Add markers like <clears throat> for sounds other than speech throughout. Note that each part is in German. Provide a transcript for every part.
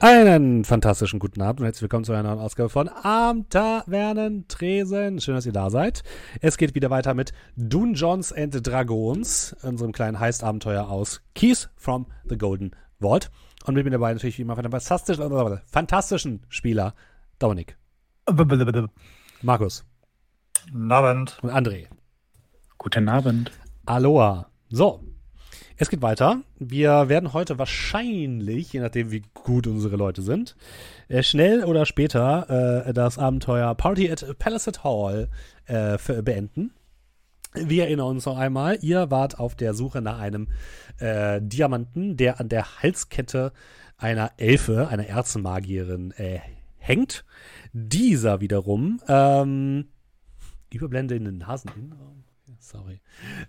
Einen fantastischen guten Abend und herzlich willkommen zu einer neuen Ausgabe von Am Tavernentresen. Schön, dass ihr da seid. Es geht wieder weiter mit Dungeons and Dragons, unserem kleinen Heist-Abenteuer aus Keys from the Golden Vault. Und mit mir dabei natürlich wie immer von fantastischen, fantastischen Spieler Dominik, Markus Guten Abend. und André. Guten Abend. Aloha. So, es geht weiter. Wir werden heute wahrscheinlich, je nachdem wie gut unsere Leute sind, äh, schnell oder später äh, das Abenteuer Party at Palisade Hall äh, beenden. Wir erinnern uns noch einmal, ihr wart auf der Suche nach einem äh, Diamanten, der an der Halskette einer Elfe, einer Erzmagierin, äh, hängt. Dieser wiederum, ähm, Überblende in den Naseninnenraum. Sorry.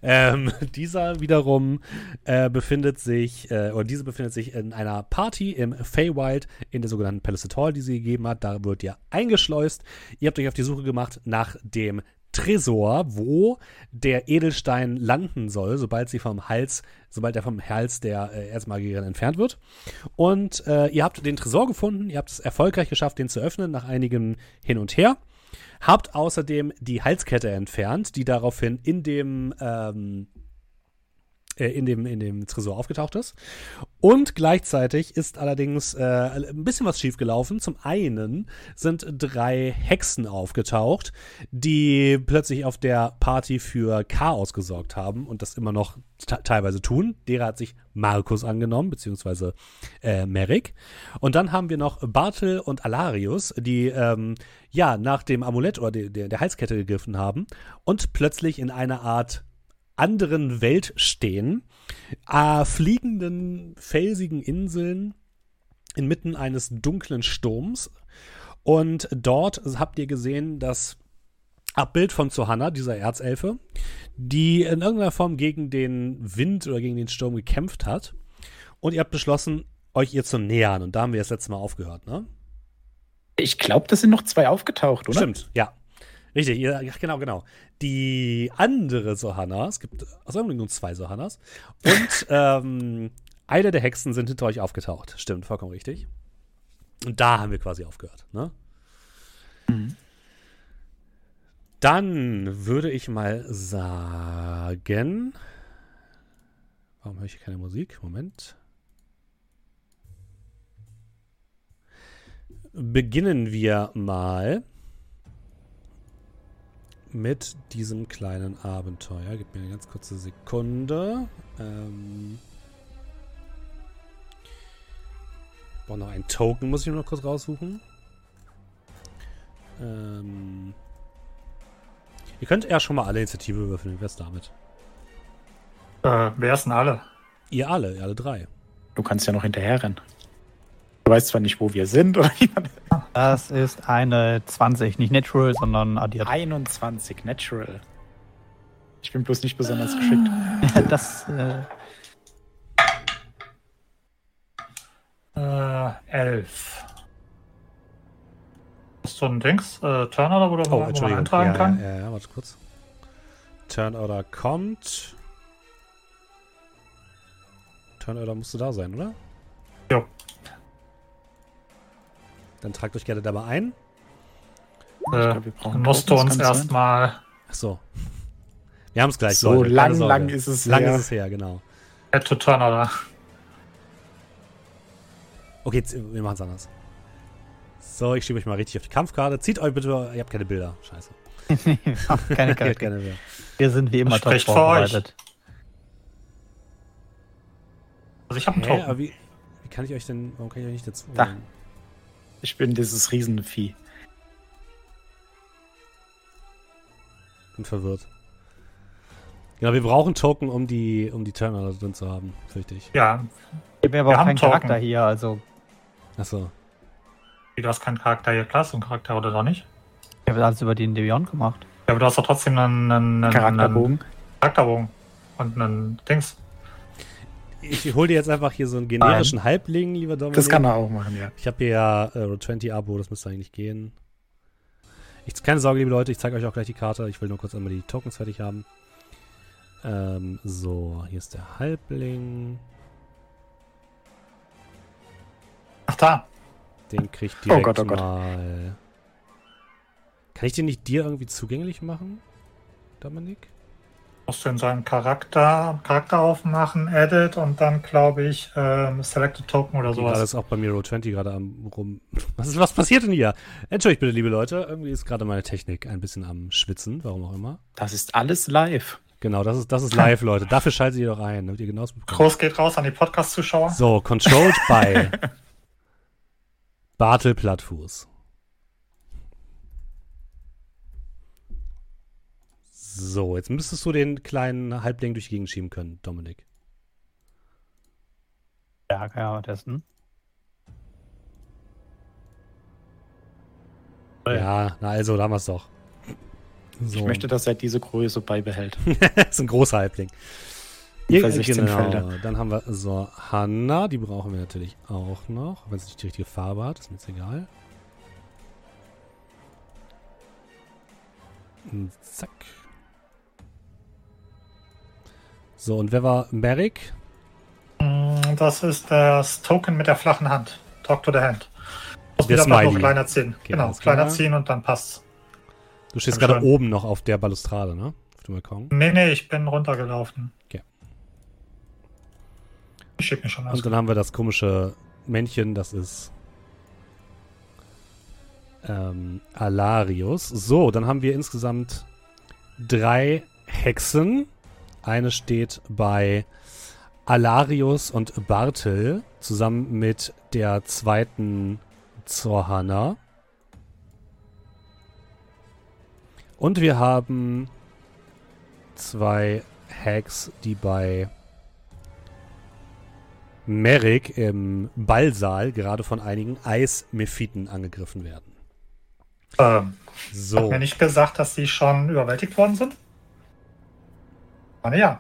Ähm, <laughs> dieser wiederum äh, befindet sich, äh, oder diese befindet sich in einer Party im Feywild in der sogenannten Palisade Hall, die sie gegeben hat. Da wird ihr eingeschleust. Ihr habt euch auf die Suche gemacht nach dem Tresor, wo der Edelstein landen soll, sobald sie vom Hals, sobald er vom Hals der äh, Erzmagierin entfernt wird. Und äh, ihr habt den Tresor gefunden, ihr habt es erfolgreich geschafft, den zu öffnen nach einigem Hin und Her. Habt außerdem die Halskette entfernt, die daraufhin in dem, ähm, äh, in dem, in dem Tresor aufgetaucht ist. Und gleichzeitig ist allerdings äh, ein bisschen was schiefgelaufen. Zum einen sind drei Hexen aufgetaucht, die plötzlich auf der Party für Chaos gesorgt haben und das immer noch te- teilweise tun. Derer hat sich Markus angenommen, beziehungsweise äh, Merrick. Und dann haben wir noch Bartel und Alarius, die ähm, ja nach dem Amulett oder de, de, der Halskette gegriffen haben und plötzlich in einer Art anderen Welt stehen, äh, fliegenden, felsigen Inseln inmitten eines dunklen Sturms. Und dort habt ihr gesehen, das Abbild von Zohanna, dieser Erzelfe, die in irgendeiner Form gegen den Wind oder gegen den Sturm gekämpft hat. Und ihr habt beschlossen, euch ihr zu nähern. Und da haben wir das letzte Mal aufgehört, ne? Ich glaube, das sind noch zwei aufgetaucht, oder? Stimmt, ja. Richtig, ja, genau, genau. Die andere Sohanna, es gibt aus irgendeinem Grund zwei Sohannas, und <laughs> ähm, eine der Hexen sind hinter euch aufgetaucht. Stimmt, vollkommen richtig. Und da haben wir quasi aufgehört, ne? Dann würde ich mal sagen. Warum höre ich hier keine Musik? Moment. Beginnen wir mal mit diesem kleinen Abenteuer. Gib mir eine ganz kurze Sekunde. Ähm, ich brauche noch einen Token, muss ich mir noch kurz raussuchen. Ähm, ihr könnt ja schon mal alle Initiative würfeln. Wie wär's damit? Äh, wer ist denn alle? Ihr alle, ihr alle drei. Du kannst ja noch hinterher rennen. Du weißt zwar nicht, wo wir sind, oder. Das ist eine 20, nicht natural, sondern addiert. 21, natural. Ich bin bloß nicht besonders geschickt. <laughs> Das, äh, Äh, elf. Hast du ein Dings? Äh, Turner, wo, du, Oh, Entschuldigung. eintragen Ja, kann? ja, ja, ja, warte kurz. Turnorder kommt. Turnorder musst du da sein, oder? Jo. Dann tragt euch gerne da mal ein. Äh, musst du uns erstmal Ach so. Wir haben es gleich, So Leute. lang, lang ist es Lang her. ist es her, genau. Add to Turner da. Okay, jetzt, wir machen es anders. So, ich schiebe euch mal richtig auf die Kampfkarte. Zieht euch bitte, ihr habt keine Bilder. Scheiße. <laughs> keine <laughs> Charaktere. keine Bilder. Wir sind wie immer top vorbereitet. Also ich habe einen Hä, Token. aber wie, wie kann ich euch denn, warum kann ich euch nicht dazu Da. Ich bin dieses Riesenvieh. Bin verwirrt. Ja, wir brauchen Token, um die, um die Turner drin zu haben, fürchte ich. Ja, Ich habe aber Wir auch haben keinen Token. Charakter hier, also Achso. du hast keinen Charakter hier. Klar, hast du einen Charakter oder doch nicht? ich habe alles über den Devion gemacht. Ja, aber du hast doch trotzdem einen, einen, einen Charakterbogen. Einen Charakterbogen. Und einen Dings. Ich hole dir jetzt einfach hier so einen generischen Halbling, lieber Dominik. Das kann er auch machen, ja. Ich habe hier ja äh, Road 20 Abo, das müsste eigentlich gehen. Ich, keine Sorge, liebe Leute, ich zeige euch auch gleich die Karte. Ich will nur kurz einmal die Tokens fertig haben. Ähm, so, hier ist der Halbling. Ach da. Den krieg ich direkt Oh Gott, oh Gott. mal. Kann ich den nicht dir irgendwie zugänglich machen, Dominik? Musst du in seinen Charakter, Charakter aufmachen, Edit und dann, glaube ich, ähm, Selected Token oder sowas. ist auch bei mir Roll20 gerade am rum. <laughs> Was, ist, was passiert denn hier? Entschuldigt bitte, liebe Leute. Irgendwie ist gerade meine Technik ein bisschen am Schwitzen, warum auch immer. Das ist alles live. Genau, das ist, das ist live, Leute. Dafür schaltet ihr doch ein, damit ihr genau bekommt. Groß geht raus an die Podcast-Zuschauer. So, controlled by <laughs> Bartel Plattfuß. So, jetzt müsstest du den kleinen Halbling durch die Gegend schieben können, Dominik. Ja, kann ja mal testen. Ja, na also, da haben wir es doch. So. Ich möchte, dass er diese Größe beibehält. <laughs> das ist ein großer Halbling. Ja, 16 genau. Felder. Dann haben wir so Hanna, die brauchen wir natürlich auch noch, wenn es nicht die richtige Farbe hat, ist mir jetzt egal. Und Zack. So, und wer war Merrick? Mm, Das ist das Token mit der flachen Hand. Talk to the hand. Muss Der wieder nur kleiner ziehen. Okay, genau, klar. kleiner ziehen und dann passt's. Du stehst gerade oben noch auf der Balustrade, ne? Auf dem Balkon. Nee, nee, ich bin runtergelaufen. Okay. Ich schieb mich schon aus. Und dann haben wir das komische Männchen, das ist ähm, Alarius. So, dann haben wir insgesamt drei Hexen. Eine steht bei Alarius und Bartel zusammen mit der zweiten Zorhanna. Und wir haben zwei Hacks, die bei Merrick im Ballsaal gerade von einigen Eismephiten angegriffen werden. Ähm, So. Hat mir nicht gesagt, dass die schon überwältigt worden sind? Ah, ja.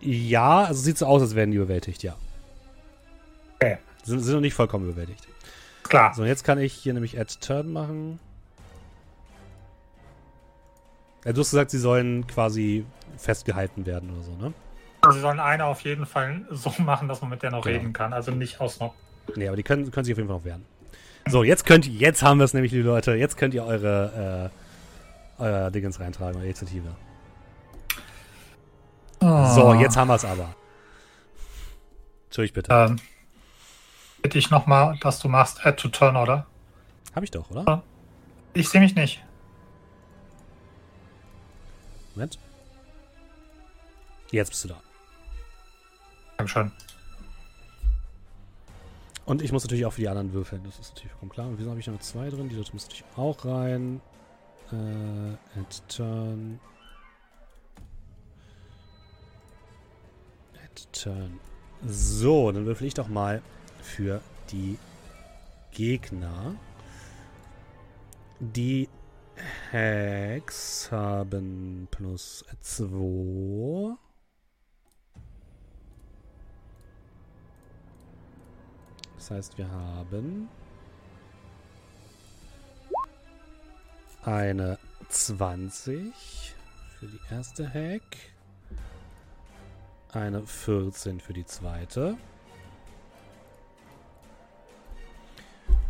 Ja, also sieht so aus, als wären die überwältigt, ja. Okay. Sind, sind noch nicht vollkommen überwältigt. Klar. So, und jetzt kann ich hier nämlich Add Turn machen. Ja, du hast gesagt, sie sollen quasi festgehalten werden oder so, ne? Also, Sie sollen eine auf jeden Fall so <laughs> machen, dass man mit der noch Genau. reden kann. Also nicht ausnocken. Nee, aber die können, können sich auf jeden Fall noch wehren. So, jetzt könnt ihr, jetzt haben wir es nämlich, liebe Leute, jetzt könnt ihr eure, äh, euer Dingens reintragen, eure Initiative. So, jetzt haben wir es aber. Entschuldigt bitte. Ähm, bitte ich nochmal, dass du machst Add to Turn, oder? Hab ich doch, oder? Ich sehe mich nicht. Moment. Jetzt bist du da. Dankeschön. Und ich muss natürlich auch für die anderen würfeln, das ist natürlich vollkommen klar. Und wieso habe ich noch zwei drin? Die dort muss natürlich auch rein. Äh, add turn. Turn. So, dann würfel ich doch mal für die Gegner. Die Hacks haben plus 2. Das heißt, wir haben eine 20 für die erste Hack, eine 14 für die zweite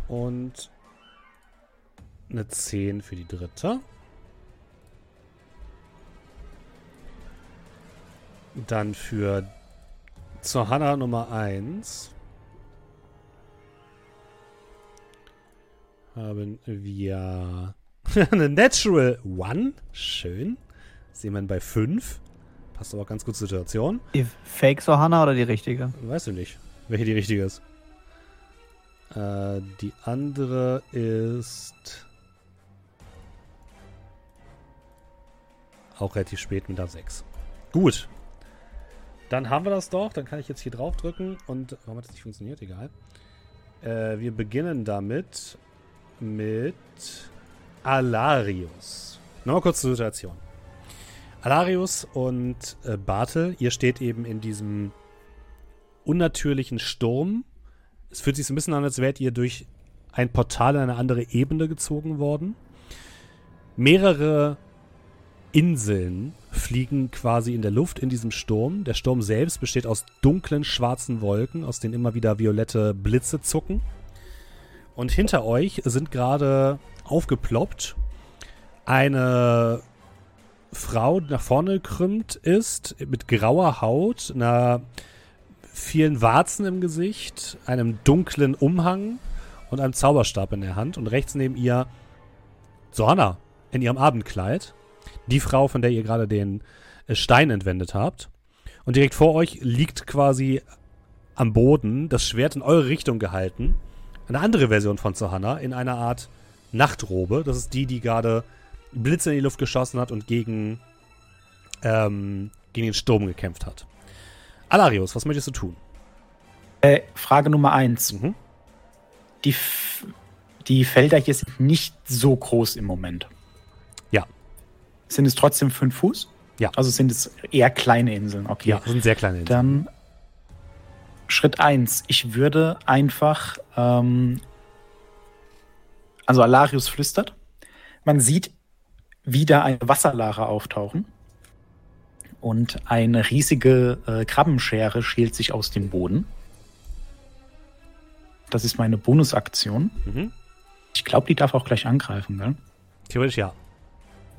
und eine 10 für die dritte. Dann für zur Hanna Nummer 1 haben wir <laughs> eine Natural One. Schön. Sehen wir bei 5. Passt aber ganz gut zur Situation. Die Fake Sohana oder die richtige? Weißt du nicht, welche die richtige ist. Äh, die andere ist auch relativ spät mit der 6. Gut. Dann haben wir das doch. Dann kann ich jetzt hier drauf drücken und warum hat das nicht funktioniert? Egal. Äh, wir beginnen damit mit Alarius. Nochmal kurz zur Situation. Alarius und äh, Bartel, ihr steht eben in diesem unnatürlichen Sturm. Es fühlt sich so ein bisschen an, als wärt ihr durch ein Portal in eine andere Ebene gezogen worden. Mehrere Inseln fliegen quasi in der Luft in diesem Sturm. Der Sturm selbst besteht aus dunklen, schwarzen Wolken, aus denen immer wieder violette Blitze zucken. Und hinter euch sind gerade aufgeploppt eine Frau, nach vorne krümmt ist, mit grauer Haut, einer vielen Warzen im Gesicht, einem dunklen Umhang und einem Zauberstab in der Hand. Und rechts neben ihr Johanna in ihrem Abendkleid. Die Frau, von der ihr gerade den äh, Stein entwendet habt. Und direkt vor euch liegt quasi am Boden das Schwert in eure Richtung gehalten. Eine andere Version von Johanna in einer Art Nachtrobe. Das ist die, die gerade Blitze in die Luft geschossen hat und gegen, ähm, gegen den Sturm gekämpft hat. Alarius, was möchtest du tun? Äh, Frage Nummer eins. Mhm. Die, F die Felder hier sind nicht so groß im Moment. Ja. Sind es trotzdem fünf Fuß? Ja. Also sind es eher kleine Inseln, okay. Ja, das sind sehr kleine Inseln. Dann Schritt eins. Ich würde einfach, ähm, also Alarius flüstert. Man sieht wieder eine Wasserlache auftauchen. Und eine riesige äh, Krabbenschere schält sich aus dem Boden. Das ist meine Bonusaktion. Mhm. Ich glaube, die darf auch gleich angreifen, gell? Theoretisch ja.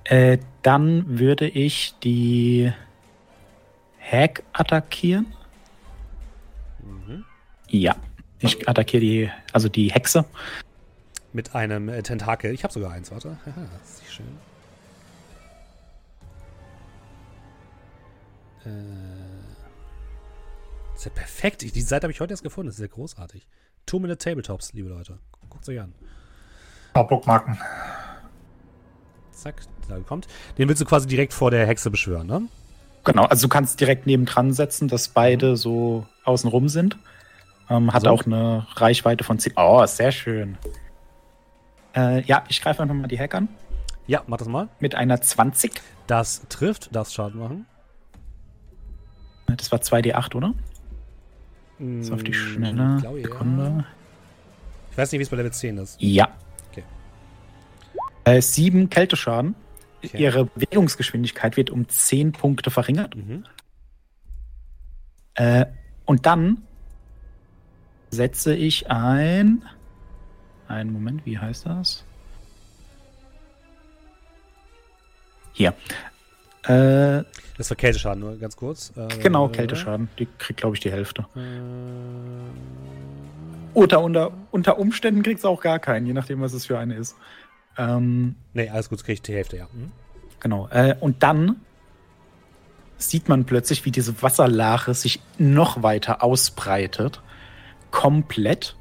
Äh, dann würde ich die Hack attackieren. Mhm. Ja. Ich attackiere die, also die Hexe. Mit einem äh, Tentakel. Ich habe sogar eins, warte. Haha, das <laughs> ist nicht schön. Äh, ist ja perfekt. Ich, die Seite habe ich heute erst gefunden. Das ist ja großartig. Two-Minute Tabletops, liebe Leute. Guckt euch an. Mal Bookmarken. Zack, da kommt. Den willst du quasi direkt vor der Hexe beschwören, ne? Genau, also du kannst direkt nebendran setzen, dass beide so außenrum sind. Ähm, hat So. auch eine Reichweite von 10. Oh, sehr schön. Äh, ja, ich greife einfach mal die Hack an. Ja, mach das mal. Mit einer 20. Das trifft, das Schaden machen. Das war 2d8, oder? So auf die Schnelle. Mm, Ich glaube, ja. Ich weiß nicht, wie es bei Level 10 ist. Ja. Okay. Äh, sieben Kälteschaden. Okay. Ihre Bewegungsgeschwindigkeit wird um 10 Punkte verringert. Mhm. Äh, und dann setze ich ein. Einen Moment, wie heißt das? Hier. Äh, Das war Kälteschaden, nur ganz kurz. Äh, genau, Kälteschaden. Die kriegt, glaube ich, die Hälfte. Äh, Oder unter, unter Umständen kriegt es auch gar keinen, je nachdem, was es für eine ist. Ähm, nee, alles gut, krieg ich die Hälfte, ja. Mhm. Genau. Äh, und dann sieht man plötzlich, wie diese Wasserlache sich noch weiter ausbreitet. Komplett.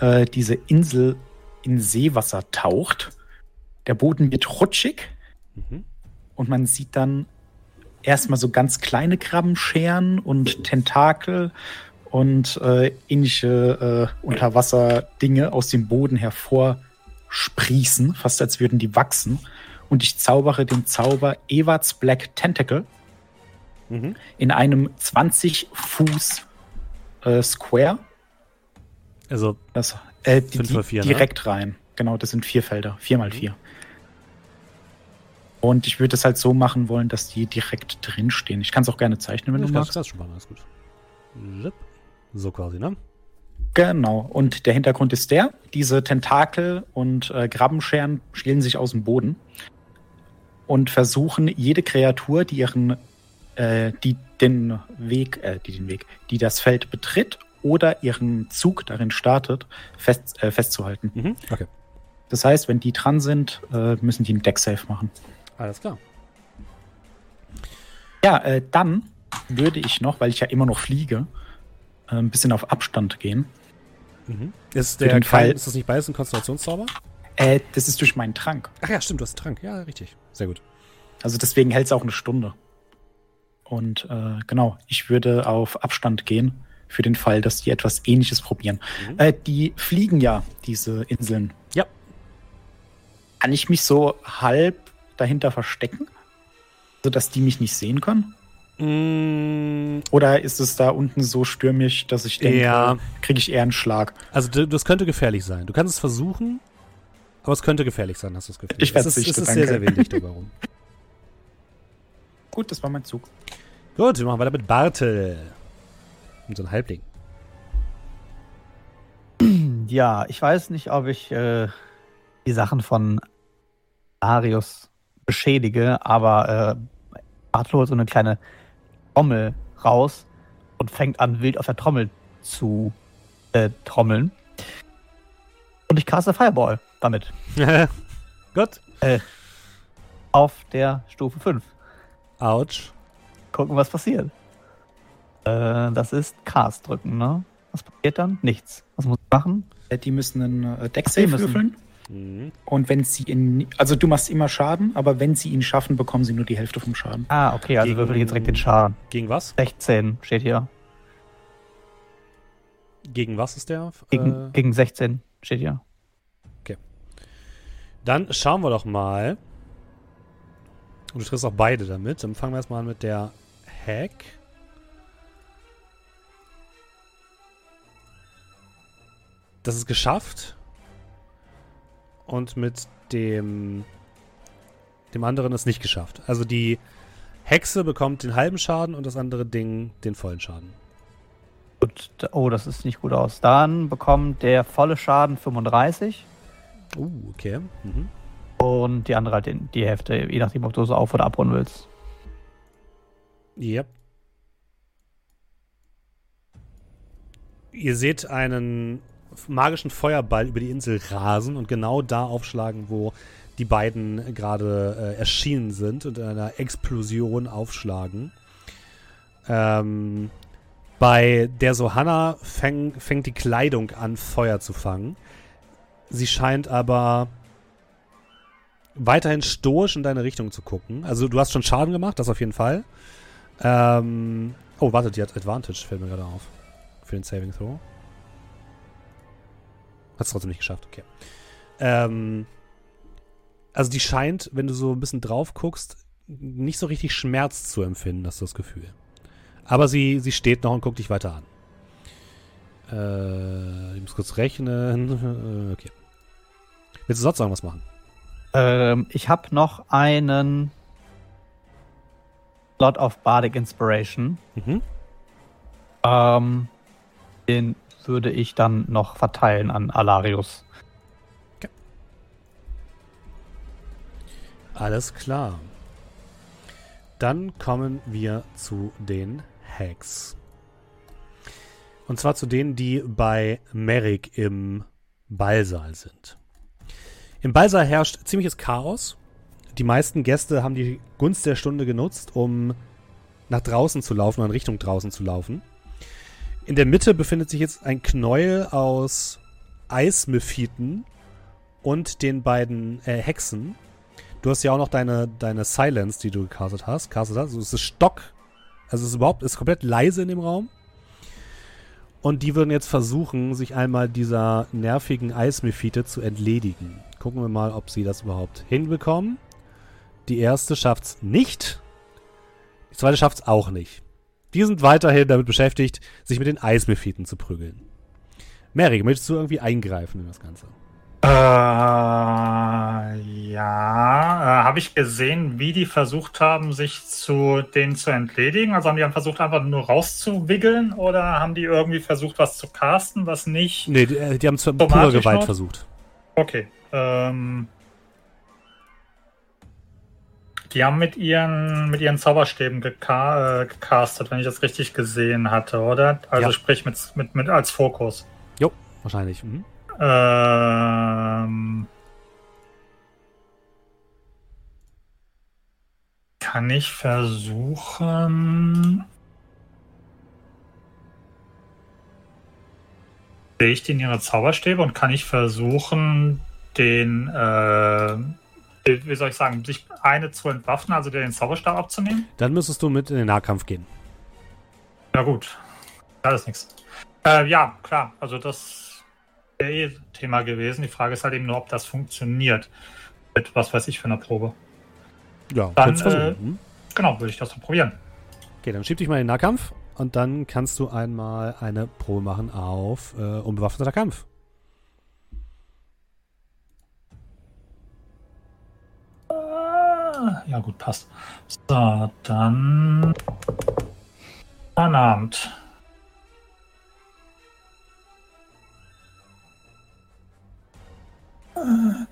Äh, diese Insel in Seewasser taucht. Der Boden wird rutschig Mhm. Und man sieht dann erstmal so ganz kleine Krabbenscheren und Tentakel und äh, ähnliche äh, Unterwasserdinge aus dem Boden hervorsprießen, fast als würden die wachsen. Und ich zaubere den Zauber Ewarts Black Tentacle Mhm. in einem 20 Fuß äh, Square. Also, Das, äh, die, Fünf die, mal vier, ne? direkt rein. Genau, das sind vier Felder. Vier mal vier. Und ich würde es halt so machen wollen, dass die direkt drinstehen. Ich kann es auch gerne zeichnen, wenn ich du magst. das schon machen, alles gut. So quasi, ne? Genau. Und der Hintergrund ist der: diese Tentakel und äh, Krabbenscheren schälen sich aus dem Boden und versuchen, jede Kreatur, die ihren, äh, die den Weg, äh, die den Weg, die das Feld betritt oder ihren Zug darin startet, fest, äh, festzuhalten. Mhm. Okay. Das heißt, wenn die dran sind, äh, müssen die einen Deck-Safe machen. Alles klar. Ja, äh, dann würde ich noch, weil ich ja immer noch fliege, äh, ein bisschen auf Abstand gehen. Mhm. Ist, Für der den kein, Fall- ist das nicht beides ein Konzentrationszauber? Äh, das ist durch meinen Trank. Ach ja, stimmt, du hast einen Trank. Ja, richtig. Sehr gut. Also deswegen hält es auch eine Stunde. Und äh, genau, ich würde auf Abstand gehen für den Fall, dass die etwas Ähnliches probieren. Mhm. Äh, die fliegen ja, diese Inseln. Ja. Kann ich mich so halb dahinter verstecken? Sodass die mich nicht sehen können? Mm, Oder ist es da unten so stürmisch, dass ich denke, Ja. kriege ich eher einen Schlag? also, das könnte gefährlich sein. Du kannst es versuchen, aber es könnte gefährlich sein, hast du das Gefühl. Ich es ist, es ist sehr, sehr windig drumherum. <laughs> Gut, das war mein Zug. Gut, wir machen weiter mit Bartel. Und so ein Halbling. Ja, ich weiß nicht, ob ich äh, die Sachen von Arius beschädige, aber äh, Bartlo holt so eine kleine Trommel raus und fängt an, wild auf der Trommel zu äh, trommeln. Und ich caste Fireball damit. <laughs> Gut. Äh, auf der Stufe 5. Autsch. Gucken, was passiert. Äh, das ist Cast drücken, ne? Was passiert dann? Nichts. Was muss ich machen? Äh, Die müssen einen äh, Deck-Save müssen- würfeln. Mhm. Und wenn sie ihn, also du machst immer Schaden, aber wenn sie ihn schaffen, bekommen sie nur die Hälfte vom Schaden. Ah, okay, also Gegen- würfel ich jetzt direkt den Schaden. Gegen was? 16 steht hier. Gegen was ist der? Gegen, Äh, gegen 16 steht hier. Dann schauen wir doch mal. Und du triffst auch beide damit. Dann fangen wir erstmal an mit der Hack. Das ist geschafft. Und mit dem dem anderen ist nicht geschafft. Also die Hexe bekommt den halben Schaden und das andere Ding den vollen Schaden. Gut, d- oh, das ist nicht gut aus. Dann bekommt der volle Schaden 35 Uh, okay. Mhm. und die andere halt den, die Hälfte, je nachdem, ob du so auf- oder abrunden willst. Yep. Ihr seht einen magischen Feuerball über die Insel rasen und genau da aufschlagen, wo die beiden gerade äh, erschienen sind und in einer Explosion aufschlagen. Ähm, bei der Sohanna fäng, fängt die Kleidung an, Feuer zu fangen. Sie scheint aber weiterhin stoisch in deine Richtung zu gucken. Also du hast schon Schaden gemacht, das auf jeden Fall. Ähm, oh, warte, die hat Advantage, fällt mir gerade auf. Für den Saving Throw. Hat es trotzdem nicht geschafft, okay. Ähm, also die scheint, wenn du so ein bisschen drauf guckst, nicht so richtig Schmerz zu empfinden, hast du das Gefühl. Aber sie, sie steht noch und guckt dich weiter an. Äh, ich muss kurz rechnen. <laughs> Äh, okay. Willst du sonst irgendwas machen? Ähm, ich habe noch einen Slot of Bardic Inspiration. Mhm. Ähm, den würde ich dann noch verteilen an Alarius. Alles klar. Dann kommen wir zu den Hacks. Und zwar zu denen, die bei Merrick im Ballsaal sind. Im Ballsaal herrscht ziemliches Chaos. Die meisten Gäste haben die Gunst der Stunde genutzt, um nach draußen zu laufen oder in Richtung draußen zu laufen. In der Mitte befindet sich jetzt ein Knäuel aus Eismephiten und den beiden äh, Hexen, Du hast ja auch noch deine, deine Silence, die du gecastet hast. Castet hast. Also es ist Stock. Also es ist überhaupt, ist komplett leise in dem Raum. Und die würden jetzt versuchen, sich einmal dieser nervigen Eismephite zu entledigen. Gucken wir mal, ob sie das überhaupt hinbekommen. Die erste schafft's nicht. Die zweite schafft's auch nicht. Die sind weiterhin damit beschäftigt, sich mit den Eismephiten zu prügeln. Mary, möchtest du irgendwie eingreifen in das Ganze? Äh, ja, äh, habe ich gesehen, wie die versucht haben, sich zu denen zu entledigen? Also haben die dann versucht, einfach nur rauszuwiggeln oder haben die irgendwie versucht, was zu casten, was nicht? Nee, die, äh, die haben zur pure Automatisch Gewalt versucht. Okay. Ähm, die haben mit ihren, mit ihren Zauberstäben geka äh, gecastet, wenn ich das richtig gesehen hatte, oder? Also Ja. sprich mit, mit, mit als Fokus. Jo, wahrscheinlich. Mhm. Ähm, kann ich versuchen. Sehe ich die in ihre Zauberstäbe und kann ich versuchen, den, äh, wie soll ich sagen, sich eine zu entwaffnen, also den Zauberstab abzunehmen? Dann müsstest du mit in den Nahkampf gehen. Na gut, alles nichts. Äh, ja, klar, also das wäre eh Thema gewesen. Die Frage ist halt eben nur, ob das funktioniert. Mit was weiß ich für einer Probe. Ja, Dann, äh, Mhm. Genau, würde ich das mal probieren. Okay, dann schieb dich mal in den Nahkampf und dann kannst du einmal eine Probe machen auf äh, unbewaffneter Kampf. Ja, gut, passt. So, dann. Guten äh,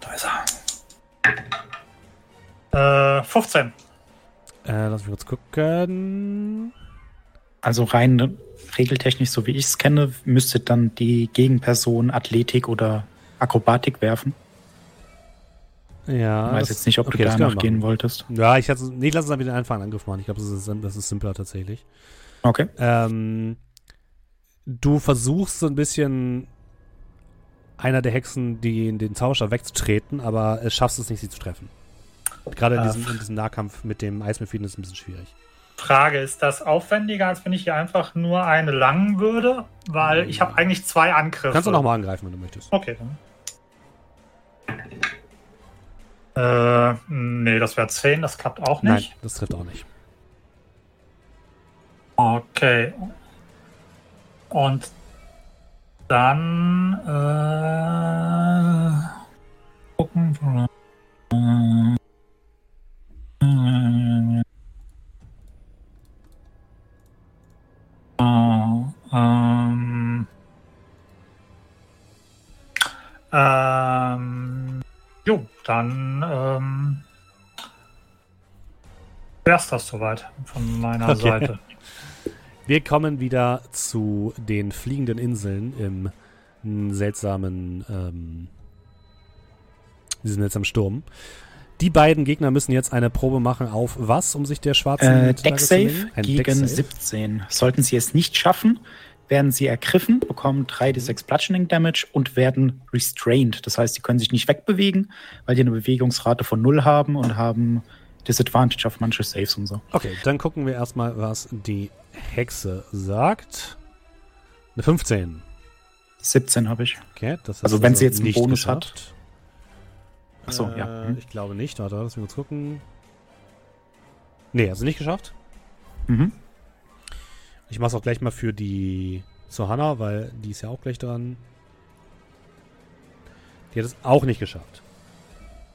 da ist er. Äh, 15. Äh, lass mich kurz gucken. Also rein regeltechnisch, so wie ich es kenne, müsste dann die Gegenperson Athletik oder Akrobatik werfen. Ja. Ich weiß jetzt nicht, ob okay, du danach gehen wolltest. Ja, ich hatte. Nee, lass uns dann wieder einen einfachen Angriff machen. Ich glaube, das ist, das ist simpler tatsächlich. Okay. Ähm, du versuchst so ein bisschen einer der Hexen, die in den Zauberstab wegzutreten, aber es schaffst es nicht, sie zu treffen. Gerade in, Ah, diesem, in diesem Nahkampf mit dem Eismephiden ist es ein bisschen schwierig. Frage, ist das aufwendiger, als wenn ich hier einfach nur eine langen würde? Weil ich habe eigentlich zwei Angriffe. Kannst du nochmal angreifen, wenn du möchtest. Okay, dann. Äh, nee, das wäre 10, das klappt auch Nein, nicht. das trifft auch nicht. Okay. Und dann äh, gucken. Oh, ähm, ähm, jo, dann wär's das soweit von meiner Okay. Seite. Wir kommen wieder zu den fliegenden Inseln im seltsamen, ähm, diesem seltsamen Sturm. Die beiden Gegner müssen jetzt eine Probe machen auf was, um sich der schwarzen Äh, Lage Deck zu Save legen? Ein gegen Dex-Save. 17. Sollten sie es nicht schaffen, werden sie ergriffen, bekommen 3 d 6 Bludgeoning Damage und werden restrained. Das heißt, sie können sich nicht wegbewegen, weil die eine Bewegungsrate von 0 haben und haben Disadvantage auf manche Saves und so. Okay, dann gucken wir erstmal, was die Hexe sagt. Eine 15. 17 habe ich. Okay, das ist Also wenn sie jetzt einen nicht Bonus hat. geschafft. Ach so, äh, ja. Hm. Ich glaube nicht. Warte, lass mich kurz gucken. Nee, also nicht geschafft. Mhm. Ich mache es auch gleich mal für die Sohanna, weil die ist ja auch gleich dran. Die hat es auch nicht geschafft.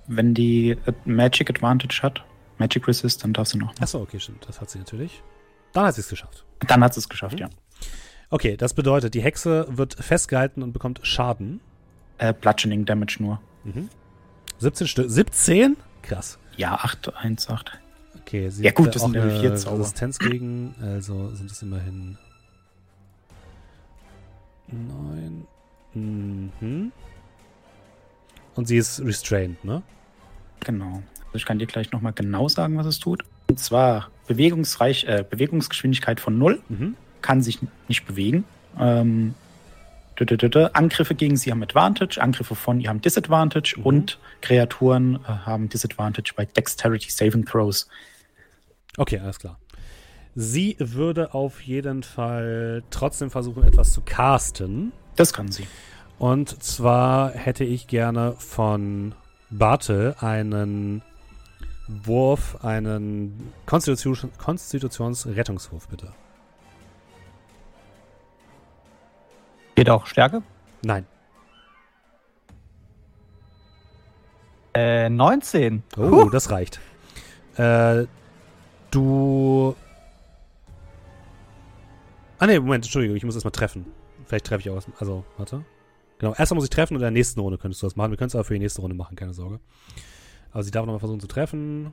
Wenn die Magic Advantage hat, Magic Resist, dann darf sie noch. Achso, okay, stimmt. Das hat sie natürlich. Dann hat sie es geschafft. Dann hat sie es geschafft, Mhm. ja. Okay, das bedeutet, die Hexe wird festgehalten und bekommt Schaden. Äh, Bludgeoning Damage nur. 17 Stück. 17? Krass. Ja, 8, 1, 8. Okay, sie Ja, hat gut, da das auch sind eine 4 Zauber. Resistenz gegen, also sind es immerhin 9. Mhm. Und sie ist restrained, ne? Genau. Also ich kann dir gleich nochmal genau sagen, was es tut. Und zwar Bewegungsreich, äh, Bewegungsgeschwindigkeit von 0, Mhm. kann sich nicht bewegen. Ähm, dü- dü- dü-. Angriffe gegen sie haben Advantage, Angriffe von ihr haben Disadvantage Mhm. und Kreaturen äh, haben Disadvantage bei Dexterity Saving Throws. Okay, alles klar. Sie würde auf jeden Fall trotzdem versuchen, etwas zu casten. Das kann sie. Und zwar hätte ich gerne von Bartel einen Wurf, einen Konstitution, Konstitutionsrettungswurf, bitte. Geht auch Stärke? Nein. Äh, 19. Oh, das reicht. Äh, du. Ah, ne, Moment, Entschuldigung, ich muss erstmal treffen. Vielleicht treffe ich auch. Also, warte. Genau, erstmal muss ich treffen und in der nächsten Runde könntest du das machen. Wir können es aber für die nächste Runde machen, keine Sorge. Aber sie darf nochmal versuchen zu treffen.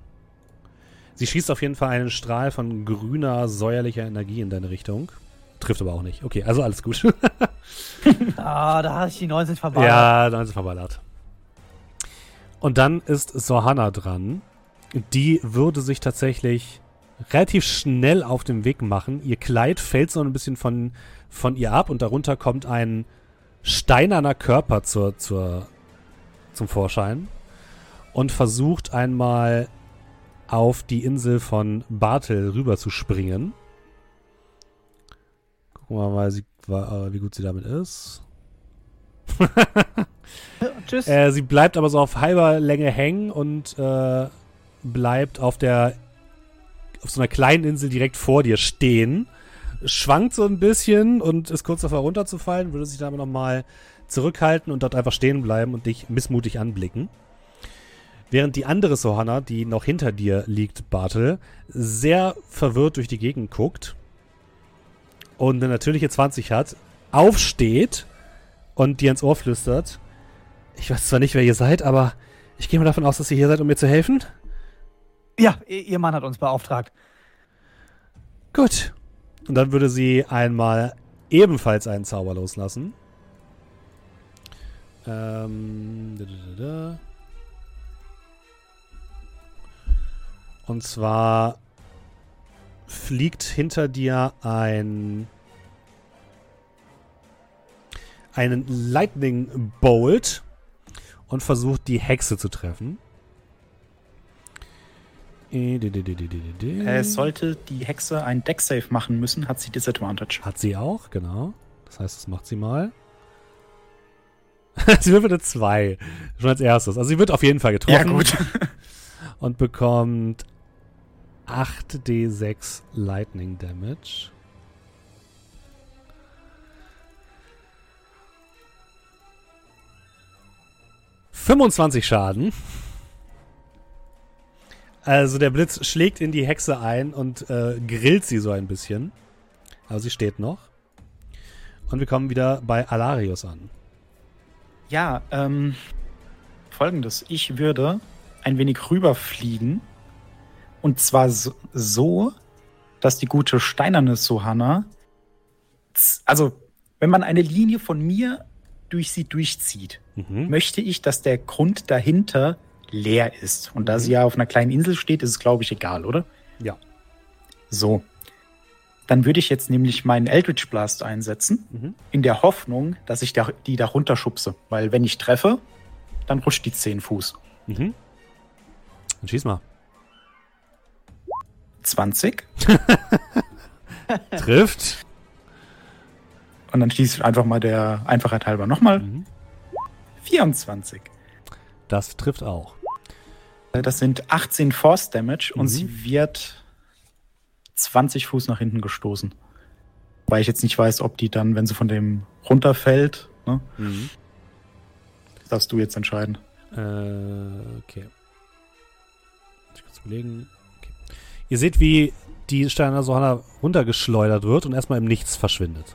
Sie schießt auf jeden Fall einen Strahl von grüner, säuerlicher Energie in deine Richtung. Trifft aber auch nicht. Okay, also alles gut. <laughs> Ah, da hatte ich die 19 vorbei. Ja, dann ist es verballert. Und dann ist Sohanna dran. Die würde sich tatsächlich relativ schnell auf den Weg machen. Ihr Kleid fällt so ein bisschen von, von ihr ab und darunter kommt ein steinerner Körper zur, zur, zum Vorschein und versucht einmal auf die Insel von Bartel rüber zu springen. Gucken wir mal, sie, wa- wie gut sie damit ist. <laughs> Tschüss. Äh, sie bleibt aber so auf halber Länge hängen und äh, bleibt auf der auf so einer kleinen Insel direkt vor dir stehen. Schwankt so ein bisschen und ist kurz davor runterzufallen, würde sich dann aber nochmal zurückhalten und dort einfach stehen bleiben und dich missmutig anblicken. Während die andere Sohanna, die noch hinter dir liegt, Bartel, sehr verwirrt durch die Gegend guckt und eine natürliche 20 hat, aufsteht und dir ins Ohr flüstert, ich weiß zwar nicht, wer ihr seid, aber ich gehe mal davon aus, dass ihr hier seid, um mir zu helfen. Ja, ihr Mann hat uns beauftragt. Gut. Und dann würde sie einmal ebenfalls einen Zauber loslassen. Ähm, da, da, da, Und zwar fliegt hinter dir ein einen Lightning Bolt und versucht die Hexe zu treffen. Äh. Äh, sollte die Hexe ein Deck-Save machen müssen, hat sie Disadvantage. Hat sie auch, genau. Das heißt, das macht sie mal. <laughs> sie wird eine 2. Schon als erstes. Also sie wird auf jeden Fall getroffen. Und bekommt 8d6 Lightning Damage. ...25 Schaden. Also der Blitz schlägt in die Hexe ein und äh, grillt sie so ein bisschen. Aber sie steht noch. Und wir kommen wieder bei Alarius an. Ja, ähm, folgendes. Ich würde ein wenig rüberfliegen. Und zwar so, dass die gute steinerne Sohanna, also wenn man eine Linie von mir durch sie durchzieht, Mhm. möchte ich, dass der Grund dahinter leer ist. Und da sie ja auf einer kleinen Insel steht, ist es, glaube ich, egal, oder? Ja. So. Dann würde ich jetzt nämlich meinen Eldritch Blast einsetzen, Mhm. in der Hoffnung, dass ich da, die da runterschubse. Weil wenn ich treffe, dann rutscht die 10 Fuß. Mhm. Dann schieß mal. 20. <laughs> Trifft. Und dann schieße ich einfach mal der Einfachheit halber nochmal. Mhm. 24. Das trifft auch. Äh, Das sind 18 Force Damage und Mhm. sie wird 20 Fuß nach hinten gestoßen. Weil ich jetzt nicht weiß, ob die dann, wenn sie von dem runterfällt, ne, Mhm. das darfst du jetzt entscheiden. Äh, okay. Muss ich kurz überlegen. Ihr seht, wie die Steiner Sohanna runtergeschleudert wird und erstmal im Nichts verschwindet.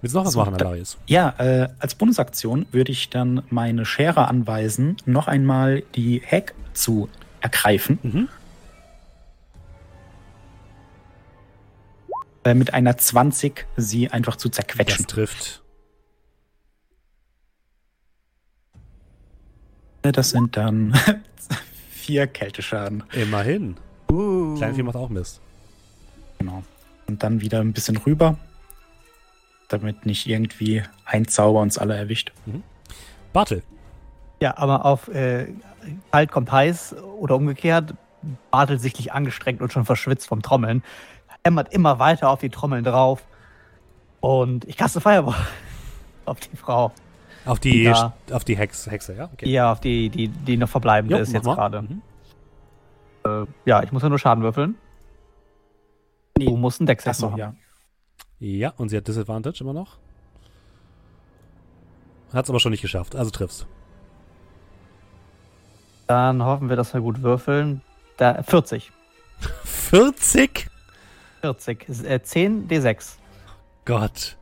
Willst du noch was So, machen, Alarius? Ja, äh, als Bonusaktion würde ich dann meine Schere anweisen, noch einmal die Heck zu ergreifen. Mhm. Äh, mit einer 20 sie einfach zu Das zerquetschen. trifft. Das sind dann <laughs> vier Kälteschaden. Immerhin. Uh. Kleinvieh macht auch Mist. Genau. Und dann wieder ein bisschen rüber, damit nicht irgendwie ein Zauber uns alle erwischt. Bartel. Ja, aber auf äh, kalt kommt heiß oder umgekehrt, Bartel sichtlich angestrengt und schon verschwitzt vom Trommeln, hämmert immer weiter auf die Trommeln drauf und ich kaste Fireball <laughs> auf die Frau. Auf die, Ja. auf die Hex, Hexe, ja? Okay. Ja, auf die, die, die noch verbleibende Jo, ist jetzt gerade. Mhm. Äh, ja, ich muss ja nur Schaden würfeln. Du musst einen Achso, machen. ja. Ja, und sie hat Disadvantage immer noch. Hat es aber schon nicht geschafft, also triffst. Dann hoffen wir, dass wir gut würfeln. Da, 40. 40? 40. Ist, Äh, 10 D6. Gott.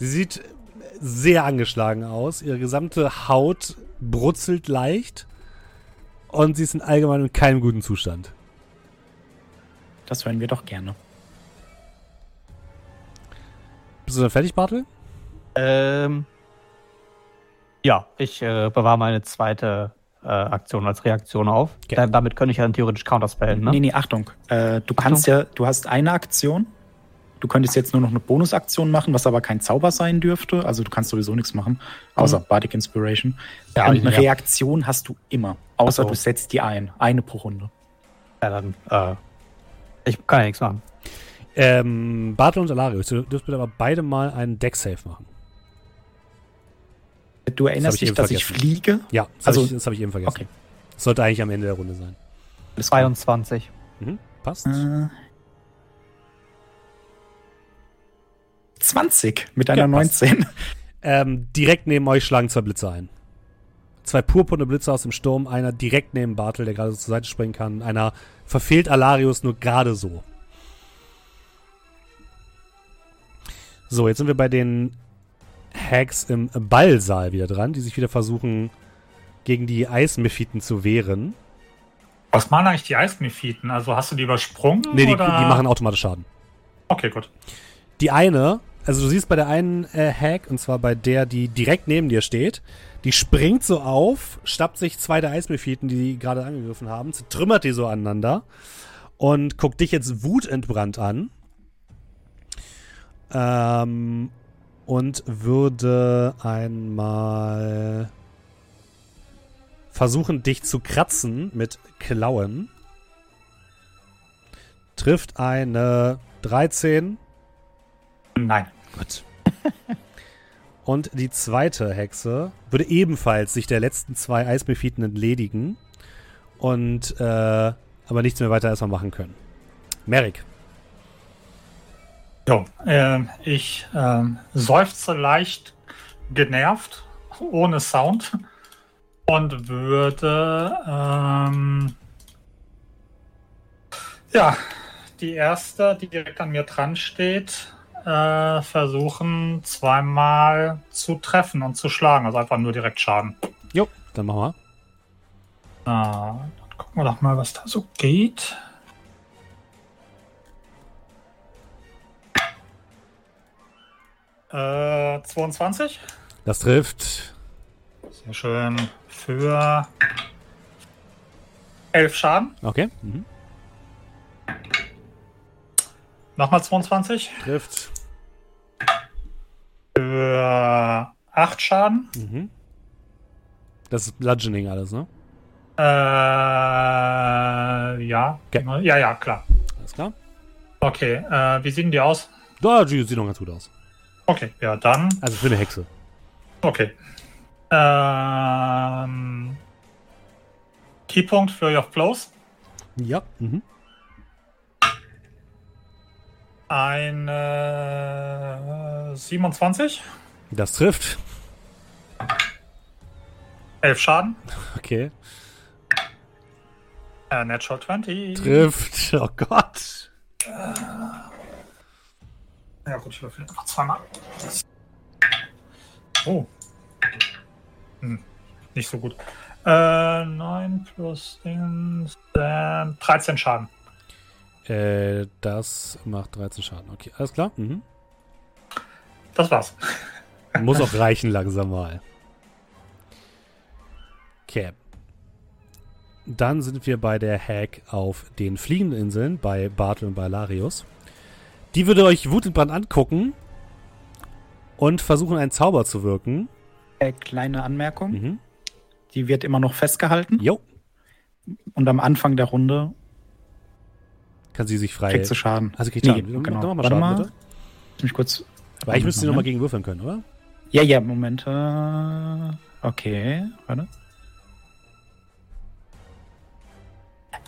Sie sieht sehr angeschlagen aus. Ihre gesamte Haut brutzelt leicht. Und sie ist in allgemein in keinem guten Zustand. Das hören wir doch gerne. Bist du dann fertig, Bartel? Ähm, ja, ich äh, bewahre meine zweite äh, Aktion als Reaktion auf. Okay. Da, damit könnte ich ja dann theoretisch counterspellen, ne? Nee, nee, Achtung. Äh, du kannst ja, du hast eine Aktion. Du könntest jetzt nur noch eine Bonusaktion machen, was aber kein Zauber sein dürfte. Also du kannst sowieso nichts machen, außer Bardic Inspiration. Ja, Und eine ja. Reaktion hast du immer, außer so. du setzt die ein. Eine pro Runde. Ja, dann, äh, ich kann ja nichts machen. Ähm, Bartel und Alarius, ihr dürft bitte aber beide mal einen Deck-Save machen. Du erinnerst ich dich, dass ich vergessen. fliege? Ja, das Also- habe ich, das hab ich eben vergessen. Okay. Das sollte eigentlich am Ende der Runde sein. Alles klar. 22. Mhm, passt. Äh, 20 mit einer Ja, passt. 19. Ähm, direkt neben euch schlagen zwei Blitze ein. Zwei purpurne Blitze aus dem Sturm, einer direkt neben Bartel, der gerade so zur Seite springen kann, einer verfehlt Alarius nur gerade so. So, jetzt sind wir bei den Hags im Ballsaal wieder dran, die sich wieder versuchen, gegen die Eismephiten zu wehren. Was machen eigentlich die Eismephiten? Also hast du die übersprungen? Nee, die, die machen automatisch Schaden. Okay, gut. Die eine, also du siehst bei der einen äh, Hack, und zwar bei der, die direkt neben dir steht, die springt so auf, stappt sich zwei der Eismephiten, die die gerade angegriffen haben, zertrümmert die so aneinander und guckt dich jetzt wutentbrannt an. Ähm, und würde einmal versuchen, dich zu kratzen mit Klauen. Trifft eine 13. Nein. Gut. Und die zweite Hexe würde ebenfalls sich der letzten zwei Eismephiten entledigen und äh, aber nichts mehr weiter erstmal machen können. Merrick. Jo, ähm, ich ähm, seufze leicht genervt, ohne Sound und würde ähm, ja die erste, die direkt an mir dran steht, äh, versuchen zweimal zu treffen und zu schlagen, also einfach nur direkt Schaden. Jo, dann machen wir. Ah, dann gucken wir doch mal, was da so geht. Äh, 22. Das trifft. Sehr schön. Für 11 Schaden. Okay. Mhm. Nochmal 22. Trifft. Für 8 Schaden. Mhm. Das ist Bludgeoning alles, ne? Äh, ja. Okay. Ja, ja, klar. Alles klar. Okay, äh, wie sehen die aus? Da, die sieht noch ganz gut aus. Okay, ja, dann. Also für eine Hexe. Okay. Ähm, Keypunkt Fury of Blows. Ja. Mhm. Eine 27. Das trifft. 11 Schaden. Okay. Äh, Natural 20. Trifft. Oh Gott. Ja gut, ich würfel einfach zweimal. Oh. Hm, nicht so gut. Äh, 9 plus Dings, dann 13 Schaden. Äh, das macht 13 Schaden. Okay, alles klar. Mhm. Das war's. <laughs> Muss auch reichen langsam mal. Okay. Dann sind wir bei der Hack auf den fliegenden Inseln bei Bartel und bei Larius. Die würde euch wutentbrannt angucken und versuchen, einen Zauber zu wirken. Äh, kleine Anmerkung. Mhm. Die wird immer noch festgehalten. Jo, Und am Anfang der Runde kann sie sich frei. kriegt sie Schaden. Also kriegt Nee, Schaden. Genau. dann mach mal Warte Schaden, mal. bitte. Lass mich kurz. Aber ich müsste sie nochmal gegen würfeln können, oder? Ja, ja, Moment. Äh, okay, warte.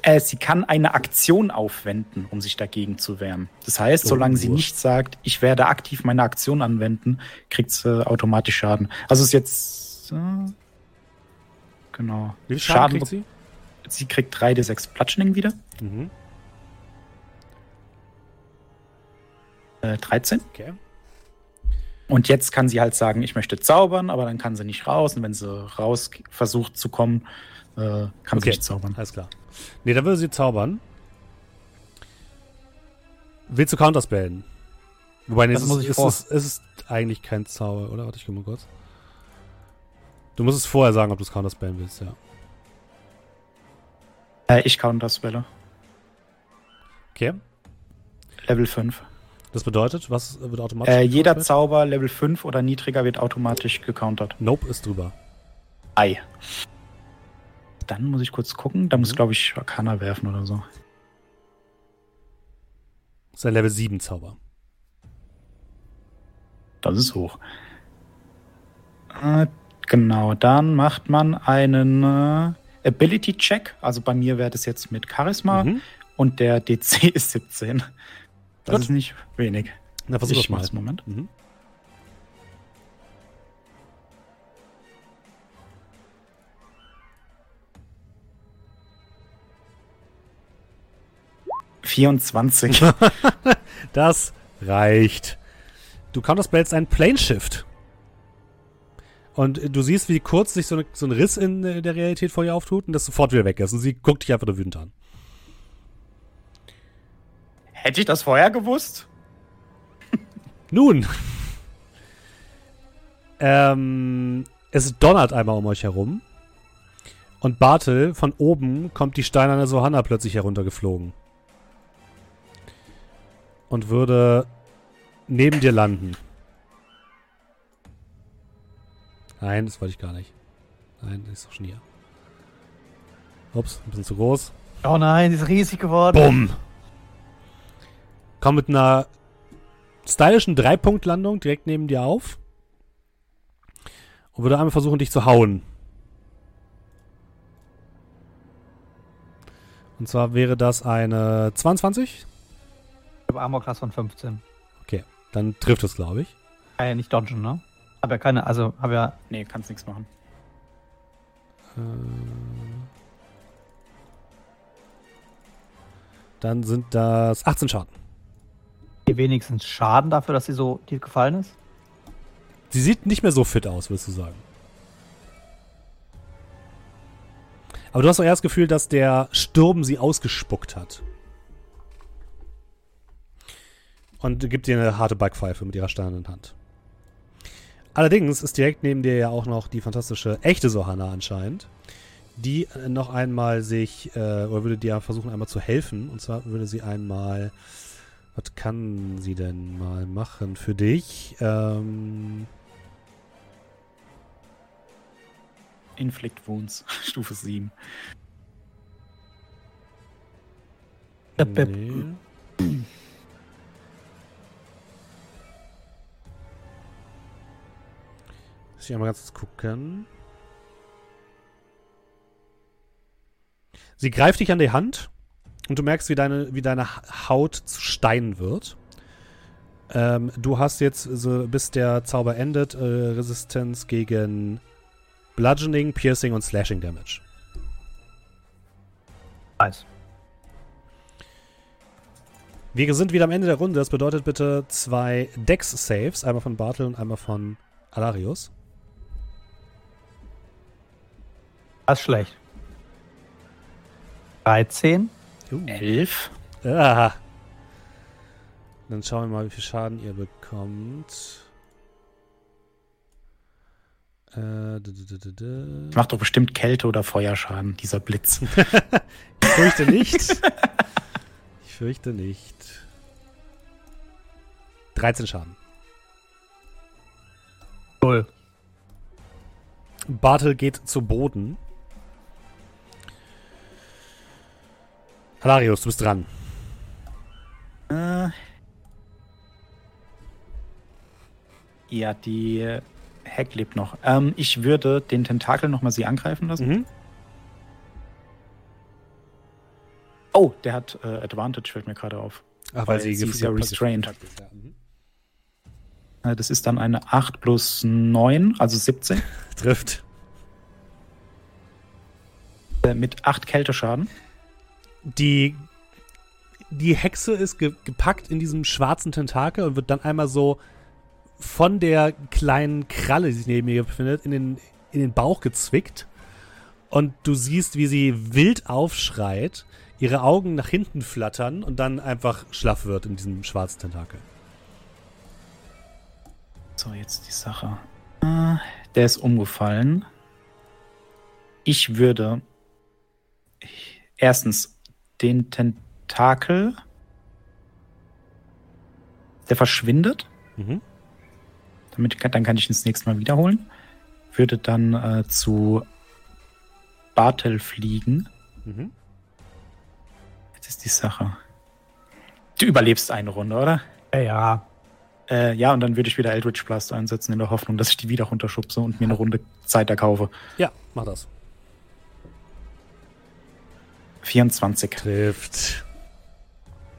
Äh, sie kann eine Aktion aufwenden, um sich dagegen zu wehren. Das heißt, Oh, solange sie Wurst. nicht sagt, ich werde aktiv meine Aktion anwenden, kriegt sie automatisch Schaden. Also ist jetzt. Äh, genau. Wie viel Schaden, kriegt sie? Sie kriegt 3d6 Platschning wieder. Mhm. Äh, 13. Okay. Und jetzt kann sie halt sagen, ich möchte zaubern, aber dann kann sie nicht raus. Und wenn sie raus versucht zu kommen, äh, kann Okay. sie nicht zaubern. Alles klar. Nee, dann würde sie zaubern. Willst du Counterspellen? Wobei, nee, Das es, muss ist, ich es, ist, es ist eigentlich kein Zauber, oder? Warte, ich guck mal kurz. Du musst es vorher sagen, ob du es Counterspellen willst, ja. Äh, ich counterspelle. Okay. Level 5. Das bedeutet, was wird automatisch? Äh, jeder? Zauber Level 5 oder niedriger wird automatisch gecountert. Nope ist drüber. Ei. Dann muss ich kurz gucken. Da muss, Mhm. glaube ich, Arcana werfen oder so. Das ist ein Level 7 Zauber. Das ist hoch. Äh, genau, dann macht man einen äh, Ability-Check. Also bei mir wäre das jetzt mit Charisma Mhm. und der DC <laughs> ist 17. Das Gut. ist nicht wenig. Na, versuch ich mal. Moment. Mhm. vierundzwanzig. <laughs> Das reicht. Du counterspellst einen Plane Shift. Und du siehst, wie kurz sich so, eine, so ein Riss in äh, der Realität vor ihr auftut und das sofort wieder weg ist. Und sie guckt dich einfach nur wütend an. Hätte ich das vorher gewusst? <laughs> Nun. ähm, es donnert einmal um euch herum. Und Bartel, von oben kommt die steinerne Sohanna plötzlich heruntergeflogen. Und würde neben dir landen. Nein, das wollte ich gar nicht. Nein, das ist doch schon hier. Ups, ein bisschen zu groß. Oh nein, die ist riesig geworden. Bumm! Komm mit einer stylischen Dreipunktlandung direkt neben dir auf. Und würde einmal versuchen, dich zu hauen. Und zwar wäre das eine 22. Ich habe Armor Class von 15. Okay, dann trifft es, glaube ich. Kann ja nicht dodgen, ne? Hab ja keine, also hab ja. Nee, kannst nichts machen. Dann sind das 18 Schaden. Hier wenigstens Schaden dafür, dass sie so tief gefallen ist. Sie sieht nicht mehr so fit aus, würdest du sagen. Aber du hast doch eher das Gefühl, dass der Sturm sie ausgespuckt hat. Und gibt dir eine harte Backpfeife mit ihrer steinernen Hand. Allerdings ist direkt neben dir ja auch noch die fantastische echte Sohanna anscheinend, die noch einmal sich, äh, oder würde dir versuchen einmal zu helfen. Und zwar würde sie einmal, was kann sie denn mal machen für dich? Ähm, Inflict Wounds, <laughs> Stufe 7. Bip, bip. Nee. Muss ich einmal ganz kurz gucken. Sie greift dich an die Hand und du merkst, wie deine, wie deine Haut zu Stein wird. Ähm, du hast jetzt, so, bis der Zauber endet, äh, Resistenz gegen Bludgeoning, Piercing und Slashing Damage. Nice. Wir sind wieder am Ende der Runde. Das bedeutet bitte zwei Dex-Saves. Einmal von Bartel und einmal von Alarius. Das ist schlecht. 13. Uh. 11. Ah. Dann schauen wir mal, wie viel Schaden ihr bekommt. Äh, d- d- d- d- d- Macht doch bestimmt Kälte- oder Feuerschaden, dieser Blitz. <laughs> Ich fürchte nicht. ich fürchte nicht. 13 Schaden. Null. Bartel geht zu Boden. Halarius, du bist dran. Äh. Ja, die Heck lebt noch. Ähm, ich würde den Tentakel nochmal sie angreifen lassen. Mhm. Oh, der hat äh, Advantage, fällt mir gerade auf. Ach, Weil sie ist ja restrained. gepackt ist, ja. Mhm. Äh, das ist dann eine 8 plus 9, also 17. <laughs> Trifft. Äh, mit 8 Kälteschaden. Die, die Hexe ist ge gepackt in diesem schwarzen Tentakel und wird dann einmal so von der kleinen Kralle, die sich neben ihr befindet, in den, in den Bauch gezwickt. Und du siehst, wie sie wild aufschreit, ihre Augen nach hinten flattern und dann einfach schlaff wird in diesem schwarzen Tentakel. So, jetzt die Sache. Äh, der ist umgefallen. Ich würde erstens den Tentakel, der verschwindet. Mhm. Damit kann, dann kann ich ihn das nächste Mal wiederholen. Würde dann äh, zu Bartel fliegen. Mhm. Jetzt ist die Sache. Du überlebst eine Runde, oder? Ja, ja. Äh, ja, und dann würde ich wieder Eldritch Blast einsetzen in der Hoffnung, dass ich die wieder runterschubse und mir eine Runde Zeit erkaufe. Ja, mach das. 24. Trifft.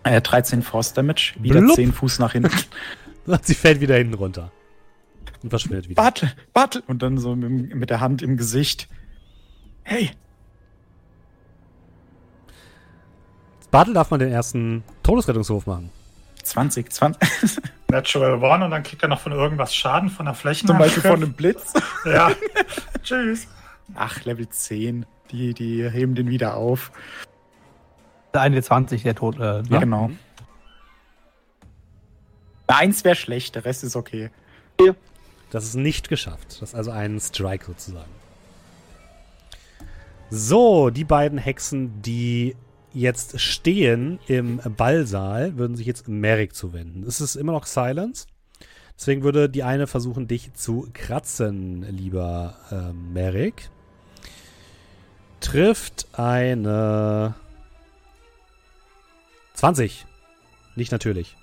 Äh, 13 Force Damage, wieder Blub. 10 Fuß nach hinten. <laughs> Sie fällt wieder hinten runter. Und verschwindet wieder. Bartel, Bartel! Und dann so mit, mit der Hand im Gesicht. Hey! Bartel darf man den ersten Todesrettungswurf machen. 20, 20. <laughs> Natural One und dann kriegt er noch von irgendwas Schaden von der Fläche. Zum Beispiel von einem Blitz. Ja. <laughs> Tschüss. Ach, Level 10. Die, die heben den wieder auf. Der eine 20, der tot. Äh, Ja, ne? genau. Eins wäre schlecht, der Rest ist okay. Das ist nicht geschafft. Das ist also ein Strike sozusagen. So, die beiden Hexen, die jetzt stehen im Ballsaal, würden sich jetzt Merrick zuwenden. Es ist immer noch Silence. Deswegen würde die eine versuchen, dich zu kratzen, lieber ähm, Merrick. Trifft eine 20. Nicht natürlich.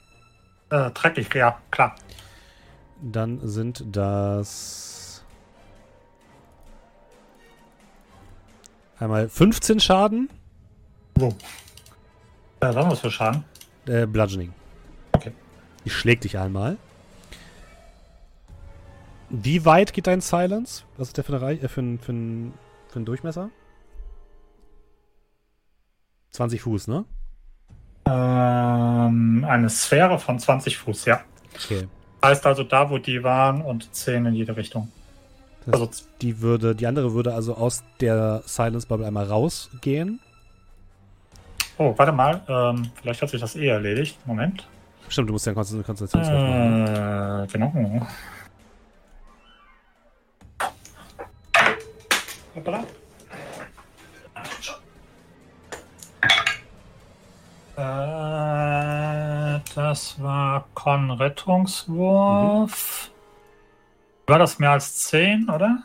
Äh, dreckig, ja, klar. Dann sind das einmal 15 Schaden, Wow. Äh, was haben wir für Schaden? äh, Bludgeoning. Okay. Die schlägt dich einmal. Wie weit geht dein Silence? Was ist der für, eine Reich äh, für, ein, für, ein, für einen Durchmesser? 20 Fuß, ne? Ähm, eine Sphäre von 20 Fuß, ja. Okay. Heißt also da, wo die waren und 10 in jede Richtung. Das, Also die würde, die andere würde also aus der Silence Bubble einmal rausgehen. Oh, warte mal. Ähm, vielleicht hat sich das eh erledigt. Moment. Stimmt, du musst ja einen Konzentration- Konzentrationswurf machen. ne? Äh, genau. Hoppala. Äh, das war Con-Rettungswurf. War das mehr als 10, oder?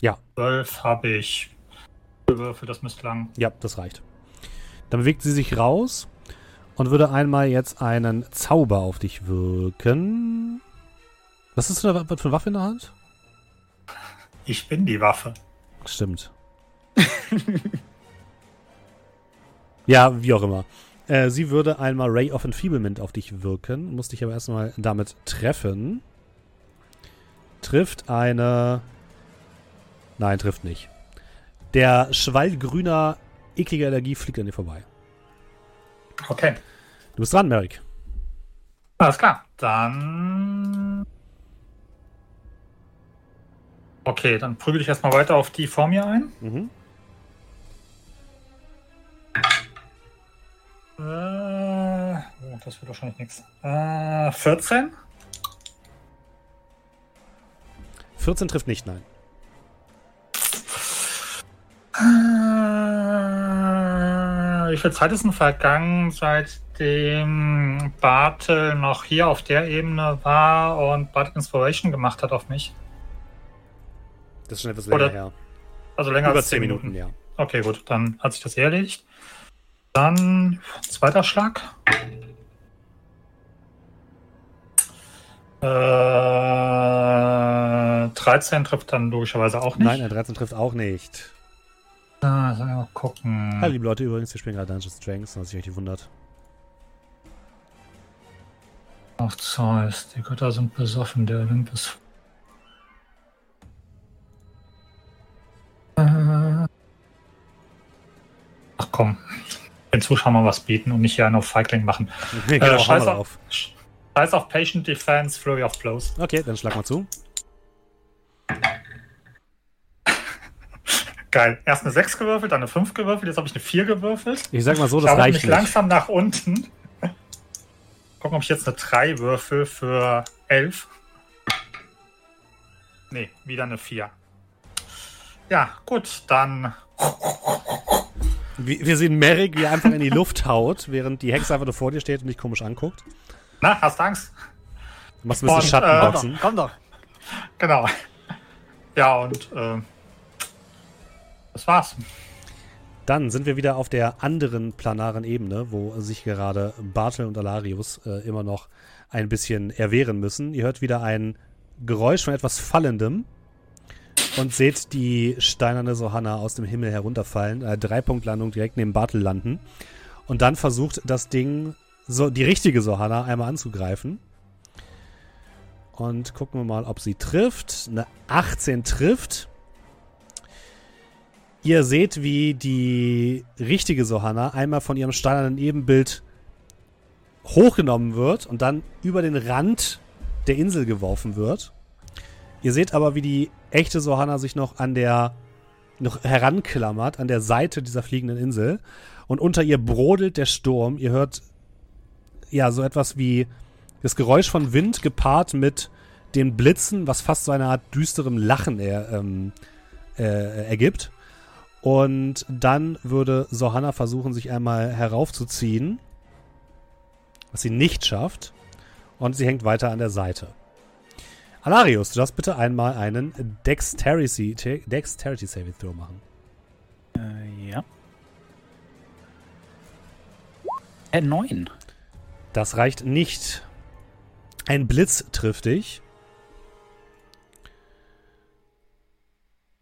Ja. 12 habe ich. Würfel, das müsste lang. Ja, das reicht. Dann bewegt sie sich raus und würde einmal jetzt einen Zauber auf dich wirken. Was ist für eine, für eine Waffe in der Hand? Ich bin die Waffe. Stimmt. <laughs> ja, wie auch immer. Äh, sie würde einmal Ray of Enfeeblement auf dich wirken, muss dich aber erstmal damit treffen. Trifft eine. Nein, trifft nicht. Der Schwall grüner, ekliger Energie fliegt an dir vorbei. Okay. Du bist dran, Merrick. Alles klar. Dann. Okay, dann prügel ich erstmal weiter auf die vor mir ein. Mhm. Äh, oh, das wird wahrscheinlich nichts. Äh, 14? 14 trifft nicht, nein. Äh, wie viel Zeit ist denn vergangen, seitdem Bartel noch hier auf der Ebene war und Bartel Inspiration gemacht hat auf mich? Das ist schon etwas länger Oder- her. Also länger Über als 10 Minuten, ja. Okay, gut, dann hat sich das erledigt. Dann zweiter Schlag. Äh, 13 trifft dann logischerweise auch nicht. Nein, ein 13 trifft auch nicht. Ah, sollen wir mal gucken. Hallo, liebe Leute, übrigens, wir spielen gerade Dungeons Dragons, dass ihr euch wundert. Auf Zeus, die Götter sind besoffen, der Olympus. Äh. Ach komm, den Zuschauern was bieten und nicht hier auf Feigling machen. genau, hau scheiß auf. Scheiß auf Patient Defense, Flurry of Blows. Okay, dann schlag mal zu. <laughs> Geil. Erst eine 6 gewürfelt, dann eine 5 gewürfelt, jetzt habe ich eine 4 gewürfelt. Ich sag mal so, Ich das arbeite reicht mich nicht. langsam nach unten. <laughs> Gucken, ob ich jetzt eine 3 würfel für 11. Nee, wieder eine 4. Ja, gut, dann. Wir, wir sehen Merrick, wie er einfach in die Luft haut, während die Hexe einfach nur vor dir steht und dich komisch anguckt. Na, hast du Angst? Du machst ein bisschen Und, Schattenboxen. Komm doch. Genau. Ja, und äh, das war's. Dann sind wir wieder auf der anderen planaren Ebene, wo sich gerade Bartel und Alarius äh, immer noch ein bisschen erwehren müssen. Ihr hört wieder ein Geräusch von etwas Fallendem und seht die steinerne Sohanna aus dem Himmel herunterfallen. Äh, Dreipunktlandung direkt neben Bartel landen. Und dann versucht das Ding, so die richtige Sohanna, einmal anzugreifen. Und gucken wir mal, ob sie trifft. Eine 18 trifft. Ihr seht, wie die richtige Sohanna einmal von ihrem steinernen Ebenbild hochgenommen wird und dann über den Rand der Insel geworfen wird. Ihr seht aber, wie die echte Sohanna sich noch an der noch heranklammert an der Seite dieser fliegenden Insel und unter ihr brodelt der Sturm. Ihr hört ja so etwas wie das Geräusch von Wind gepaart mit den Blitzen, was fast so eine Art düsterem Lachen er, ähm, äh, ergibt. Und dann würde Sohanna versuchen, sich einmal heraufzuziehen, was sie nicht schafft. Und sie hängt weiter an der Seite. Alarius, du darfst bitte einmal einen Dexterity, Dexterity Saving Throw machen. Äh, ja. Äh, neun. Das reicht nicht. Ein Blitz trifft dich.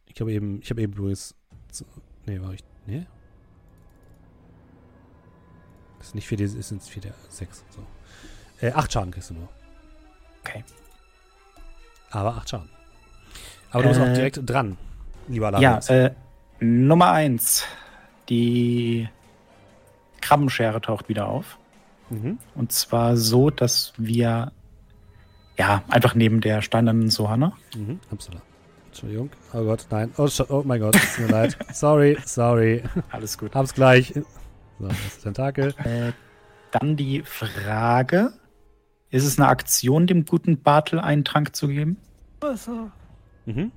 Ich habe eben, ich habe eben übrigens. Nee, war ich. Nee? Das ist nicht 4 ist sind 4 der 6. So. Äh, 8 Schaden kriegst du nur. Okay. Aber 8 Schaden. Aber du bist auch Äh, direkt dran, lieber Ja, Alarius. äh, Nummer eins. Die Krabbenschere taucht wieder auf. mhm. Und zwar so, dass wir ja einfach neben der steinernen Sohanna. Mhm. Upsala. Entschuldigung. Oh Gott, nein. Oh, oh mein Gott, es tut mir leid. <laughs> Sorry, sorry. Alles gut. Hab's gleich. So, das ist Tentakel. Äh, dann die Frage: Ist es eine Aktion, dem guten Bartel einen Trank zu geben? Mhm.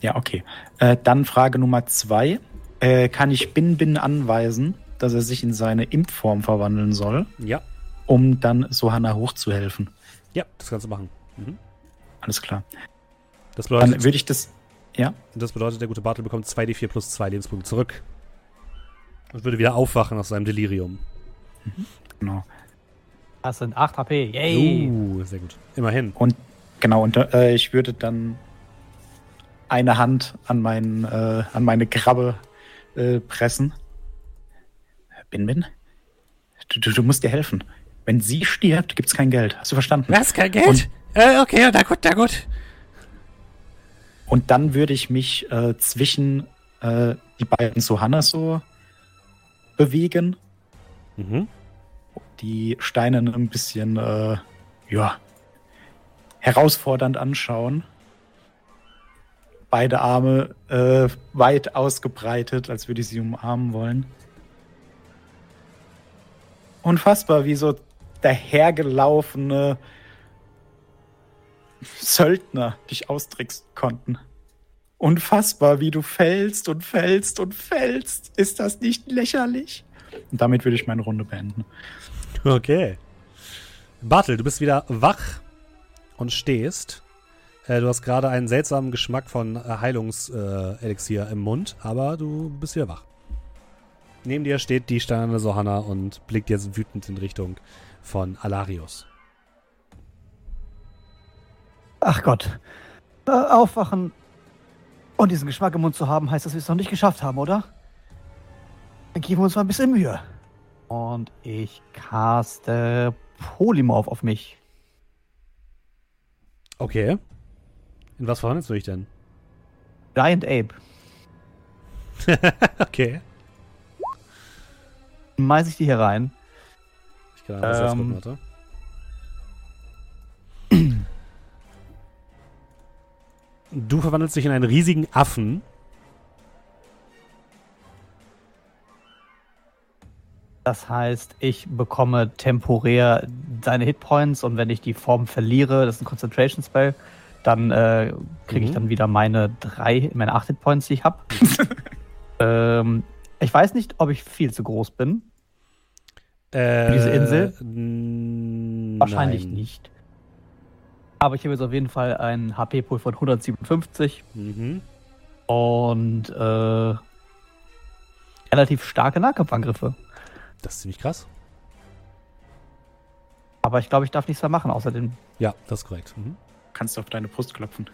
Ja, okay. Äh, dann Frage Nummer zwei. Äh, kann ich Bin Bin anweisen, dass er sich in seine Impfform verwandeln soll, Ja. um dann Sohanna hochzuhelfen? Ja, das kannst du machen. Mhm. Alles klar. Das Dann bedeutet, würde ich das. Ja, das bedeutet, der gute Bartel bekommt 2d4 plus 2 Lebenspunkte zurück. Und würde wieder aufwachen aus seinem Delirium. genau. Das sind 8 HP. Yay! Uh, sehr gut. Immerhin. Und genau, und äh, ich würde dann eine Hand an, meinen, äh, an meine Krabbe äh, pressen. Bin Bin, du, du, du musst ihr helfen. Wenn sie stirbt, gibt's kein Geld. Hast du verstanden? Was? Kein Geld? Und- äh, okay, na gut, na gut. Und dann würde ich mich äh, zwischen äh, die beiden Sohannas so bewegen, Mhm. Die Steine ein bisschen, äh, ja, herausfordernd anschauen. Beide Arme äh, weit ausgebreitet, als würde ich sie umarmen wollen. Unfassbar, wie so dahergelaufene Söldner dich austricksen konnten. Unfassbar, wie du fällst und fällst und fällst. Ist das nicht lächerlich? Und damit würde ich meine Runde beenden. <laughs> Okay. Bartel, du bist wieder wach und stehst. Äh, du hast gerade einen seltsamen Geschmack von äh, Heilungselixier im Mund, aber du bist wieder wach. Neben dir steht die steinerne Sohanna und blickt jetzt wütend in Richtung von Alarius. Ach Gott. Äh, aufwachen und diesen Geschmack im Mund zu haben, heißt, dass wir es noch nicht geschafft haben, oder? Dann geben wir uns mal ein bisschen Mühe. Und ich caste Polymorph auf mich. Okay. In was verwandelst du dich denn? Giant Ape. <laughs> Okay. Schmeiß ich die hier rein. Ich kann das jetzt Ähm. gucken, warte. <clears throat> Du verwandelst dich in einen riesigen Affen. Das heißt, ich bekomme temporär seine Hitpoints und wenn ich die Form verliere, das ist ein Concentration Spell, dann äh, kriege ich Mhm. dann wieder meine drei, meine acht Hitpoints, die ich habe. <laughs> ähm, ich weiß nicht, ob ich viel zu groß bin. Äh, Diese Insel? Wahrscheinlich nein. nicht. Aber ich habe jetzt auf jeden Fall einen HP-Pool von 157 Mhm. und äh, relativ starke Nahkampfangriffe. Das ist ziemlich krass. Aber ich glaube, ich darf nichts mehr machen, außerdem. Ja, das ist korrekt. Mhm. Kannst du auf deine Brust klopfen.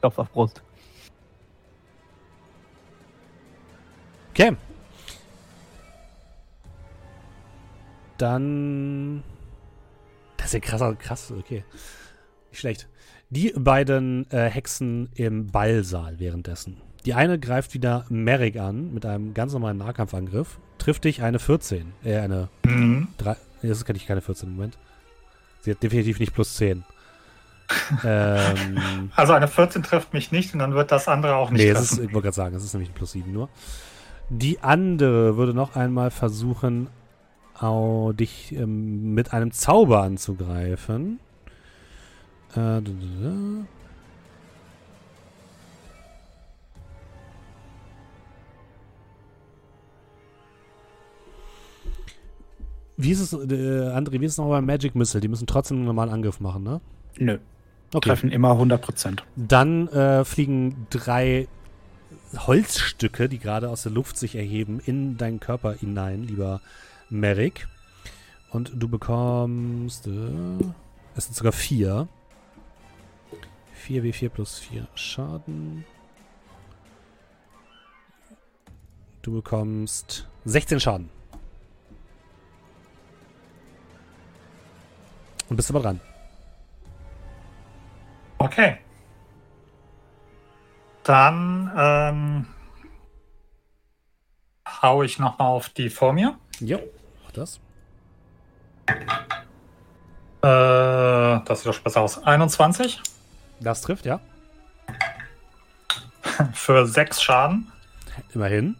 Klopf auf Brust. Okay. Dann. Das ist ja krasser, krass, okay. Nicht schlecht. Die beiden äh, Hexen im Ballsaal währenddessen. Die eine greift wieder Merrick an mit einem ganz normalen Nahkampfangriff. trifft dich eine 14. Äh, eine Mhm. 3. Nee, das ist gar nicht keine 14 im Moment. Sie hat definitiv nicht plus 10. <laughs> ähm, Also eine 14 trifft mich nicht und dann wird das andere auch nicht nee, es ist, treffen. ich wollte gerade sagen, es ist nämlich ein plus 7 nur. Die andere würde noch einmal versuchen, au, dich ähm, mit einem Zauber anzugreifen. Äh, Wie ist es, äh, André, wie ist es noch beim Magic Missile? Die müssen trotzdem einen normalen Angriff machen, ne? Nö, Okay. treffen immer 100%. Dann äh, fliegen drei Holzstücke, die gerade aus der Luft sich erheben, in deinen Körper hinein, lieber Merrick. Und du bekommst. Äh, es sind sogar vier. 4W4 plus 4 Schaden. Du bekommst 16 Schaden. Und bist aber dran. Okay. Dann ähm, hau ich nochmal auf die vor mir. Jo, mach das. Äh, das sieht doch besser aus. 21 Das trifft, ja. <laughs> für 6 Schaden Immerhin.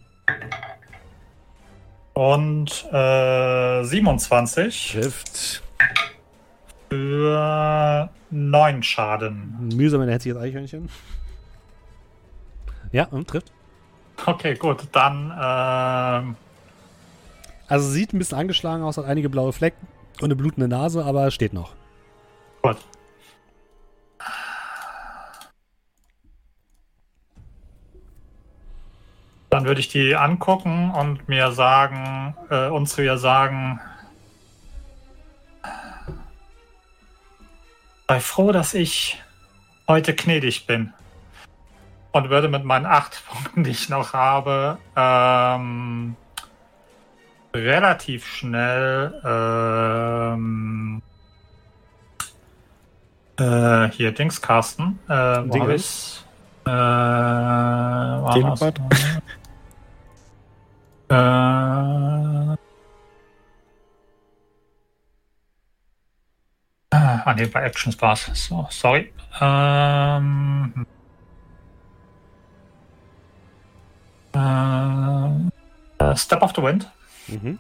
und äh, 27 Trifft. Für 9 Schaden. Mühsam in der hässliches Eichhörnchen. Ja, und trifft. Okay, gut. Dann ähm, Also sieht ein bisschen angeschlagen aus, hat einige blaue Flecken und eine blutende Nase, aber steht noch. gut. Dann würde ich die angucken und mir sagen, äh, und zu ihr sagen, sei froh, dass ich heute gnädig bin. Und würde mit meinen acht <laughs> Punkten, die ich noch habe, ähm, relativ schnell ähm, äh, hier Dings casten. Äh, hab ich's? Äh, war? <laughs> Äh, ah, nee, bei Actions war es. So, sorry. Ähm, äh, Step of the Wind. Mhm.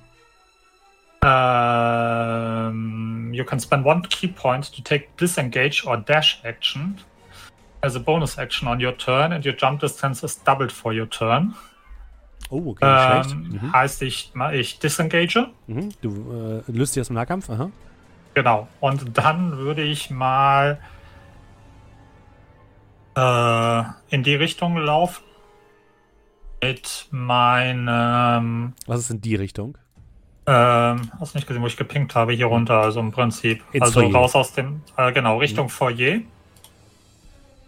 Um, you can spend one key point to take disengage or dash action as a bonus action on your turn, and your jump distance is doubled for your turn. Oh, okay. Ähm, Mhm. Heißt, ich, ich disengage. Mhm. Du äh, löst dich aus dem Nahkampf, aha. Genau. Und dann würde ich mal äh, in die Richtung laufen. Mit meinem. Was ist in die Richtung? Ähm, hast du nicht gesehen, wo ich gepinkt habe? Hier runter, also im Prinzip. Ins also Foyer. raus aus dem. Äh, genau, Richtung Foyer.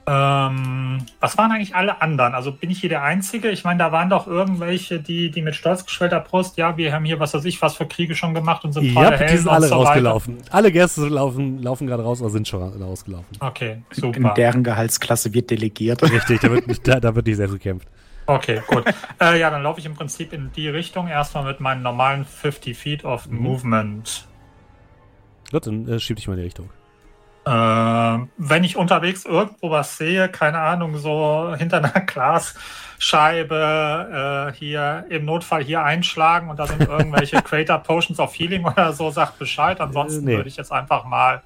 Ähm, was waren eigentlich alle anderen? Also bin ich hier der Einzige? Ich meine, da waren doch irgendwelche, die, die mit stolz geschwellter Brust, ja, wir haben hier was weiß ich, was für Kriege schon gemacht und sind Ja, tolle die Helden sind und alle so weiter. rausgelaufen. Alle Gäste laufen, laufen gerade raus oder sind schon rausgelaufen. Okay, In super. deren Gehaltsklasse wird delegiert. Richtig, da wird, nicht- da, da wird nicht selbst gekämpft. Okay, gut. <laughs> äh, ja, dann laufe ich im Prinzip in die Richtung. Erstmal mit meinen normalen 50 Feet of Mhm. Movement. Gut, dann äh, schieb dich mal in die Richtung. Ähm, wenn ich unterwegs irgendwo was sehe, keine Ahnung, so hinter einer <laughs> Glasscheibe, äh, hier im Notfall hier einschlagen und da sind irgendwelche <laughs> Creator Potions of Healing oder so, sagt Bescheid. Ansonsten Äh, nee. würde ich jetzt einfach mal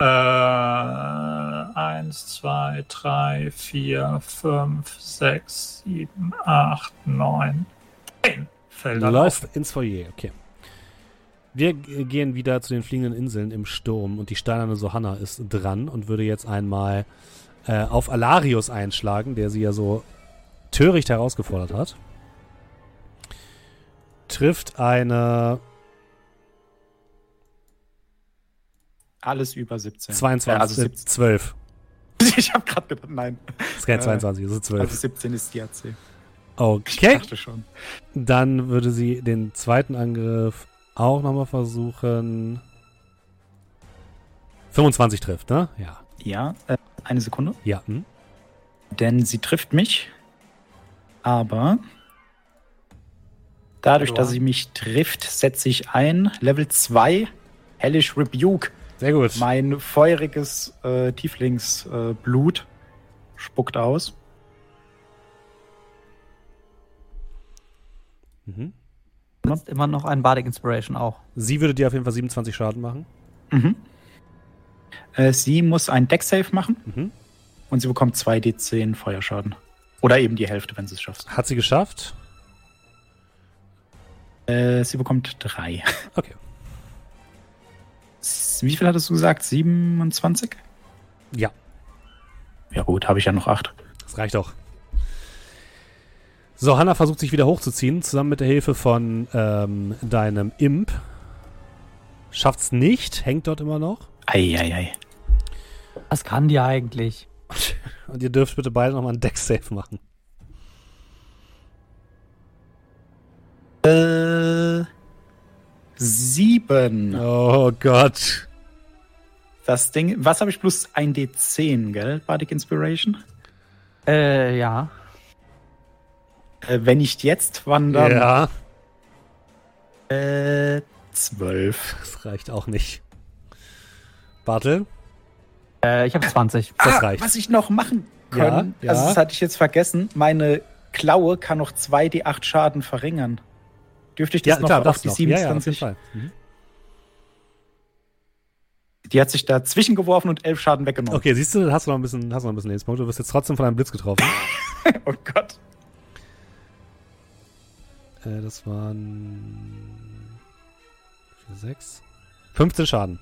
äh, eins, zwei, drei, vier, fünf, sechs, sieben, acht, neun, zehn Du Felder. läufst ins Foyer, okay. Wir g- gehen wieder zu den fliegenden Inseln im Sturm und die steinerne Sohanna ist dran und würde jetzt einmal äh, auf Alarius einschlagen, der sie ja so töricht herausgefordert hat. Trifft eine Alles über 17. 22, Äh, also äh, 17. 12. Ich habe gerade gedacht, nein. Das ist keine Äh, 22, das ist 12. Also 17 ist die AC. Ich Okay, dachte schon. dann würde sie den zweiten Angriff auch nochmal versuchen. 25 trifft, ne? Ja. Ja, äh, eine Sekunde. Ja. Hm? Denn sie trifft mich. Aber Dadurch, Also, dass sie mich trifft, setze ich ein. Level 2, Hellish Rebuke. Sehr gut. Mein feuriges äh, Tieflingsblut äh, spuckt aus. Mhm. Du hast immer noch einen Bardic Inspiration auch. Sie würde dir auf jeden Fall 27 Schaden machen. Mhm. Äh, sie muss ein Deck-Save machen Mhm. und sie bekommt 2d10 Feuerschaden. Oder eben die Hälfte, wenn sie es schafft. Hat sie geschafft? Äh, sie bekommt 3. Okay. Wie viel hattest du gesagt? 27? Ja, Ja gut, habe ich ja noch 8. das reicht auch. So, Hannah versucht sich wieder hochzuziehen, zusammen mit der Hilfe von ähm, deinem Imp. Schafft's nicht, hängt dort immer noch. Eieiei. Was kann die eigentlich? Und ihr dürft bitte beide nochmal einen Deck-Save machen. Äh, 7. Oh Gott. Das Ding, was habe ich plus 1d10, gell? Bardic Inspiration? Äh, ja. Äh, wenn nicht jetzt, wann dann? Ja, Äh, 12. das reicht auch nicht. Bartel, Äh, ich habe 20. das ah, reicht. was ich noch machen Ja, können, ja. also das hatte ich jetzt vergessen, meine Klaue kann noch 2d8 Schaden verringern. Dürfte ich das Ja, noch klar, auf das die noch. Ja, ja, auf 27? jeden Fall. Mhm. Die hat sich dazwischen geworfen und 11 Schaden weggenommen. Okay, siehst du, dann hast du noch ein bisschen, hast du noch ein bisschen Lebenspunkte. Du wirst jetzt trotzdem von einem Blitz getroffen. <laughs> Oh Gott. Äh, das waren 4, 6, 15 Schaden.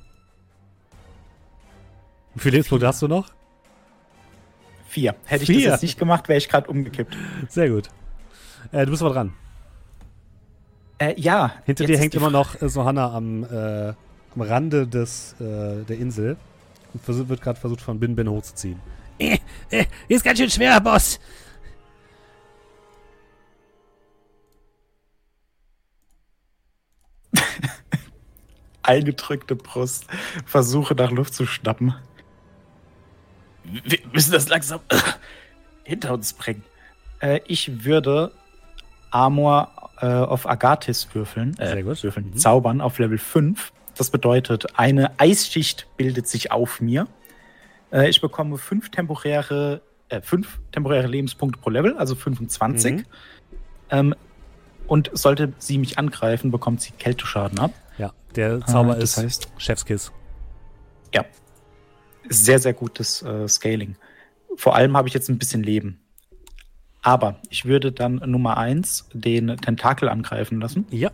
Wie viele Lebenspunkte hast du noch? Vier. Hätte ich Vier. das jetzt nicht gemacht, wäre ich gerade umgekippt. Sehr gut. Äh, du bist aber dran. Äh, ja. Hinter dir hängt immer noch äh, Sohanna am, äh, am Rande des, äh, der Insel. Und versuch, wird gerade versucht, von Bin Bin hochzuziehen. Äh, ist ganz schön schwer, Boss. Eingedrückte Brust. Versuche nach Luft zu schnappen. Wir müssen das langsam <clears throat> hinter uns bringen. Äh, ich würde Armor äh, auf Agathis würfeln. Äh, Sehr gut. Würfeln. Mhm. Zaubern auf Level 5. Das bedeutet, eine Eisschicht bildet sich auf mir. Äh, ich bekomme fünf temporäre, äh, fünf temporäre Lebenspunkte pro Level, also 25. Mhm. Ähm, und sollte sie mich angreifen, bekommt sie Kälteschaden ab. Ja, der Zauber das ist heißt- Chefskiss. Ja. Sehr, sehr gutes äh, Scaling. Vor allem habe ich jetzt ein bisschen Leben. Aber ich würde dann Nummer 1 den Tentakel angreifen lassen. Ja,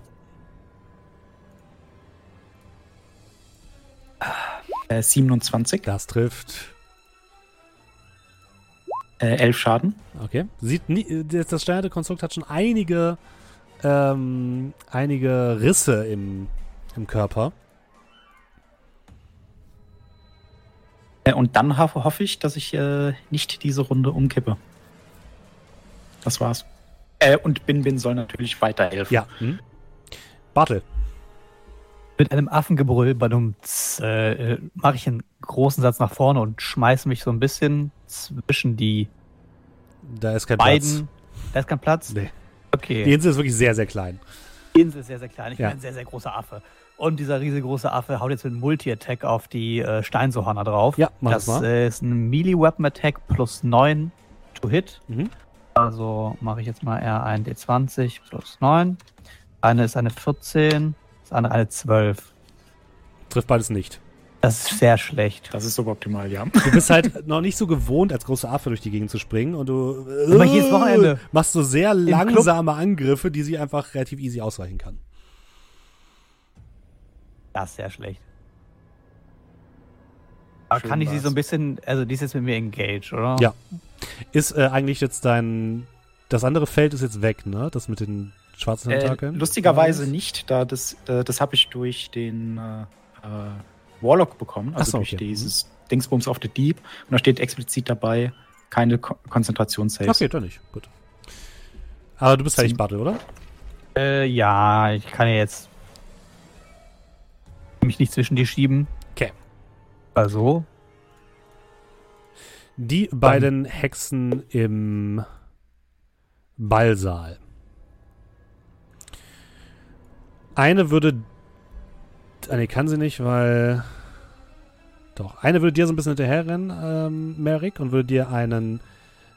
Äh, 27, das trifft. äh, 11 Schaden. Okay. Sieht nie, äh, das das steuerte Konstrukt hat schon einige, ähm, einige Risse im, im Körper. Äh, und dann ho hoffe ich, dass ich äh, nicht diese Runde umkippe. Das war's. Äh, und Bin Bin soll natürlich weiterhelfen. Ja. Mhm. Bartel. Mit einem Affengebrüll bei einem Z- äh, äh, mache ich einen großen Satz nach vorne und schmeiße mich so ein bisschen zwischen die Da ist kein Platz. beiden. Da ist kein Platz? Nee. Okay. Die Insel ist wirklich sehr, sehr klein. Die Insel ist sehr, sehr klein. Ich Ja. bin ein sehr, sehr großer Affe. Und dieser riesengroße Affe haut jetzt mit einem Multi-Attack auf die äh, Steinsohana drauf. Ja, mach das das mal. ist ein Melee-Weapon-Attack plus 9 to hit. Mhm. Also mache ich jetzt mal eher ein D20 plus 9. Eine ist eine 14, das andere eine 12. Trifft beides nicht. Das ist sehr schlecht. Das ist suboptimal, ja. Du bist halt <laughs> noch nicht so gewohnt, als großer Affe durch die Gegend zu springen und du äh, Aber jedes Wochenende. machst so sehr langsame Angriffe, die sie einfach relativ easy ausweichen kann. Das ist sehr schlecht. Aber Schön kann ich sie so ein bisschen, also die ist jetzt mit mir engaged, oder? Ja. Ist äh, eigentlich jetzt dein. Das andere Feld ist jetzt weg, ne? Das mit den schwarzen Äh, Tentakeln? lustigerweise Was? nicht, da das, äh, das habe ich durch den äh, äh, Warlock bekommen, also Ach so, durch okay. dieses Dingsbums auf the Deep. Und da steht explizit dabei, keine Ko Konzentrationssaves. Okay, dann nicht. Gut. Aber du bist fertig, Bartel, oder? Äh, ja, ich kann ja jetzt mich nicht zwischen die schieben. Okay. Also, Die beiden Hexen im Ballsaal. Eine würde. Ah, nee, kann sie nicht, weil. Doch. Eine würde dir so ein bisschen hinterherrennen, ähm, Merrick, und würde dir einen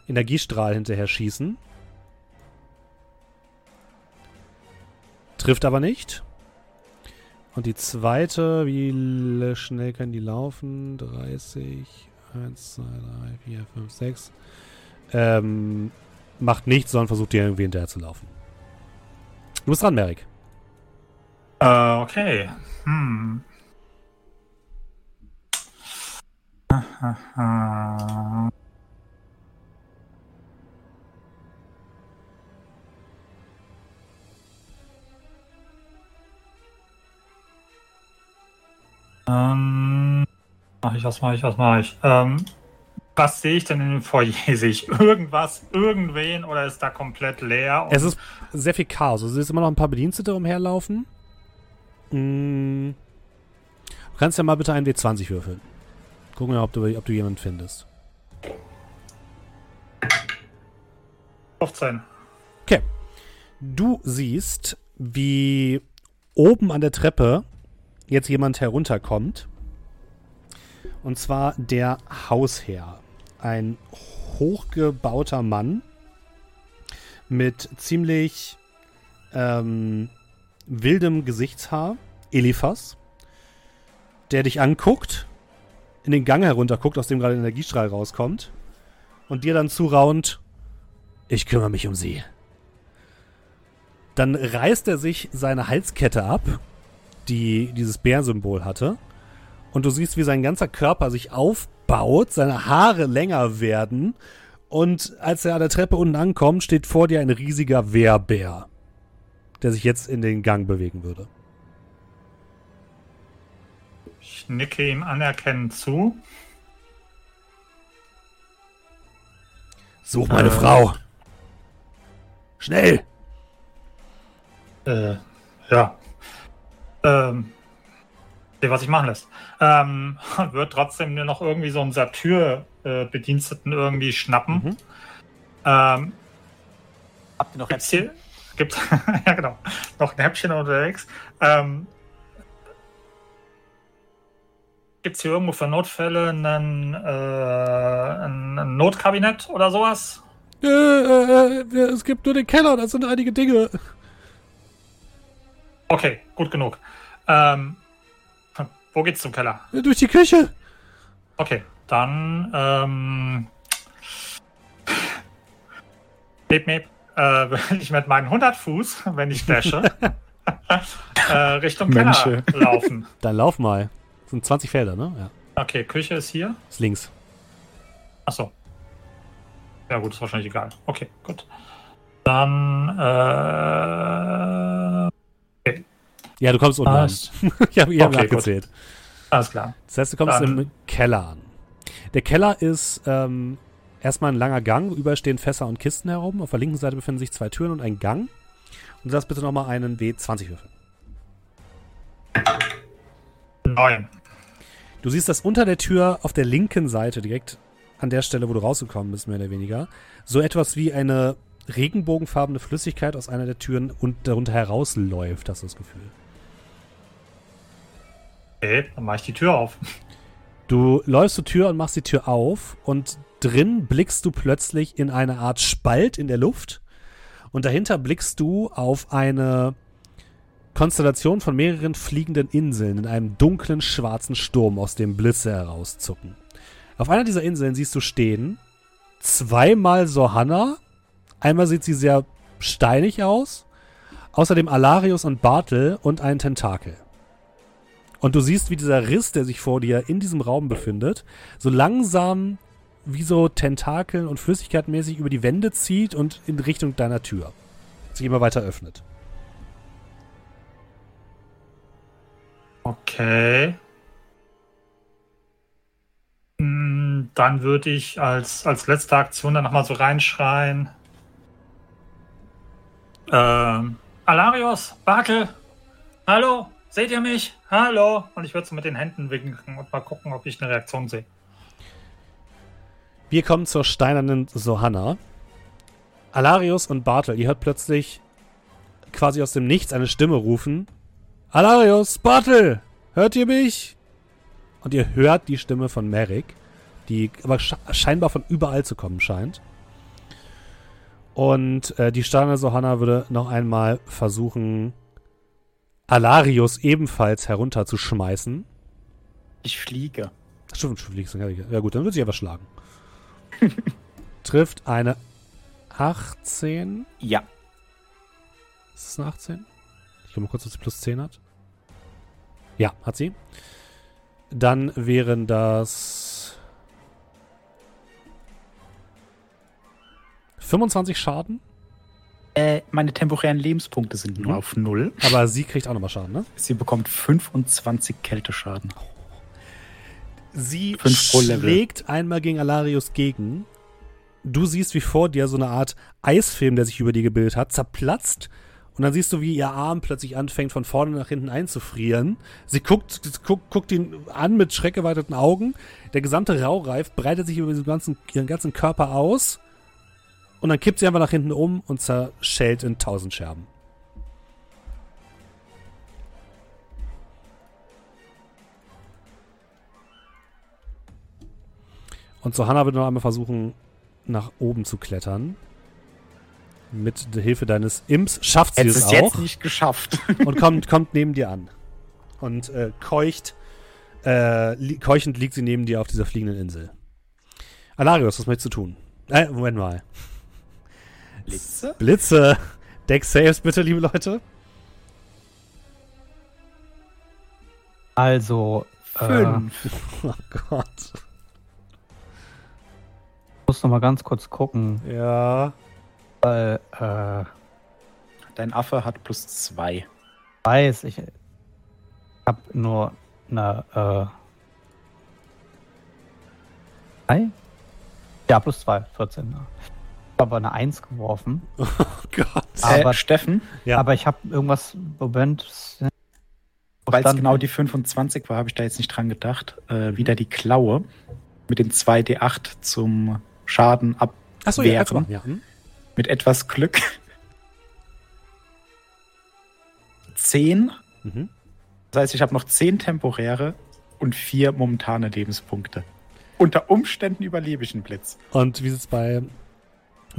Energiestrahl hinterher schießen. Trifft aber nicht. Und die zweite, wie schnell kann die laufen? 30, 1, 2, 3, 4, 5, 6. Ähm, macht nichts, sondern versucht dir irgendwie hinterher zu laufen. Du bist dran, Merrick. Äh, okay. Hm. Ähm, mach ich, was mache ich, was mache ich? Ähm, was sehe ich denn in dem Foyer? <laughs> Sehe ich irgendwas, irgendwen oder ist da komplett leer? Es ist sehr viel Chaos. Also, es ist immer noch ein paar Bedienstete umherlaufen. Mm. Du kannst ja mal bitte einen W20 würfeln. Gucken wir, ob du, ob du jemanden findest. 15. Du siehst, wie oben an der Treppe jetzt jemand herunterkommt. Und zwar der Hausherr. Ein hochgebauter Mann mit ziemlich ähm, wildem Gesichtshaar, Eliphas, der dich anguckt, in den Gang herunterguckt, aus dem gerade ein Energiestrahl rauskommt, und dir dann zuraunt, ich kümmere mich um sie. Dann reißt er sich seine Halskette ab, die dieses Bärsymbol hatte. Und du siehst, wie sein ganzer Körper sich aufbaut, seine Haare länger werden. Und als er an der Treppe unten ankommt, steht vor dir ein riesiger Wehrbär, der sich jetzt in den Gang bewegen würde. Ich nicke ihm anerkennend zu. Such meine Äh. Frau! Schnell! Äh, ja. Ähm, seh, was ich machen lässt. Ähm, <laughs> wird trotzdem nur noch irgendwie so einen Satyr-Bediensteten irgendwie schnappen. Mhm. Ähm, Habt ihr noch gibt's hier, gibt, <laughs> ja genau, noch ein Häppchen unterwegs. Ähm, Gibt es hier irgendwo für Notfälle einen, äh, ein, ein Notkabinett oder sowas? Äh, äh, äh, es gibt nur den Keller, da sind einige Dinge. Okay, gut genug. Ähm, wo geht's zum Keller? Durch die Küche. Okay, dann ähm, Meep, meep, äh, <laughs> ich mit meinen 100 Fuß, wenn ich dashe, <laughs> äh, Richtung Mönche. Keller laufen. <laughs> Dann lauf mal. Das sind 20 Felder, ne? Ja. Okay, Küche ist hier. Ist links. Achso. Ja gut, ist wahrscheinlich egal. Okay, gut. Dann äh, Ja, du kommst unten Passt. an. <laughs> ich habe hab Okay, gut. nachgezählt. alles klar. Das heißt, du kommst Dann- im Keller an. Der Keller ist ähm, erstmal ein langer Gang. Überall stehen Fässer und Kisten herum. Auf der linken Seite befinden sich zwei Türen und ein Gang. Und du darfst bitte nochmal einen W20 würfeln. Neun. Du siehst, dass unter der Tür auf der linken Seite, direkt an der Stelle, wo du rausgekommen bist, mehr oder weniger, so etwas wie eine regenbogenfarbene Flüssigkeit aus einer der Türen und darunter herausläuft, hast du das Gefühl. Okay, dann mache ich die Tür auf. Du läufst zur Tür und machst die Tür auf und drin blickst du plötzlich in eine Art Spalt in der Luft und dahinter blickst du auf eine Konstellation von mehreren fliegenden Inseln in einem dunklen schwarzen Sturm, aus dem Blitze herauszucken. Auf einer dieser Inseln siehst du stehen zweimal Sohanna, einmal sieht sie sehr steinig aus, außerdem Alarius und Bartel und ein Tentakel. Und du siehst, wie dieser Riss, der sich vor dir in diesem Raum befindet, so langsam wie so Tentakeln und Flüssigkeitmäßig über die Wände zieht und in Richtung deiner Tür sich immer weiter öffnet. Okay. Hm, Dann würde ich als, als letzte Aktion dann nochmal so reinschreien. Ähm, Alarios, Bartel, hallo, seht ihr mich? Hallo. Und ich würde so mit den Händen winken und mal gucken, ob ich eine Reaktion sehe. Wir kommen zur steinernen Sohanna. Alarius und Bartel, ihr hört plötzlich quasi aus dem Nichts eine Stimme rufen. Alarius, Bartel, hört ihr mich? Und ihr hört die Stimme von Merrick, die aber sche scheinbar von überall zu kommen scheint. Und äh, die Sterne Sohanna würde noch einmal versuchen, Alarius ebenfalls herunterzuschmeißen. Ich fliege. Stimmt, fliegst du. Ja gut, dann wird sie aber schlagen. <laughs> Trifft eine 18. Ja. Ist es eine 18? Ich gucke mal kurz, ob sie plus 10 hat. Ja, hat sie. Dann wären das 25 Schaden, Äh, meine temporären Lebenspunkte sind nur Mhm. auf null. aber sie kriegt auch nochmal Schaden, ne? Sie bekommt 25 Kälteschaden. Sie schlägt einmal gegen Alarius gegen. Du siehst, wie vor dir so eine Art Eisfilm, der sich über dir gebildet hat, zerplatzt. Und dann siehst du, wie ihr Arm plötzlich anfängt, von vorne nach hinten einzufrieren. Sie guckt, guckt, guckt ihn an mit schreckgeweiteten Augen. Der gesamte Raureif breitet sich über ihren ganzen, ihren ganzen Körper aus. Und dann kippt sie einfach nach hinten um und zerschellt in tausend Scherben. Und so Hannah wird noch einmal versuchen, nach oben zu klettern. Mit der Hilfe deines Imps schafft sie Hättest es es auch jetzt nicht geschafft. <laughs> und kommt, kommt neben dir an. Und äh, keucht, äh, li keuchend liegt sie neben dir auf dieser fliegenden Insel. Alarius, was möchtest du tun? Äh, Moment mal. Blitze? Blitze. Deck Saves bitte, liebe Leute. Also, äh, Fünf. <laughs> Oh Gott. muss noch mal ganz kurz gucken, Ja. weil äh, Dein Affe hat plus zwei. weiß, ich habe nur eine äh, drei? Ja, plus zwei, 14. ja. Ich habe aber eine 1 geworfen. <laughs> Oh Gott. Aber- äh, Steffen, Ja. Aber ich habe irgendwas, Moment, weil es genau die 25 war, habe ich da jetzt nicht dran gedacht. Äh, wieder die Klaue mit den 2d8 zum Schaden ab. Achso, ja, ja. Hm? Mit etwas Glück. <laughs> 10. Mhm. Das heißt, ich habe noch 10 temporäre und 4 momentane Lebenspunkte. Unter Umständen überlebe ich einen Blitz. Und wie sieht's bei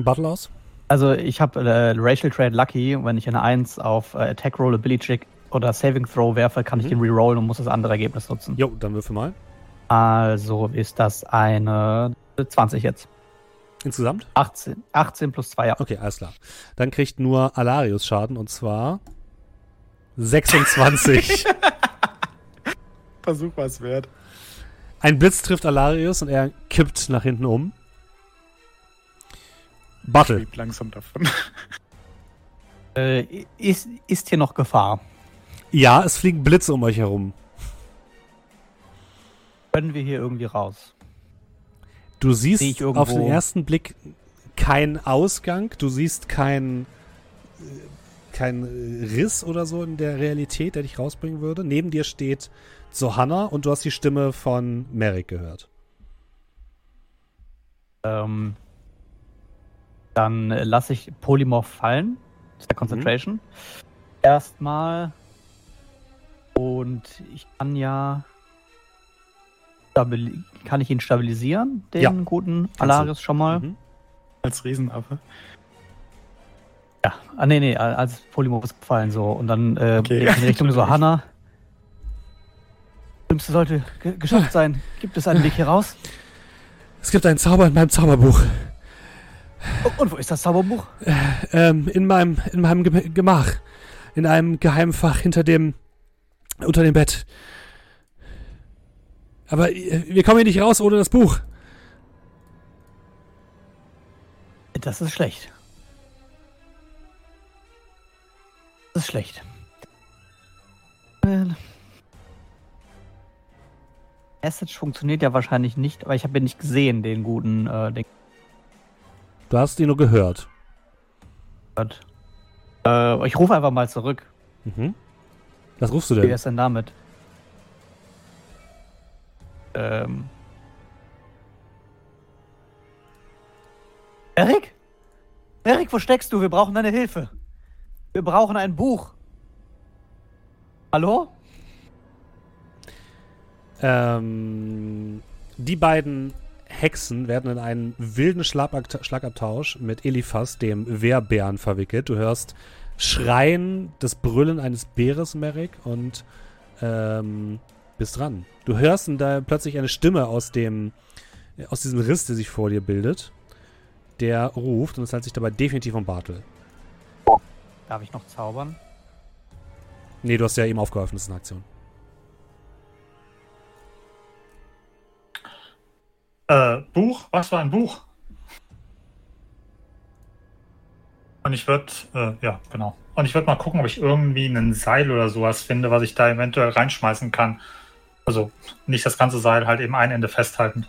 Battle aus? Also ich habe äh, Racial Trade Lucky, wenn ich eine 1 auf äh, Attack Roll, Ability Check oder Saving Throw werfe, kann ich Mhm. den rerollen und muss das andere Ergebnis nutzen. Jo, dann würfel mal. Also ist das eine 20 jetzt. Insgesamt? 18, 18 plus 2, ja. Okay, alles klar. Dann kriegt nur Alarius Schaden und zwar 26. <laughs> Versuch was wert. Ein Blitz trifft Alarius und er kippt nach hinten um. Battle. Schwebt langsam davon. <laughs> Äh, ist, ist hier noch Gefahr? Ja, es fliegen Blitze um euch herum. Können wir hier irgendwie raus? Du siehst ich auf den ersten Blick keinen Ausgang, du siehst keinen kein Riss oder so in der Realität, der dich rausbringen würde. Neben dir steht Johanna und du hast die Stimme von Merrick gehört. Ähm, dann äh, lasse ich Polymorph fallen. Das ist der Concentration. Erstmal. Und ich kann ja. stabili- Kann ich ihn stabilisieren, den Ja, guten du. Alarius schon mal? Mhm. Als Riesenaffe. Ja. Ah, nee, nee, als Polymorph ist gefallen so. Und dann äh, Okay. in Richtung <laughs> so Hanna. Schlimmste sollte ge geschafft sein. Gibt es einen Weg hier raus? Es gibt einen Zauber in meinem Zauberbuch. Und wo ist das Zauberbuch? Ähm, in meinem, in meinem Gem- Gemach. In einem geheimen Fach hinter dem, unter dem Bett. Aber äh, wir kommen hier nicht raus ohne das Buch. Das ist schlecht. Das ist schlecht. Message funktioniert ja wahrscheinlich nicht, aber ich habe ihn nicht gesehen, den guten äh, den Du hast ihn nur gehört. gehört. Äh, ich rufe einfach mal zurück. Mhm. Was rufst du Wie denn? ist denn damit? Ähm. Erik? Erik, wo steckst du? Wir brauchen deine Hilfe. Wir brauchen ein Buch. Hallo? Ähm, die beiden Hexen werden in einen wilden Schlagabta Schlagabtausch mit Eliphas, dem Wehrbären, verwickelt. Du hörst Schreien, das Brüllen eines Bäres, Merrick, und ähm, bist dran. Du hörst da plötzlich eine Stimme aus dem, aus diesem Riss, der sich vor dir bildet, der ruft und es handelt sich dabei definitiv um Bartel. Darf ich noch zaubern? Nee, du hast ja eben aufgeholfen, das ist eine Aktion. Äh, Buch? Was für ein Buch? Und ich würde, äh, ja, genau. Und ich würde mal gucken, ob ich irgendwie ein Seil oder sowas finde, was ich da eventuell reinschmeißen kann. Also nicht das ganze Seil, halt eben ein Ende festhalten.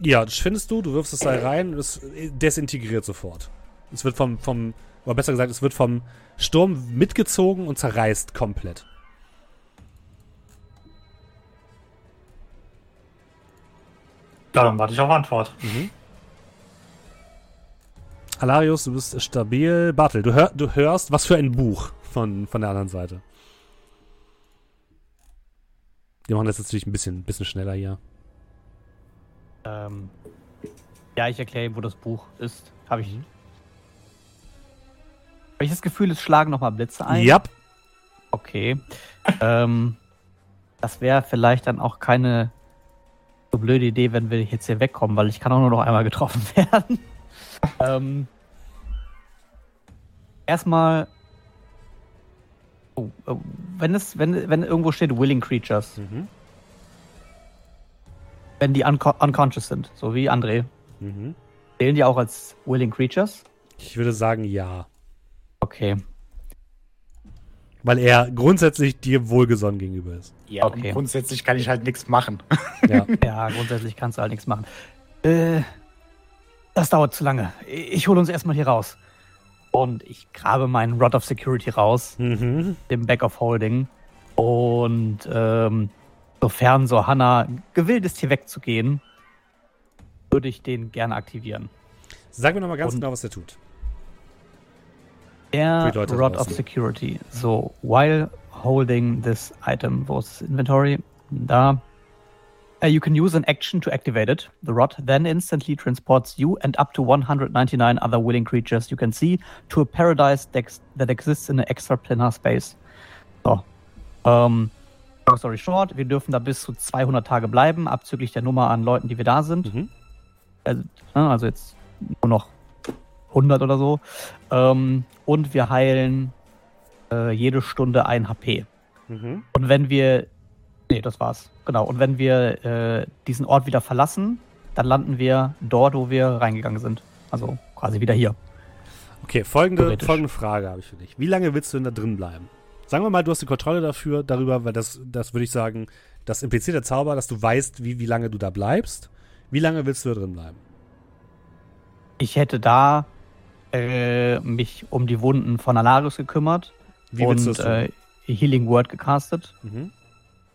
Ja, das findest du, du wirfst das Seil rein und es desintegriert sofort. Es wird vom, vom, oder besser gesagt, es wird vom Sturm mitgezogen und zerreißt komplett. Ja, dann warte ich auf Antwort. Mhm. Alarius, du bist stabil. Bartel, du, hör, du hörst, was für ein Buch von, von der anderen Seite. Wir machen das jetzt natürlich ein bisschen, bisschen schneller hier. Ähm, ja, ich erkläre ihm, wo das Buch ist. Habe ich. Habe ich das Gefühl, es schlagen nochmal Blitze ein? Ja. Okay. ähm, das wäre vielleicht dann auch keine so blöde Idee, wenn wir jetzt hier wegkommen, weil ich kann auch nur noch einmal getroffen <laughs> werden. ähm, erstmal, oh, oh, wenn es, wenn, wenn irgendwo steht Willing Creatures, Mhm. wenn die unco unconscious sind, so wie André, Mhm. zählen die auch als Willing Creatures? Ich würde sagen, ja. Okay. Weil er grundsätzlich dir wohlgesonnen gegenüber ist. Ja, Okay. und grundsätzlich kann ich halt nichts machen. Ja. <laughs> Ja, grundsätzlich kannst du halt nichts machen. Äh, das dauert zu lange. Ich hole uns erstmal hier raus. Und ich grabe meinen Rod of Security raus, mhm. dem Back of Holding. Und ähm, sofern so Hannah gewillt ist, hier wegzugehen, würde ich den gerne aktivieren. Sag mir nochmal ganz Und- genau, was er tut. Der Rod of Security. So, while holding this item, wo ist das Inventory? Da. Uh, you can use an action to activate it. The rod then instantly transports you and up to 199 other willing creatures you can see to a paradise that exists in an extraplanar space. So. Ähm, long story short, wir dürfen da bis zu 200 Tage bleiben, abzüglich der Nummer an Leuten, die wir da sind. Mhm. Also, ne, also jetzt nur noch 100 oder so. Ähm, und wir heilen äh, jede Stunde ein HP. Mhm. Und wenn wir. Nee, das war's. Genau. Und wenn wir äh, diesen Ort wieder verlassen, dann landen wir dort, wo wir reingegangen sind. Also quasi wieder hier. Okay, folgende, folgende Frage habe ich für dich. Wie lange willst du denn da drin bleiben? Sagen wir mal, du hast die Kontrolle dafür, darüber, weil das, das würde ich sagen, das impliziert der Zauber, dass du weißt, wie, wie lange du da bleibst. Wie lange willst du da drin bleiben? Ich hätte da äh, mich um die Wunden von Alarius gekümmert Wie und das äh, Healing Word gecastet. mhm.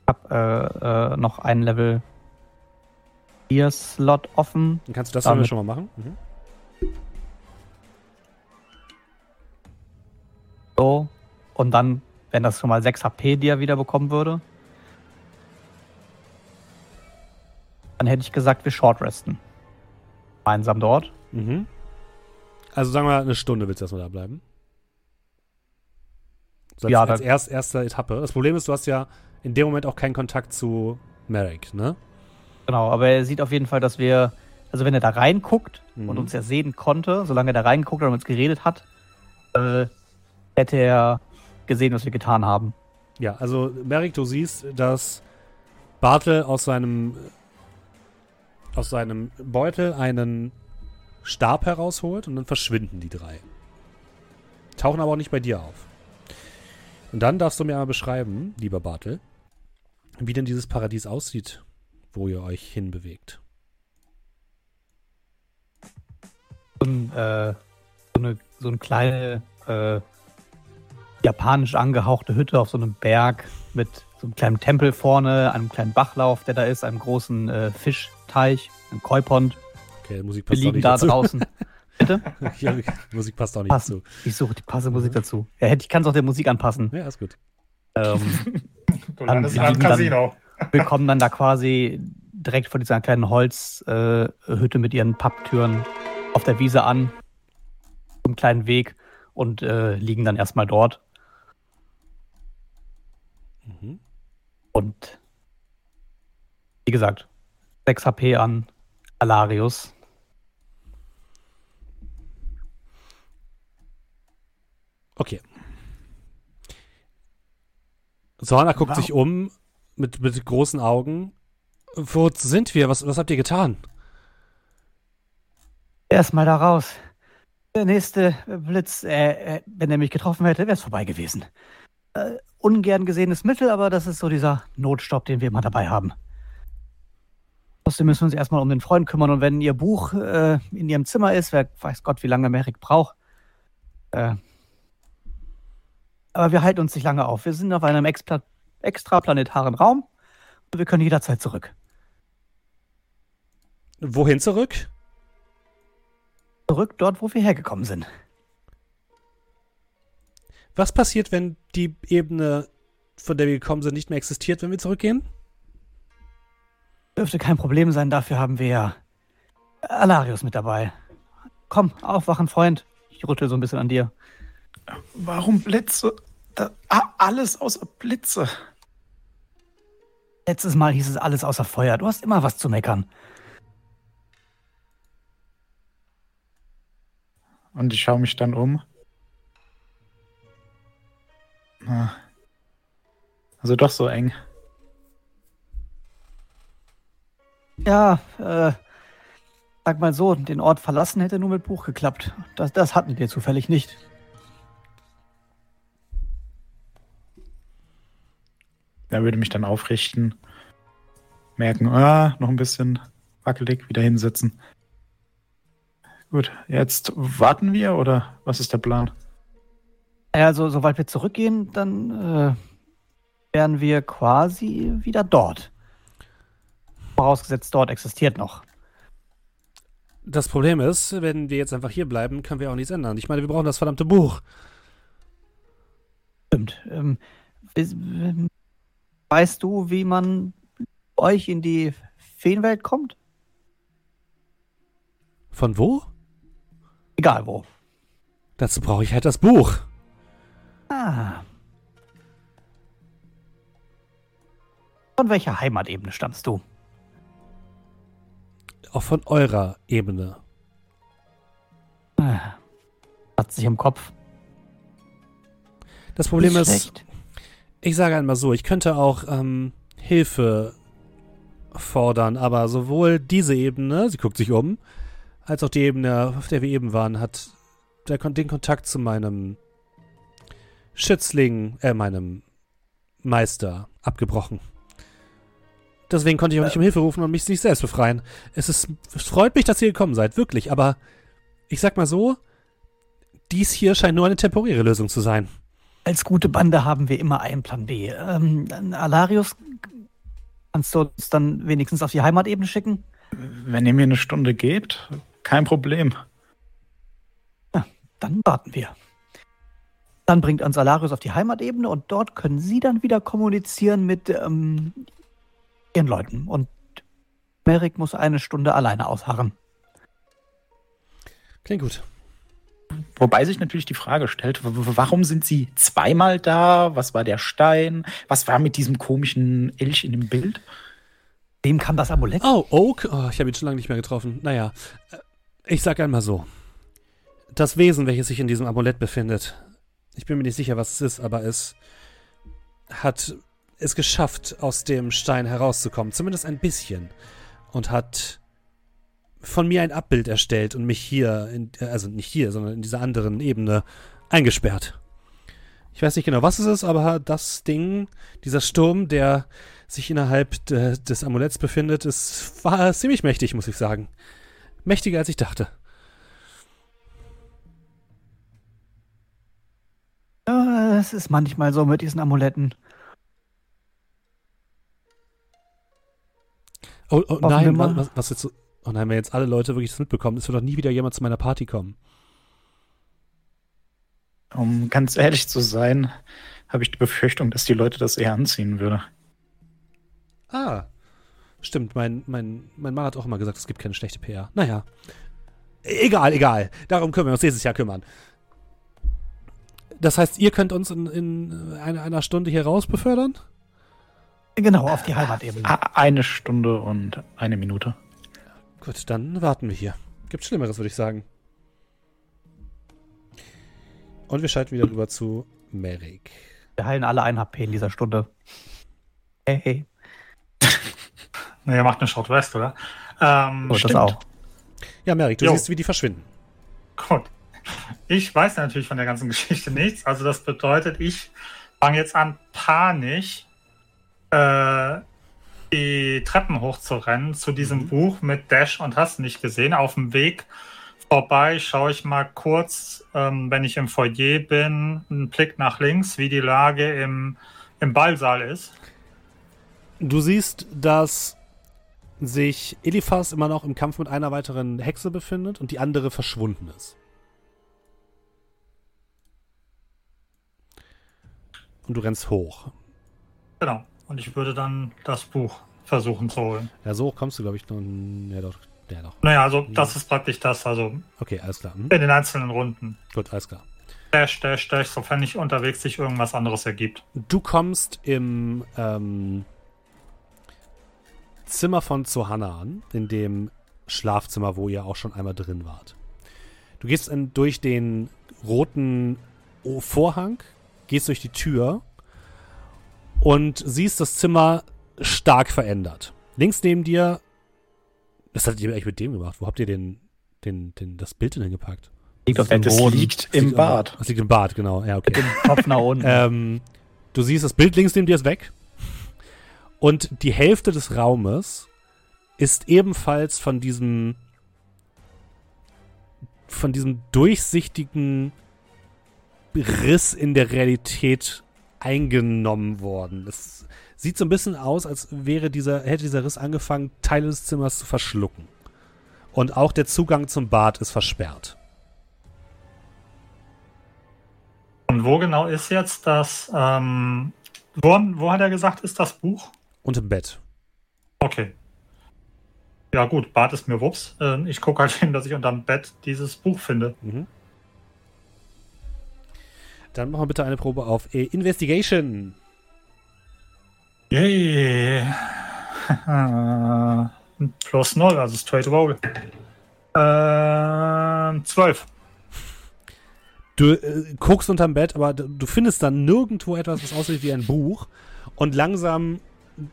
Hab äh, äh, noch einen Level 4 Slot offen. Dann kannst du das damit schon mal machen. Mhm. So. Und dann, wenn das schon mal 6 HP, die er wieder bekommen würde, dann hätte ich gesagt, wir short resten. Gemeinsam dort. Mhm. Also sagen wir eine Stunde willst du erstmal da bleiben. So als, Ja, als erst, erste Etappe. Das Problem ist, du hast ja in dem Moment auch keinen Kontakt zu Merrick, ne? Genau, aber er sieht auf jeden Fall, dass wir, also wenn er da reinguckt Mhm. und uns ja sehen konnte, solange er da reingeguckt hat und uns geredet hat, äh, hätte er gesehen, was wir getan haben. Ja, also Merrick, du siehst, dass Bartel aus seinem aus seinem Beutel einen Stab herausholt und dann verschwinden die drei. Tauchen aber auch nicht bei dir auf. Und dann darfst du mir einmal beschreiben, lieber Bartel, wie denn dieses Paradies aussieht, wo ihr euch hinbewegt. So, äh, so eine, so eine kleine äh, japanisch angehauchte Hütte auf so einem Berg mit so einem kleinen Tempel vorne, einem kleinen Bachlauf, der da ist, einem großen äh, Fischteich, einem Koi-Pond. Okay, die Musik Wir passt auch liegen nicht da dazu. draußen. <laughs> Bitte? <laughs> ja, die Musik passt auch nicht Passen. dazu. Ich suche die passende Musik dazu. Ja, ich kann es auch der Musik anpassen. Ja, ist gut. Ähm, <laughs> Du landest in wir einem liegen dann- Casino. wir kommen dann da quasi direkt vor dieser kleinen Holzhütte äh, mit ihren Papptüren auf der Wiese an, zum kleinen Weg und äh, liegen dann erstmal dort. Mhm. Und wie gesagt, 6 HP an Alarius. Okay. Sorna guckt Warum- sich um mit, mit großen Augen. Wo sind wir? Was, was habt ihr getan? Erstmal da raus. Der nächste Blitz, äh, äh, wenn er mich getroffen hätte, wäre es vorbei gewesen. Äh, ungern gesehenes Mittel, aber das ist so dieser Notstopp, den wir immer dabei haben. Trotzdem müssen wir uns erstmal um den Freund kümmern und wenn ihr Buch äh, in ihrem Zimmer ist, wer weiß Gott, wie lange Merrick braucht. Äh, aber wir halten uns nicht lange auf. Wir sind auf einem expla extraplanetaren Raum und wir können jederzeit zurück. Wohin zurück? Zurück dort, wo wir hergekommen sind. Was passiert, wenn die Ebene, von der wir gekommen sind, nicht mehr existiert, wenn wir zurückgehen? Dürfte kein Problem sein, dafür haben wir ja Alarius mit dabei. Komm, aufwachen, Freund. Ich rüttel so ein bisschen an dir. Warum Blitze? Da, ah, alles außer Blitze. Letztes Mal hieß es alles außer Feuer. Du hast immer was zu meckern. Und ich schaue mich dann um. Ah. Also doch so eng. Ja, äh, sag mal so, den Ort verlassen hätte nur mit Buch geklappt. Das, das hatten wir zufällig nicht. Er würde mich dann aufrichten, merken, ah, noch ein bisschen wackelig, wieder hinsetzen. Gut, jetzt warten wir oder was ist der Plan? Also, sobald wir zurückgehen, dann äh, wären wir quasi wieder dort. Vorausgesetzt, dort existiert noch. Das Problem ist, wenn wir jetzt einfach hier bleiben, können wir auch nichts ändern. Ich meine, wir brauchen das verdammte Buch. Stimmt. Ähm, ähm, weißt du, wie man euch in die Feenwelt kommt? Von wo? Egal wo. Dazu brauche ich halt das Buch. Ah. Von welcher Heimatebene stammst du? Auch von eurer Ebene. Ah. Hat sich im Kopf. Das Problem Nicht ist, schlecht. Ich sage einmal so, ich könnte auch ähm, Hilfe fordern, aber sowohl diese Ebene, sie guckt sich um, als auch die Ebene, auf der wir eben waren, hat der, den Kontakt zu meinem Schützling, äh, meinem Meister abgebrochen. Deswegen konnte ich auch nicht um Hilfe rufen und mich nicht selbst befreien. Es ist, es freut mich, dass ihr gekommen seid, wirklich, aber ich sag mal so, dies hier scheint nur eine temporäre Lösung zu sein. Als gute Bande haben wir immer einen Plan B. Ähm, Alarius, kannst du uns dann wenigstens auf die Heimatebene schicken? Wenn ihr mir eine Stunde gebt, kein Problem. Dann warten wir. Dann bringt uns Alarius auf die Heimatebene und dort können sie dann wieder kommunizieren mit ähm, ihren Leuten. Und Merrick muss eine Stunde alleine ausharren. Klingt gut. Wobei sich natürlich die Frage stellt, warum sind sie zweimal da? Was war der Stein? Was war mit diesem komischen Elch in dem Bild? Wem kam das Amulett? Oh, Oak? Oh, ich habe ihn schon lange nicht mehr getroffen. Naja, äh, ich sag einmal so. Das Wesen, welches sich in diesem Amulett befindet, ich bin mir nicht sicher, was es ist, aber es hat es geschafft, aus dem Stein herauszukommen. Zumindest ein bisschen. Und hat von mir ein Abbild erstellt und mich hier, in, also nicht hier, sondern in dieser anderen Ebene eingesperrt. Ich weiß nicht genau, was es ist, aber das Ding, dieser Sturm, der sich innerhalb de, des Amuletts befindet, ist, war ziemlich mächtig, muss ich sagen. Mächtiger, als ich dachte. Ja, es ist manchmal so mit diesen Amuletten. Oh, oh nein, was, was jetzt so, Oh nein, wenn jetzt alle Leute wirklich das mitbekommen, es wird doch nie wieder jemand zu meiner Party kommen. Um ganz ehrlich zu sein, habe ich die Befürchtung, dass die Leute das eher anziehen würde. Ah, stimmt. Mein, mein, mein Mann hat auch immer gesagt, es gibt keine schlechte PR. Naja. Egal, egal. Darum können wir uns nächstes Jahr kümmern. Das heißt, ihr könnt uns in, in einer, einer Stunde hier raus befördern? Genau, auf die Heimatebene. A- Eine Stunde und eine Minute. Gut, dann warten wir hier. Gibt Schlimmeres, würde ich sagen. Und wir schalten wieder rüber zu Merrick. Wir heilen alle ein HP in dieser Stunde. Hey, hey. <laughs> Ihr macht eine Short Rest, oder? Ähm, So, das stimmt. auch. Ja, Merrick, du Jo. siehst, wie die verschwinden. Gut. Ich weiß natürlich von der ganzen <laughs> Geschichte nichts. Also das bedeutet, ich fange jetzt an, panisch äh, die Treppen hochzurennen zu diesem Mhm. Buch mit Dash und hast nicht gesehen. Auf dem Weg vorbei schaue ich mal kurz, ähm, wenn ich im Foyer bin, einen Blick nach links, wie die Lage im, im Ballsaal ist. Du siehst, dass sich Eliphas immer noch im Kampf mit einer weiteren Hexe befindet und die andere verschwunden ist. Und du rennst hoch. Genau. Und ich würde dann das Buch versuchen zu holen. Ja, so hoch kommst du, glaube ich, noch. Ja, doch. Ja, doch. Naja, also das ist praktisch das, also Okay, alles klar. Hm? in den einzelnen Runden. Gut, alles klar. Dash, dash, dash, sofern nicht unterwegs sich irgendwas anderes ergibt. Du kommst im ähm, Zimmer von Zohanna an, in dem Schlafzimmer, wo ihr auch schon einmal drin wart. Du gehst in, durch den roten Vorhang, gehst durch die Tür und siehst das Zimmer stark verändert. Links neben dir, was hattet ihr eigentlich mit dem gemacht? Wo habt ihr den, den, den, das Bild denn hingepackt? Liegt auf dem Das Boden. liegt im liegt Bad. Das liegt im Bad, genau. Ja, okay. Mit dem Kopf nach unten. <laughs> Ähm, du siehst, das Bild links neben dir ist weg. Und die Hälfte des Raumes ist ebenfalls von diesem von diesem durchsichtigen Riss in der Realität eingenommen worden. Es sieht so ein bisschen aus, als wäre dieser, hätte dieser Riss angefangen, Teile des Zimmers zu verschlucken. Und auch der Zugang zum Bad ist versperrt. Und wo genau ist jetzt das, ähm, wo, wo hat er gesagt, ist das Buch? Und im Bett. Okay. Ja gut, Bad ist mir wups. Ähm, ich gucke halt <laughs> hin, dass ich unterm Bett dieses Buch finde. Mhm. Dann machen wir bitte eine Probe auf äh, Investigation. Yay. <laughs> Plus 0, also straight roll. Ähm, 12. Du äh, guckst unterm Bett, aber du findest dann nirgendwo etwas, was aussieht wie ein Buch. Und langsam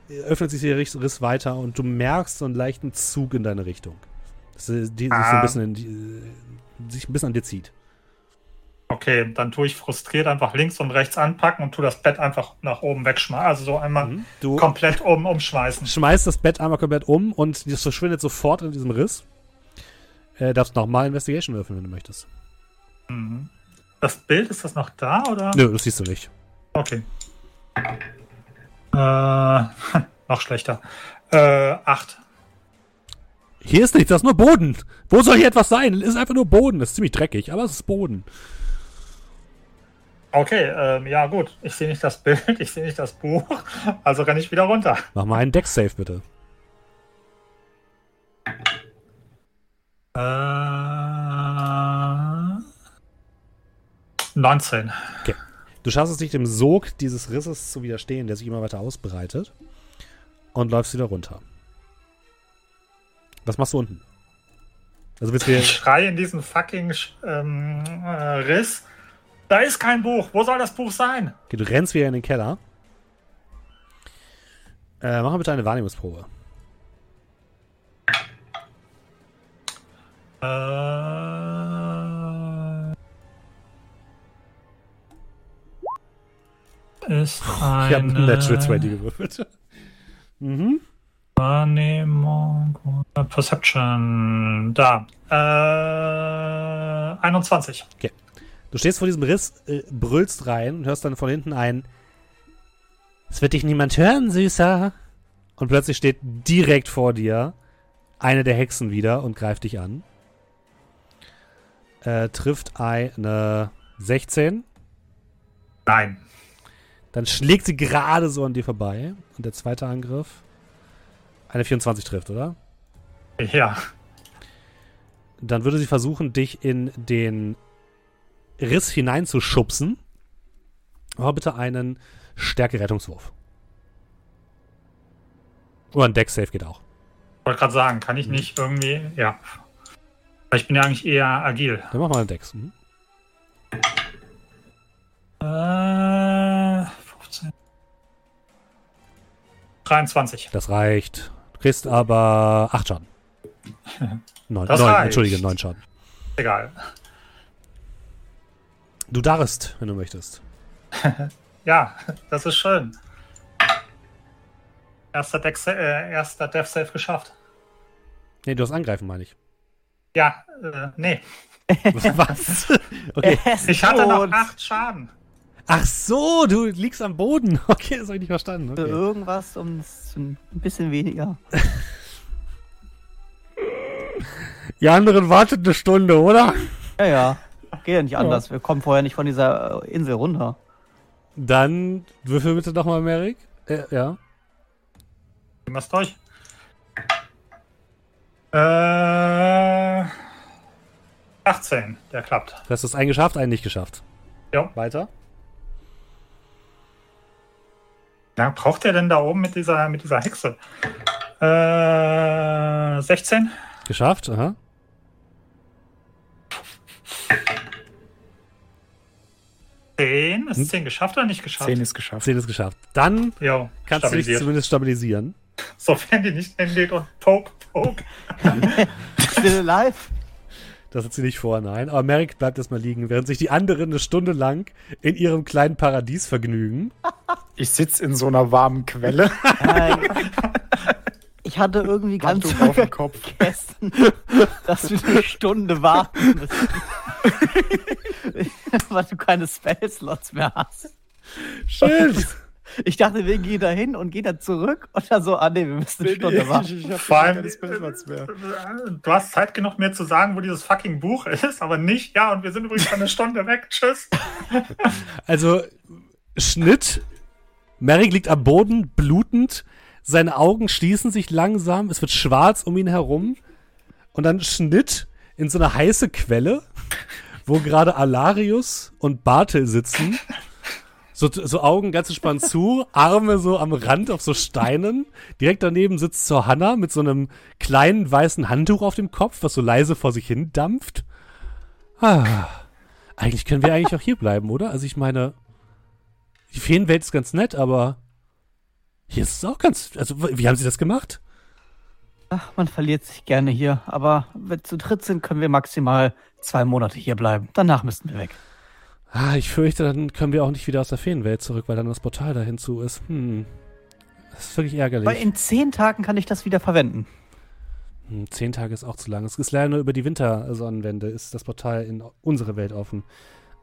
äh, öffnet sich der Riss weiter und du merkst so einen leichten Zug in deine Richtung. Das, äh, die sich so ein Ah. bisschen, in die, äh, sich ein bisschen an dir zieht. Okay, dann tue ich frustriert einfach links und rechts anpacken und tue das Bett einfach nach oben wegschmeißen. Also so einmal Mhm. Du komplett um, umschmeißen. schmeißt das Bett einmal komplett um und das verschwindet sofort in diesem Riss. Äh, darfst nochmal Investigation würfeln, wenn du möchtest. Mhm. Das Bild, ist das noch da oder? Nö, das siehst du nicht. Okay. Äh, <laughs> noch schlechter. Äh, 8. Hier ist nichts, das ist nur Boden. Wo soll hier etwas sein? Es ist einfach nur Boden. Das ist ziemlich dreckig, aber es ist Boden. Okay, ähm, ja gut. Ich sehe nicht das <laughs> Bild, ich sehe nicht das Buch. Also renne ich wieder runter. Mach mal einen Deck-Save, bitte. Äh, 19. Du schaffst es nicht, dem Sog dieses Risses zu widerstehen, der sich immer weiter ausbreitet. Und läufst wieder runter. Was machst du unten? Also willst du Ich schreie in diesen fucking ähm, äh, Riss. Da ist kein Buch. Wo soll das Buch sein? okay, du rennst wieder in den Keller. Äh, mach mal bitte eine Wahrnehmungsprobe. Äh, ist <laughs> Ich habe eine einen Natural 20 gewürfelt. mhm. Wahrnehmung oder Perception. Da. Äh, 21. Du stehst vor diesem Riss, äh, brüllst rein und hörst dann von hinten ein Es wird dich niemand hören, Süßer. Und plötzlich steht direkt vor dir eine der Hexen wieder und greift dich an. Äh, trifft eine 16. Nein. Dann schlägt sie gerade so an dir vorbei. Und der zweite Angriff. Eine 24 trifft, oder? Ja. Dann würde sie versuchen, dich in den Riss hineinzuschubsen. Aber bitte einen Stärke-Rettungswurf. Oder ein Deck-Save geht auch. Wollte gerade sagen, kann ich nicht irgendwie. Ja. Weil ich bin ja eigentlich eher agil. Dann mach mal einen Dex. Mhm. Äh, 15. 23. Das reicht. Du kriegst aber 8 Schaden. <laughs> Neun, Das neun, reicht. Entschuldige, 9 Schaden. Egal. Du darfst, wenn du möchtest. <laughs> Ja, das ist schön. Erster, Deck, äh, erster Death Save geschafft. Nee, du hast angreifen, meine ich. Ja, äh, nee. <laughs> Was? Okay. <laughs> Ich hatte noch. 8 Schaden. Ach so, du liegst am Boden. Okay, das habe ich nicht verstanden. Für Okay. Irgendwas um ein bisschen weniger. Die anderen wartet eine Stunde, oder? Ja, ja. Geht ja nicht anders. Wir kommen vorher nicht von dieser äh, Insel runter. Dann würfel bitte doch mal, Merrick. Äh, ja. Es durch. Äh, 18, der klappt. Du hast es einen geschafft, einen nicht geschafft. Ja. Weiter. Lange braucht der denn da oben mit dieser, mit dieser Hexe? Äh, 16? Geschafft, aha. Zehn? Ist 10 geschafft oder nicht geschafft? 10 ist geschafft. 10 ist geschafft. Dann Jo, kannst du dich zumindest stabilisieren. Sofern die nicht hingeht und poke, poke. <laughs> Still alive? Das hat sie nicht vor, nein. Aber Merrick bleibt erstmal liegen, während sich die anderen eine Stunde lang in ihrem kleinen Paradies vergnügen. Ich sitze in so einer warmen Quelle. <laughs> Ich hatte irgendwie ganz auf dem Kopf. <laughs> vergessen, dass wir eine Stunde warten müssen. <laughs> Weil du keine Spellslots mehr hast. Schön. Ich dachte, wir gehen da hin und gehen dann zurück und dann so, ah nee, wir müssen eine Stunde warten. Ich hab Vor allem, du hast Zeit genug, mir zu sagen, wo dieses fucking Buch ist, aber nicht, ja, und wir sind übrigens eine Stunde weg. Tschüss. Also, Schnitt. Merrick liegt am Boden, blutend. Seine Augen schließen sich langsam. Es wird schwarz um ihn herum. Und dann Schnitt in so eine heiße Quelle, wo gerade Alarius und Bartel sitzen. So, so Augen ganz entspannt zu, Arme so am Rand auf so Steinen. Direkt daneben sitzt so Hannah mit so einem kleinen weißen Handtuch auf dem Kopf, was so leise vor sich hin dampft. Ah, eigentlich können wir eigentlich auch hier bleiben, oder? Also ich meine, die Feenwelt ist ganz nett, aber hier ist es auch ganz. Also, wie haben sie das gemacht? Ach, man verliert sich gerne hier, aber wenn wir zu dritt sind, können wir maximal zwei Monate hier bleiben. Danach müssten wir weg. Ah, ich fürchte, dann können wir auch nicht wieder aus der Feenwelt zurück, weil dann das Portal dahin zu ist. Hm. Das ist wirklich ärgerlich. Weil in zehn Tagen kann ich das wieder verwenden. Hm, zehn Tage ist auch zu lang. Es ist leider nur über die Wintersonnenwende ist das Portal in unsere Welt offen.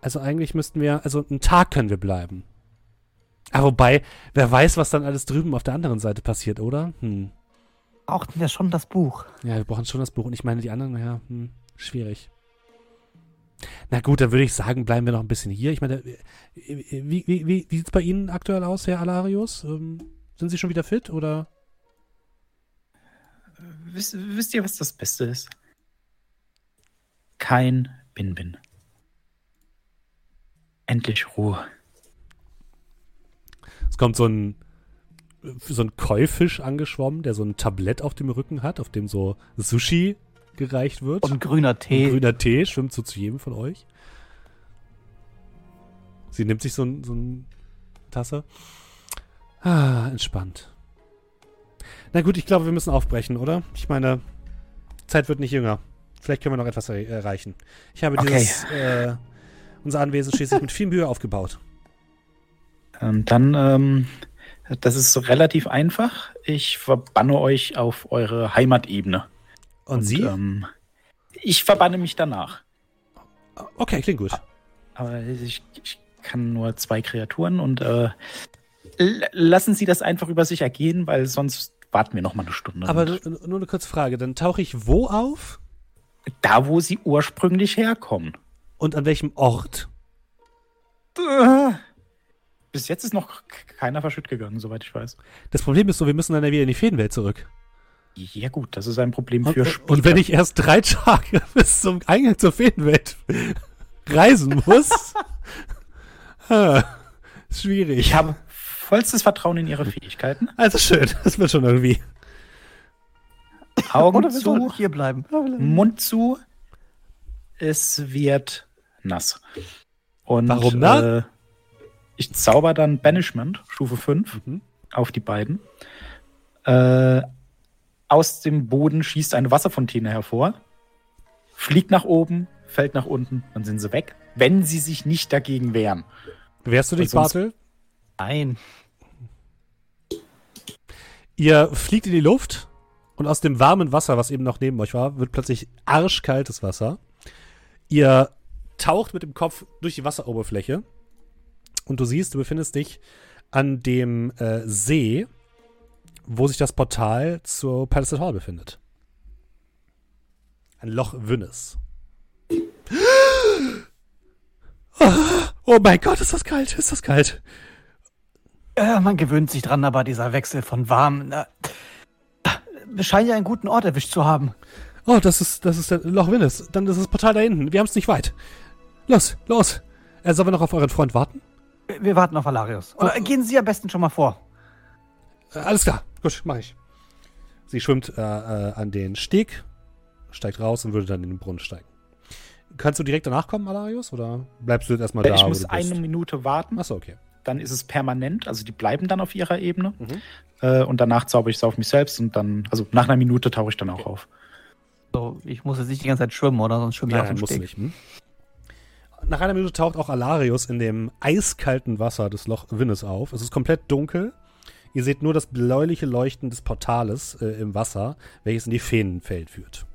Also eigentlich müssten wir, also einen Tag können wir bleiben. Aber wobei, wer weiß, was dann alles drüben auf der anderen Seite passiert, oder? Hm. Brauchten wir schon das Buch. Ja, wir brauchen schon das Buch. Und ich meine, die anderen, ja, hm, schwierig. Na gut, dann würde ich sagen, bleiben wir noch ein bisschen hier. Ich meine, äh, wie, wie, wie, wie sieht es bei Ihnen aktuell aus, Herr Alarius? Ähm, sind Sie schon wieder fit oder? Wisst, wisst ihr, was das Beste ist? Kein Bin-Bin. Endlich Ruhe. Es kommt so ein, so ein Keufisch angeschwommen, der so ein Tablett auf dem Rücken hat, auf dem so Sushi gereicht wird. Und grüner Tee. Ein grüner Tee schwimmt so zu jedem von euch. Sie nimmt sich so, ein, so eine Tasse. Ah, entspannt. Na gut, ich glaube, wir müssen aufbrechen, oder? Ich meine, Zeit wird nicht jünger. Vielleicht können wir noch etwas er erreichen. Ich habe Okay. dieses, äh, unser Anwesen schließlich mit viel Mühe aufgebaut. Ähm, dann, ähm, das ist so relativ einfach. Ich verbanne euch auf eure Heimatebene. Und, Sie? Ähm, ich verbanne mich danach. okay, klingt gut. Aber ich, ich kann nur zwei Kreaturen und äh, lassen Sie das einfach über sich ergehen, weil sonst warten wir noch mal eine Stunde. Aber Und nur, nur eine kurze Frage. Dann tauche ich wo auf? da, wo Sie ursprünglich herkommen. Und an welchem Ort? Äh, Bis jetzt ist noch keiner verschütt gegangen, soweit ich weiß. Das Problem ist so, wir müssen dann ja wieder in die Feenwelt zurück. Ja gut, das ist ein Problem für Und, Spieler. und wenn ich erst drei Tage <laughs> bis zum Eingang zur Feenwelt <laughs> reisen muss, <laughs> ha, ist schwierig. ich habe vollstes Vertrauen in ihre Fähigkeiten. also schön, das wird schon irgendwie. Augen zu, hier bleiben. Mund zu. Es wird nass. Und, Warum nass? Ich zauber dann Banishment, Stufe 5, Mhm. auf die beiden. Äh, aus dem Boden schießt eine Wasserfontäne hervor, fliegt nach oben, fällt nach unten, dann sind sie weg, wenn sie sich nicht dagegen wehren. Wehrst du dich, Bartel? Nein. Ihr fliegt in die Luft und aus dem warmen Wasser, was eben noch neben euch war, wird plötzlich arschkaltes Wasser. Ihr taucht mit dem Kopf durch die Wasseroberfläche und du siehst, du befindest dich an dem äh, See, wo sich das Portal zur Palisade Hall befindet. Ein Loch Wünnes. <gasps> Oh mein Gott, ist das kalt, ist das kalt. Äh, man gewöhnt sich dran, aber dieser Wechsel von warm. Na, wir scheinen ja einen guten Ort erwischt zu haben. Oh, das ist, das ist der Loch Willis. Dann ist das Portal da hinten. Wir haben es nicht weit. Los, los. Äh, sollen wir noch auf euren Freund warten? Wir- Wir warten auf Alarius. Oder Oh. gehen Sie am besten schon mal vor. Äh, alles klar. Gut, mach ich. Sie schwimmt äh, äh, an den Steg, steigt raus und würde dann in den Brunnen steigen. Kannst du direkt danach kommen, Alarius? Oder bleibst du jetzt erstmal da? ich wo muss du bist? eine Minute warten, Achso, okay. dann ist es permanent, also die bleiben dann auf ihrer Ebene. Mhm. Äh, und danach zauber ich es auf mich selbst und dann, also nach einer Minute tauche ich dann auch auf. So, ich muss jetzt nicht die ganze Zeit schwimmen, oder? Sonst schwimme ich auf Nein, dem Steg. nicht. Hm? Nach einer Minute taucht auch Alarius in dem eiskalten Wasser des Loch Winnes auf. Es ist komplett dunkel. Ihr seht nur das bläuliche Leuchten des Portales äh, im Wasser, welches in die Feenenfeld führt.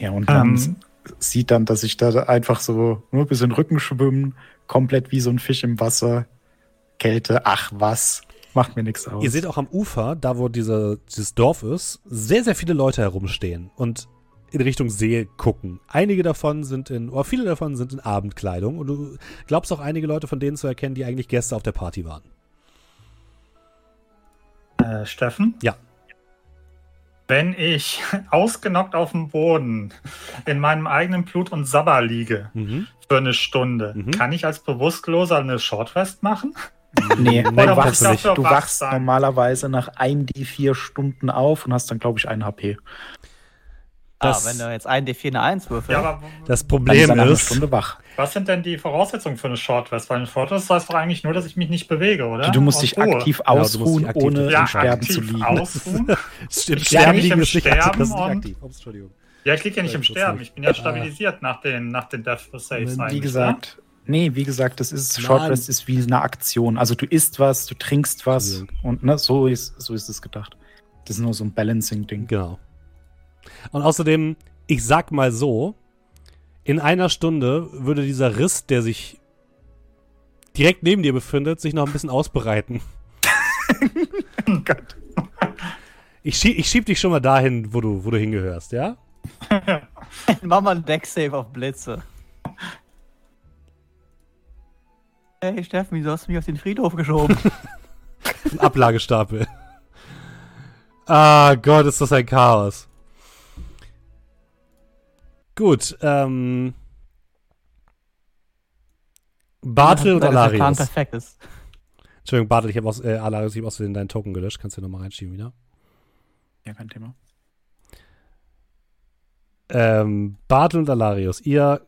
Ja, und man Ähm. sieht dann, dass ich da einfach so nur ein bisschen Rücken schwimmen, komplett wie so ein Fisch im Wasser. Kälte, ach was, macht mir nichts aus. Ihr seht auch am Ufer, da wo diese, dieses Dorf ist, sehr, sehr viele Leute herumstehen und in Richtung See gucken. Einige davon sind in, oder viele davon sind in Abendkleidung und du glaubst auch einige Leute von denen zu erkennen, die eigentlich Gäste auf der Party waren. Äh, Steffen? Ja. Wenn ich <laughs> ausgenockt auf dem Boden in meinem eigenen Blut und Sabber liege Mhm. für eine Stunde, Mhm. kann ich als Bewusstloser eine Shortrest machen? nee, <laughs> Nein, du wachst, du nicht. wachst normalerweise nach einem die vier Stunden auf und hast dann, glaube ich, einen HP. Das- ah, wenn du jetzt einen D4 eine 1 würfelst. Ja, Das Dann ist Problem einer ist, Stunde wach. was sind denn die Voraussetzungen für eine Shortrest? Weil eine Shortrest heißt doch eigentlich nur, dass ich mich nicht bewege, oder? Du musst dich Ruhe. aktiv du musst dich ausruhen, aktiv ohne durch- im ja, Sterben aktiv zu liegen. ausruhen. Ich Sterben liegen im ist nicht, Sterben aktiv, das ist nicht und- aktiv. Ups, Entschuldigung. Ja, ich liege ja nicht Ja, im Sterben. Ich bin ja Ah. stabilisiert nach den, nach den Death Saves Wie eigentlich. gesagt, nee, wie gesagt, das ist. Short Rest ist wie eine Aktion. Also du isst was, du trinkst was Entschuldigung. und ne, so ist so ist es gedacht. Das ist nur so ein Balancing-Ding. Genau. Und außerdem, ich sag mal so, in einer Stunde würde dieser Riss, der sich direkt neben dir befindet, sich noch ein bisschen ausbreiten. Oh <laughs> Gott. Ich, schie ich schieb dich schon mal dahin, wo du, wo du hingehörst, ja? <laughs> Mach mal einen Deck-Save auf Blitze. Hey Steffen, wieso hast du mich auf den Friedhof geschoben? <laughs> Ein Ablagestapel. ah Gott, ist das ein Chaos. Gut, ähm. Bartel und Dass der Plan Alarius. perfekt ist. Entschuldigung, Bartel, ich habe aus, äh, Alarius, ich habe aus Versehen deinen Token gelöscht. Kannst du nochmal reinschieben wieder? Ja, kein Thema. Ähm, Bartel und Alarius, ihr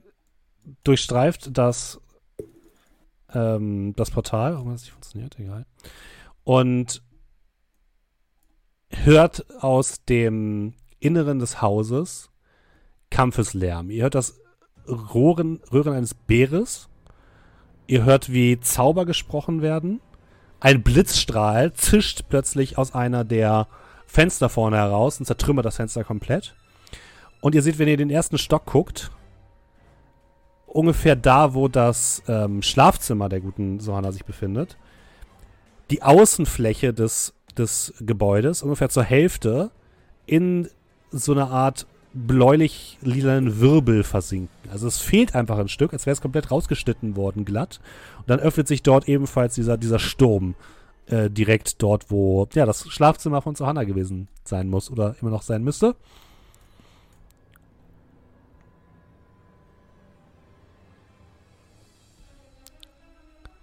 durchstreift das, ähm, das Portal, warum hat es nicht funktioniert, egal. Und hört aus dem Inneren des Hauses Kampfeslärm. Ihr hört das Rohren, Röhren eines Bäres. Ihr hört, wie Zauber gesprochen werden. Ein Blitzstrahl zischt plötzlich aus einer der Fenster vorne heraus und zertrümmert das Fenster komplett. Und ihr seht, wenn ihr den ersten Stock guckt, ungefähr da, wo das ähm, Schlafzimmer der guten Sohana sich befindet, die Außenfläche des, des Gebäudes ungefähr zur Hälfte in so eine Art bläulich-lilanen Wirbel versinken. Also es fehlt einfach ein Stück, als wäre es komplett rausgeschnitten worden, glatt. Und dann öffnet sich dort ebenfalls dieser, dieser Sturm äh, direkt dort, wo ja das Schlafzimmer von Johanna gewesen sein muss oder immer noch sein müsste.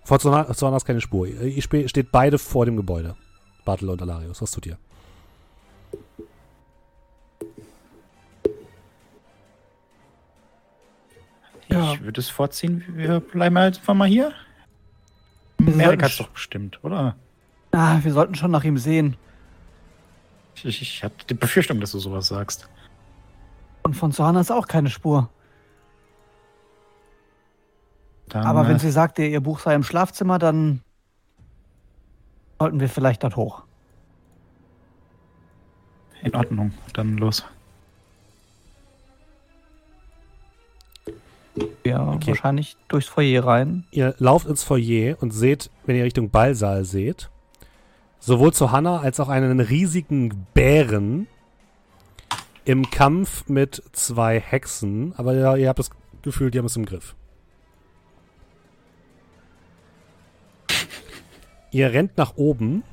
Vor Johanna ist keine Spur. Ihr steht beide vor dem Gebäude. Bartel und Alarius. Was tut ihr? Ja. Ich würde es vorziehen, wir bleiben einfach mal hier. Hat's sch- doch bestimmt, oder? Ah, wir sollten schon nach ihm sehen. Ich, ich, ich hatte die Befürchtung, dass du sowas sagst. Und von Johanna ist auch keine Spur. Dann, Aber wenn äh, sie sagte, ihr Buch sei im Schlafzimmer, dann sollten wir vielleicht dort hoch. in Ordnung, dann los. Ja, Okay. wahrscheinlich durchs Foyer rein. Ihr lauft ins Foyer und seht, wenn ihr Richtung Ballsaal seht, sowohl zu Hannah als auch einen riesigen Bären im Kampf mit zwei Hexen. Aber ja, ihr habt das Gefühl, die haben es im Griff. Ihr rennt nach oben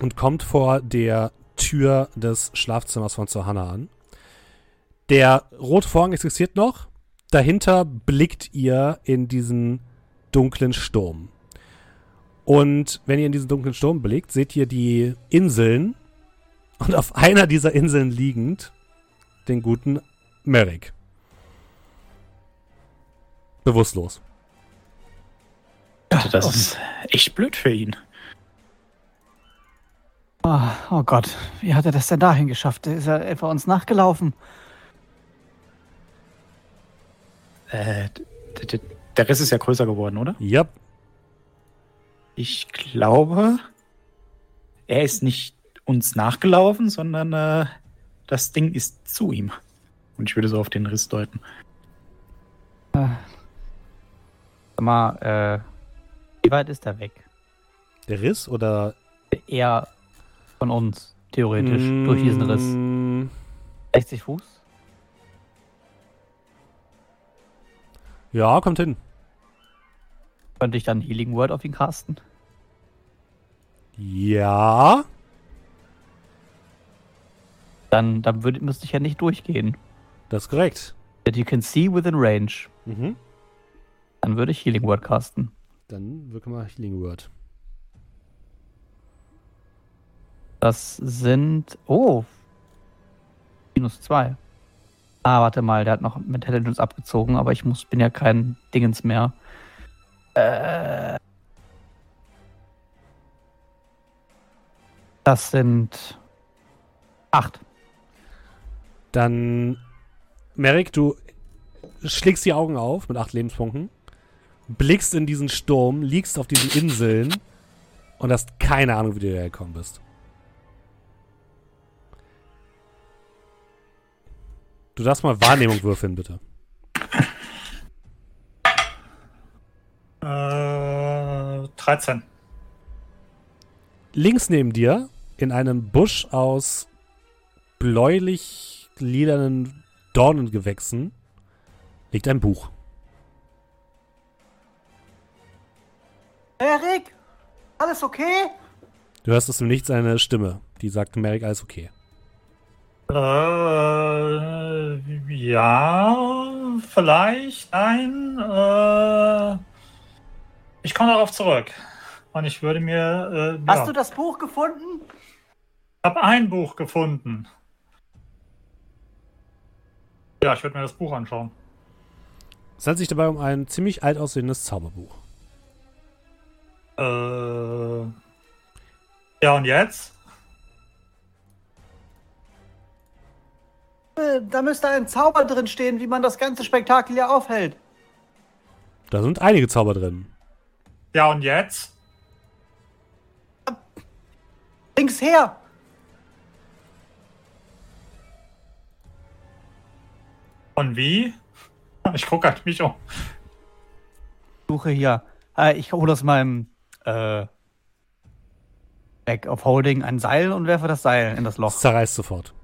und kommt vor der Tür des Schlafzimmers von Johanna an. Der rote Vorhang existiert noch. Dahinter blickt ihr in diesen dunklen Sturm. Und wenn ihr in diesen dunklen Sturm blickt, seht ihr die Inseln und auf einer dieser Inseln liegend den guten Merrick. Bewusstlos. Das ist echt blöd für ihn. Ah, oh Gott, wie hat er das denn dahin geschafft? Ist er etwa uns nachgelaufen? Äh, der Riss ist ja größer geworden, oder? Ja, Ich glaube, er ist nicht uns nachgelaufen, sondern äh, das Ding ist zu ihm. Und ich würde so auf den Riss deuten. Sag mal, äh, wie weit ist er weg? der Riss oder Er von uns, theoretisch, durch diesen Riss. Mm, 60 Fuß? Ja, kommt hin. Könnte ich dann Healing Word auf ihn casten? Ja. Dann, dann würde, müsste ich ja nicht durchgehen. Das ist korrekt. That you can see within range. Mhm. Dann würde ich Healing Word casten. Dann wirke mal Healing Word. Das sind. Oh. Minus zwei. Ah, warte mal, der hat noch mit Intelligence abgezogen, aber ich muss, bin ja kein Dingens mehr. Äh. Das sind. Acht. Dann, Merrick, du schlägst die Augen auf mit acht Lebenspunkten, blickst in diesen Sturm, liegst auf diesen Inseln und hast keine Ahnung, wie du hierher gekommen bist. Du darfst mal Wahrnehmung würfeln, bitte. Äh, 13. Links neben dir, in einem Busch aus bläulich-lilanen Dornengewächsen, liegt ein Buch. Erik! Alles okay? Du hörst aus dem Nichts eine Stimme, die sagt Merrick, alles okay. Äh, ja, vielleicht, nein. Äh, ich komme darauf zurück. Und ich würde mir. Äh, Hast ja, du das Buch gefunden? Ich habe ein Buch gefunden. Ja, ich würde mir das Buch anschauen. Es handelt sich dabei um ein ziemlich alt aussehendes Zauberbuch. Äh, ja, und jetzt? Da müsste ein Zauber drin stehen, wie man das ganze Spektakel hier aufhält. Da sind einige Zauber drin. Ja, und jetzt? Links her! Und wie? <laughs> Ich gucke halt mich um. Suche hier. Äh, ich hole aus meinem äh, Bag of Holding ein Seil und werfe das Seil in das Loch. zerreißt sofort.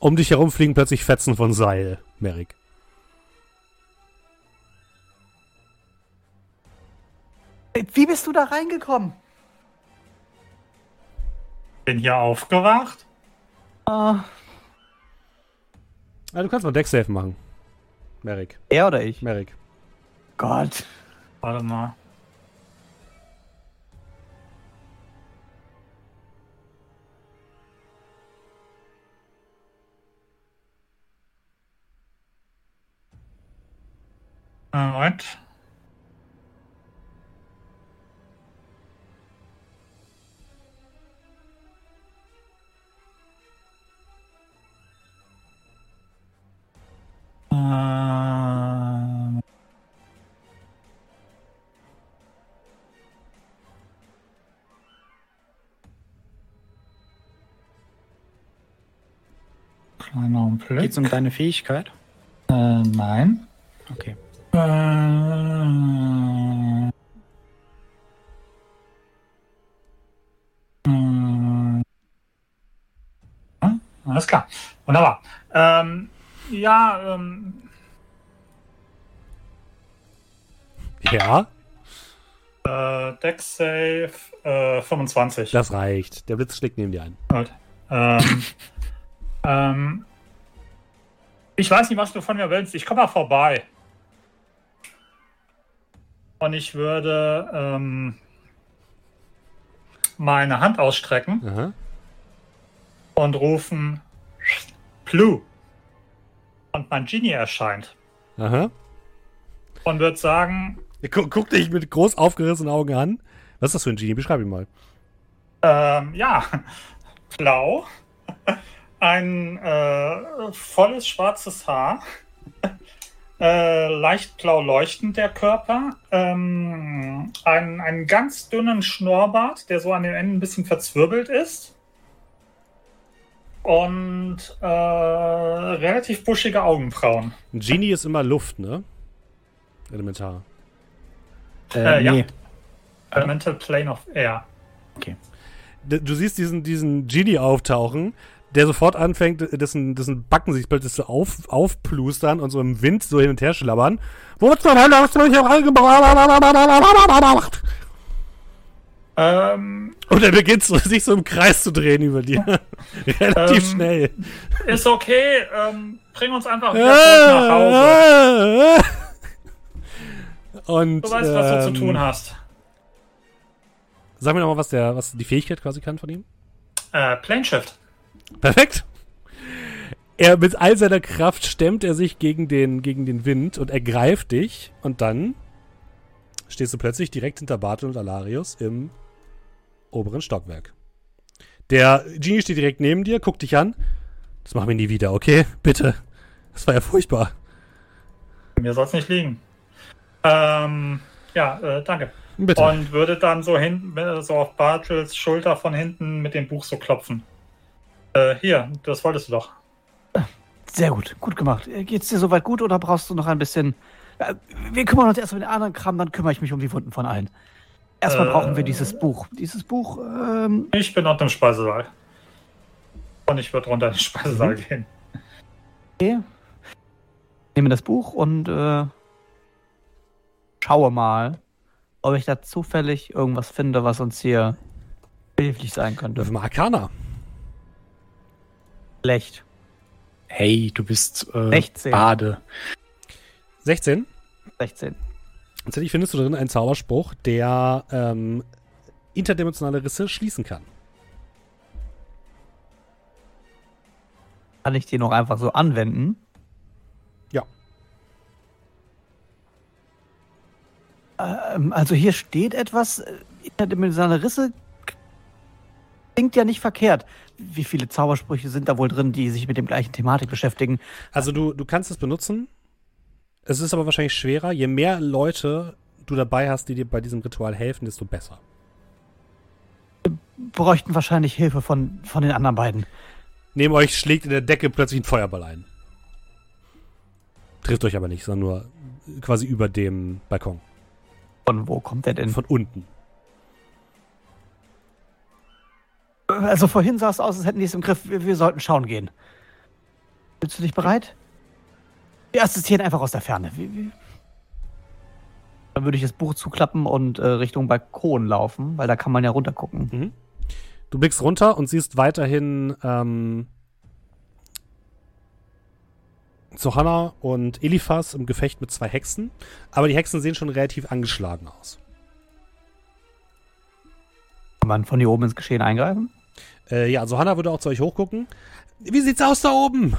Um dich herum fliegen plötzlich Fetzen von Seil, Merrick. Wie bist du da reingekommen? Bin hier aufgewacht. Ah, Ah, du kannst mal Decksafe machen. Merrick. er oder ich? Merrick. Gott. Warte mal. Äh, Moment. Ähm, Kleiner Augenblick. Geht's um deine Fähigkeit? Äh, nein. Okay. Äh, äh, ah, alles klar. Wunderbar. Ähm, ja, ähm, Ja, äh, Deck Save äh, 25. das reicht. Der Blitz schlägt neben dir ein. Gut. Ähm, <laughs> ähm, ich weiß nicht, was du von mir willst. Ich komme mal vorbei. Und ich würde ähm, meine Hand ausstrecken Aha. und rufen Plu. Und mein Genie erscheint. Aha. Und wird sagen, Guck, guck dich mit groß aufgerissenen Augen an. Was ist das für ein Genie? Beschreib ihn mal. ähm, ja, <laughs> blau, <laughs> ein äh, volles schwarzes Haar, äh, leicht blau leuchtend der Körper, ähm, einen, einen ganz dünnen Schnurrbart, der so an den Enden ein bisschen verzwirbelt ist. Und äh, relativ buschige Augenbrauen. Ein Genie ist immer Luft, ne? Elementar. Äh, ja. nee. Elemental Plane of Air. D- Du siehst diesen, diesen Genie auftauchen, der sofort anfängt, dessen, dessen Backen sich plötzlich so auf, aufplustern und so im Wind so hin und her schlabbern. Wo zur Hölle hast du mich hier reingebracht? Ähm, Und er beginnt so, sich so im Kreis zu drehen über dir. <laughs> Relativ Ähm, schnell. ist okay, ähm, bring uns einfach wieder zurück nach Hause. Und Du weißt, was du ähm, zu tun hast. Sag mir nochmal, was, der, was die Fähigkeit quasi kann von ihm. Äh, Plane Shift. Perfekt. Er mit all seiner Kraft stemmt er sich gegen den, gegen den Wind und ergreift dich. Und dann stehst du plötzlich direkt hinter Bartel und Alarius im oberen Stockwerk. Der Genie steht direkt neben dir, guckt dich an. Das machen wir nie wieder, okay? <laughs> Bitte. Das war ja furchtbar. Mir soll es nicht liegen. Ähm, ja, äh, danke. Bitte. Und würde dann so hinten, äh, so auf Bartels Schulter von hinten mit dem Buch so klopfen. Äh, hier, das wolltest du doch. Sehr gut, gut gemacht. Äh, Geht's dir soweit gut oder brauchst du noch ein bisschen. Äh, Wir kümmern uns erst um den anderen Kram, dann kümmere ich mich um die Wunden von allen. Erstmal Äh. brauchen wir dieses Buch. Dieses Buch, ähm, Ich bin unten im Speisesaal. Und ich würde runter in den Speisesaal Mhm. gehen. okay. nehme das Buch und äh, schaue mal, ob ich da zufällig irgendwas finde, was uns hier behilflich sein könnte. Arcana. Schlecht. Hey, du bist äh, 16. Bade. 16. 16. Tatsächlich findest du darin einen Zauberspruch, der ähm, interdimensionale Risse schließen kann. Kann ich den noch einfach so anwenden? Ja. Ähm, also hier steht etwas, äh, interdimensionale Risse klingt ja nicht verkehrt. Wie viele Zaubersprüche sind da wohl drin, die sich mit dem gleichen Thematik beschäftigen? Also du, du kannst es benutzen. Es ist aber wahrscheinlich schwerer. Je mehr Leute du dabei hast, die dir bei diesem Ritual helfen, desto besser. Bräuchten wahrscheinlich Hilfe von, von den anderen beiden. Neben euch schlägt in der Decke plötzlich ein Feuerball ein. Trifft euch aber nicht, sondern nur quasi über dem Balkon. Von wo kommt der denn? Von unten. Also vorhin sah es aus, als hätten die es im Griff. Wir, wir sollten schauen gehen. Bist du dich bereit? Wir assistieren einfach aus der Ferne. Wie, wie? Dann würde ich das Buch zuklappen und äh, Richtung Balkon laufen, weil da kann man ja runtergucken. Mhm. Du blickst runter und siehst weiterhin ähm, Johanna und Eliphas im Gefecht mit zwei Hexen. Aber die Hexen sehen schon relativ angeschlagen aus. Kann man von hier oben ins Geschehen eingreifen? Äh, ja, Johanna würde auch zu euch hochgucken. Wie sieht's aus da oben?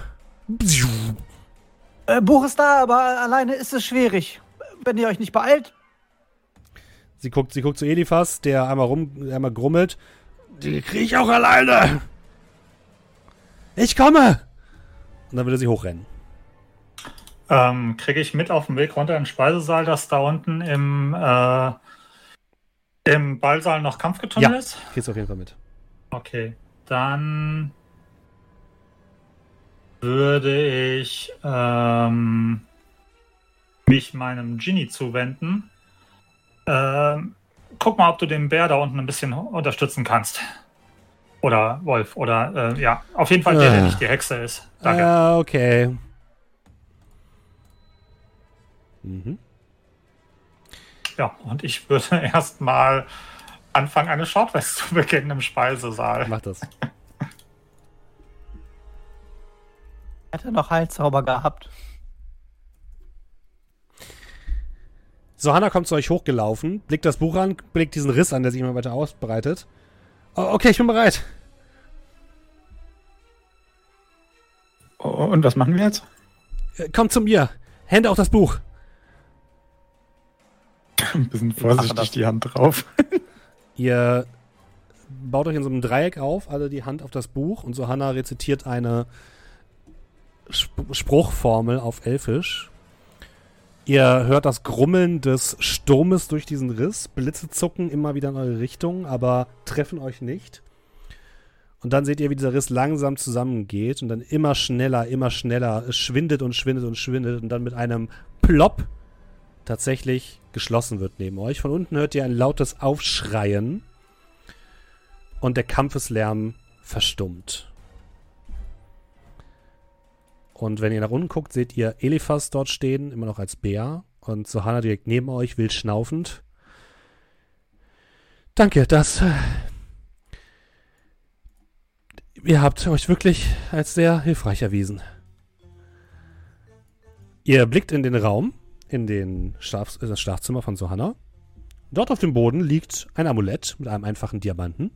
Äh, Buch ist da, aber alleine ist es schwierig. Wenn ihr euch nicht beeilt. Sie guckt, sie guckt zu Eliphas, der einmal rum, einmal grummelt. Die krieg ich auch alleine. Ich komme. Und dann würde sie hochrennen. Ähm, Kriege ich mit auf dem Weg runter in den Speisesaal, dass da unten im, äh, im Ballsaal noch Kampfgetunnel Ja. ist? Kriegst du auf jeden Fall mit. Okay, dann würde ich ähm, mich meinem Genie zuwenden. Ähm, guck mal, ob du den Bär da unten ein bisschen unterstützen kannst. Oder Wolf, oder äh, ja, auf jeden Fall der, der Äh. nicht die Hexe ist. Danke. Ja, okay. Mhm. Ja, und ich würde <laughs> erstmal anfangen, eine Shortrest zu beginnen im Speisesaal. Mach das. Hat er noch Heilzauber gehabt? Johanna kommt zu euch hochgelaufen, blickt das Buch an, blickt diesen Riss an, der sich immer weiter ausbreitet. Oh, okay, ich bin bereit. Und was machen wir jetzt? Äh, Kommt zu mir. Hände auf das Buch. Ein bisschen vorsichtig die Hand drauf. Ihr baut euch in so einem Dreieck auf, alle die Hand auf das Buch und Johanna rezitiert eine Sp Spruchformel auf Elfisch. Ihr hört das Grummeln des Sturmes durch diesen Riss. Blitze zucken immer wieder in eure Richtung, aber treffen euch nicht. Und dann seht ihr, wie dieser Riss langsam zusammengeht und dann immer schneller, immer schneller. Es schwindet und schwindet und schwindet und dann mit einem Plopp tatsächlich geschlossen wird neben euch. Von unten hört ihr ein lautes Aufschreien und der Kampfeslärm verstummt. Und wenn ihr nach unten guckt, seht ihr Eliphas dort stehen, immer noch als Bär. Und Sohana direkt neben euch, wild schnaufend. Danke, das. äh, Ihr habt euch wirklich als sehr hilfreich erwiesen. Ihr blickt in den Raum, in, den Schlaf in das Schlafzimmer von Sohanna. Dort auf dem Boden liegt ein Amulett mit einem einfachen Diamanten.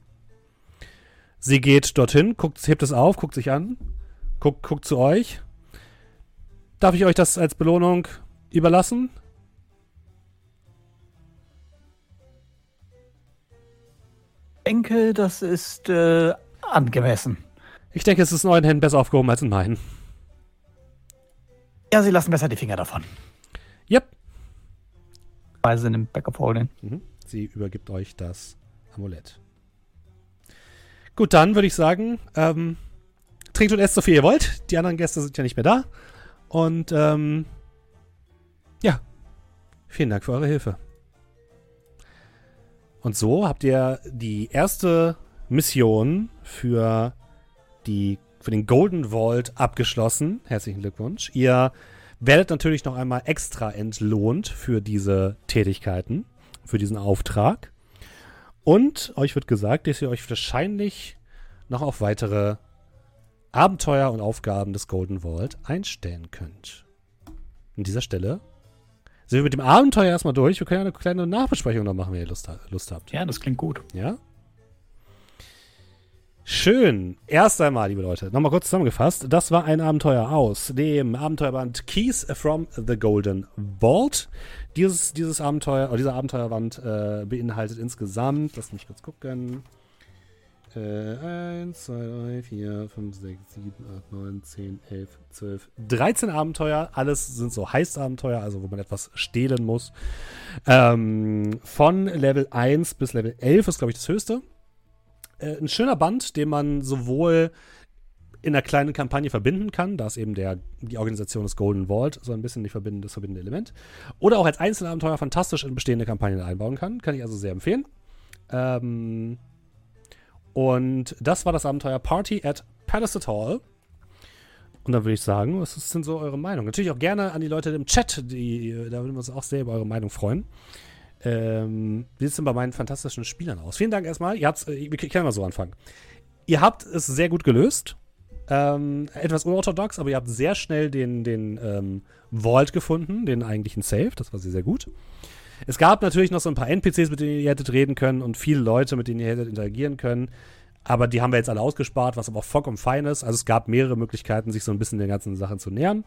Sie geht dorthin, guckt, hebt es auf, guckt sich an, guckt, guckt zu euch. Darf ich euch das als Belohnung überlassen? Ich denke, das ist äh, angemessen. Ich denke, es ist in euren Händen besser aufgehoben als in meinen. Ja, sie lassen besser die Finger davon. Yep. Weil sie im Backup holding. Mhm. Sie übergibt euch das Amulett. Gut, dann würde ich sagen, ähm, trinkt und esst so viel ihr wollt. Die anderen Gäste sind ja nicht mehr da. Und ähm, ja, vielen Dank für eure Hilfe. Und so habt ihr die erste Mission für, die, für den Golden Vault abgeschlossen. Herzlichen Glückwunsch. Ihr werdet natürlich noch einmal extra entlohnt für diese Tätigkeiten, für diesen Auftrag. Und euch wird gesagt, dass ihr euch wahrscheinlich noch auf weitere Abenteuer und Aufgaben des Golden Vault einstellen könnt. An dieser Stelle sind wir mit dem Abenteuer erstmal durch. Wir können ja eine kleine Nachbesprechung noch machen, wenn ihr Lust, Lust habt. Ja, das klingt gut. Ja? Schön. Erst einmal, liebe Leute, nochmal kurz zusammengefasst. Das war ein Abenteuer aus dem Abenteuerband Keys from the Golden Vault. Dieses, dieses Abenteuer, oder dieser Abenteuerband äh, beinhaltet insgesamt, lass mich kurz gucken. Äh, 1, 2, 3, 4, 5, 6, 7, 8, 9, 10, 11, 12, 13 Abenteuer. Alles sind so Heist-Abenteuer, also wo man etwas stehlen muss. Ähm, von Level 1 bis Level 11 ist, glaube ich, das höchste. Äh, ein schöner Band, den man sowohl in einer kleinen Kampagne verbinden kann, da ist eben der, die Organisation des Golden Vault so ein bisschen die verbindende, das verbindende Element, oder auch als Einzelabenteuer fantastisch in bestehende Kampagnen einbauen kann. Kann ich also sehr empfehlen. Ähm, und das war das Abenteuer Party at Palisade Hall. Und dann würde ich sagen, was ist denn so eure Meinung? Natürlich auch gerne an die Leute im Chat, die, da würden wir uns auch sehr über eure Meinung freuen. Ähm, wie sieht es denn bei meinen fantastischen Spielern aus? Vielen Dank erstmal. Ihr habt's, äh, wir können mal so anfangen. Ihr habt es sehr gut gelöst. Ähm, etwas unorthodox, aber ihr habt sehr schnell den, den ähm, Vault gefunden, den eigentlichen Safe. Das war sehr, sehr gut. Es gab natürlich noch so ein paar NPCs, mit denen ihr hättet reden können und viele Leute, mit denen ihr hättet interagieren können. Aber die haben wir jetzt alle ausgespart, was aber auch vollkommen fein ist. Also es gab mehrere Möglichkeiten, sich so ein bisschen den ganzen Sachen zu nähern.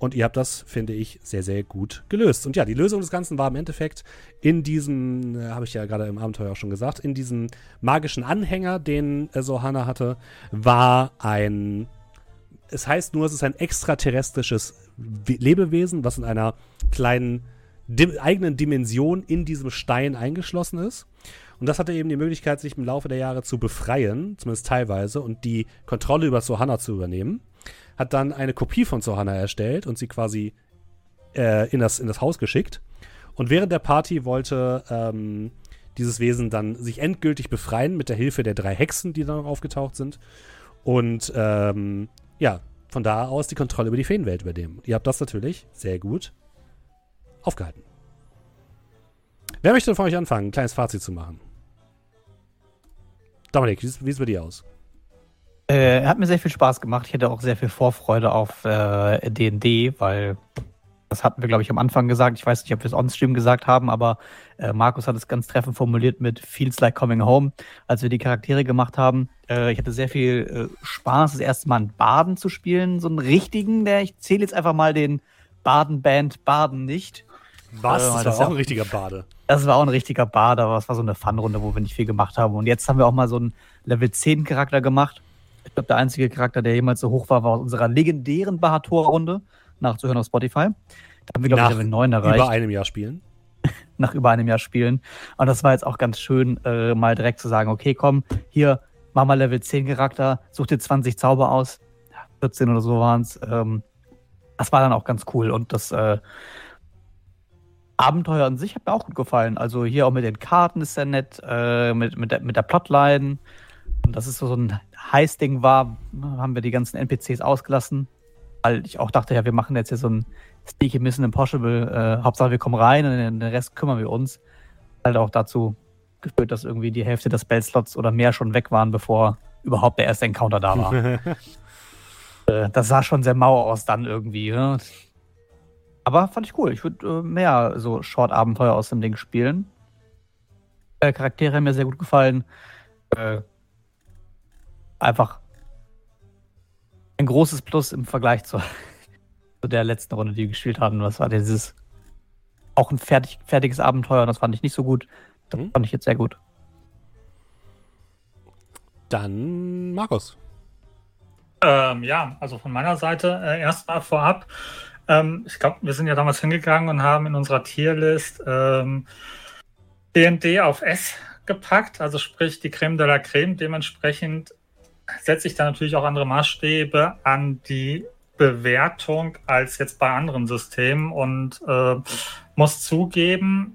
Und ihr habt das, finde ich, sehr, sehr gut gelöst. Und ja, die Lösung des Ganzen war im Endeffekt in diesem, äh, habe ich ja gerade im Abenteuer auch schon gesagt, in diesem magischen Anhänger, den äh, Sohana hatte, war ein, es heißt nur, es ist ein extraterrestrisches Lebewesen, was in einer kleinen dim eigenen Dimension in diesem Stein eingeschlossen ist. Und das hatte eben die Möglichkeit, sich im Laufe der Jahre zu befreien, zumindest teilweise, und die Kontrolle über Sohana zu übernehmen hat dann eine Kopie von Sohana erstellt und sie quasi äh, in, das, in das Haus geschickt. Und während der Party wollte ähm, dieses Wesen dann sich endgültig befreien mit der Hilfe der drei Hexen, die dann aufgetaucht sind. Und ähm, ja, von da aus die Kontrolle über die Feenwelt übernehmen. Ihr habt das natürlich sehr gut aufgehalten. Wer möchte von euch anfangen, ein kleines Fazit zu machen? Dominik, wie sieht es bei dir aus? Äh, hat mir sehr viel Spaß gemacht. Ich hatte auch sehr viel Vorfreude auf D&D, äh, weil das hatten wir, glaube ich, am Anfang gesagt. Ich weiß nicht, ob wir es on-stream gesagt haben, aber äh, Markus hat es ganz treffend formuliert mit Feels like coming home, als wir die Charaktere gemacht haben. Äh, ich hatte sehr viel äh, Spaß, das erste Mal einen Baden zu spielen, so einen richtigen, der ich zähle jetzt einfach mal den Baden-Band Baden nicht. Was? Äh, das, das war auch ein richtiger Bade. Das war auch ein richtiger Bade, aber es war so eine Fun-Runde, wo wir nicht viel gemacht haben. Und jetzt haben wir auch mal so einen Level 10 Charakter gemacht ich glaube, der einzige Charakter, der jemals so hoch war, war aus unserer legendären Bahator-Runde, nachzuhören auf Spotify. Da haben wir, glaube ich, Level 9 erreicht. Über einem Jahr spielen. <laughs> Nach über einem Jahr spielen. Und das war jetzt auch ganz schön, äh, mal direkt zu sagen, okay, komm, hier, mach mal Level 10 Charakter, such dir 20 Zauber aus. 14 oder so waren es. Ähm, das war dann auch ganz cool. Und das äh, Abenteuer an sich hat mir auch gut gefallen. Also hier auch mit den Karten ist sehr nett, äh, mit, mit, der, mit der Plotline. Und das ist so ein Heiß-Ding war, haben wir die ganzen NPCs ausgelassen, weil ich auch dachte, ja, wir machen jetzt hier so ein Sneaky Mission Impossible. Äh, Hauptsache, wir kommen rein und den Rest kümmern wir uns. Halt auch dazu geführt, dass irgendwie die Hälfte der Spellslots oder mehr schon weg waren, bevor überhaupt der erste Encounter da war. <laughs> äh, das sah schon sehr mau aus dann irgendwie. Ne? Aber fand ich cool. Ich würde äh, mehr so Short-Abenteuer aus dem Ding spielen. Äh, Charaktere haben mir sehr gut gefallen. Äh, einfach ein großes Plus im Vergleich zur, <laughs> zu der letzten Runde, die wir gespielt haben. Was war dieses auch ein fertig, fertiges Abenteuer und das fand ich nicht so gut. Das mhm. fand ich jetzt sehr gut. Dann Markus. Ähm, ja, also von meiner Seite äh, erstmal vorab. Ähm, ich glaube, wir sind ja damals hingegangen und haben in unserer Tierlist ähm, D&D auf S gepackt, also sprich die Creme de la Creme. Dementsprechend setze ich da natürlich auch andere Maßstäbe an die Bewertung als jetzt bei anderen Systemen und äh, muss zugeben,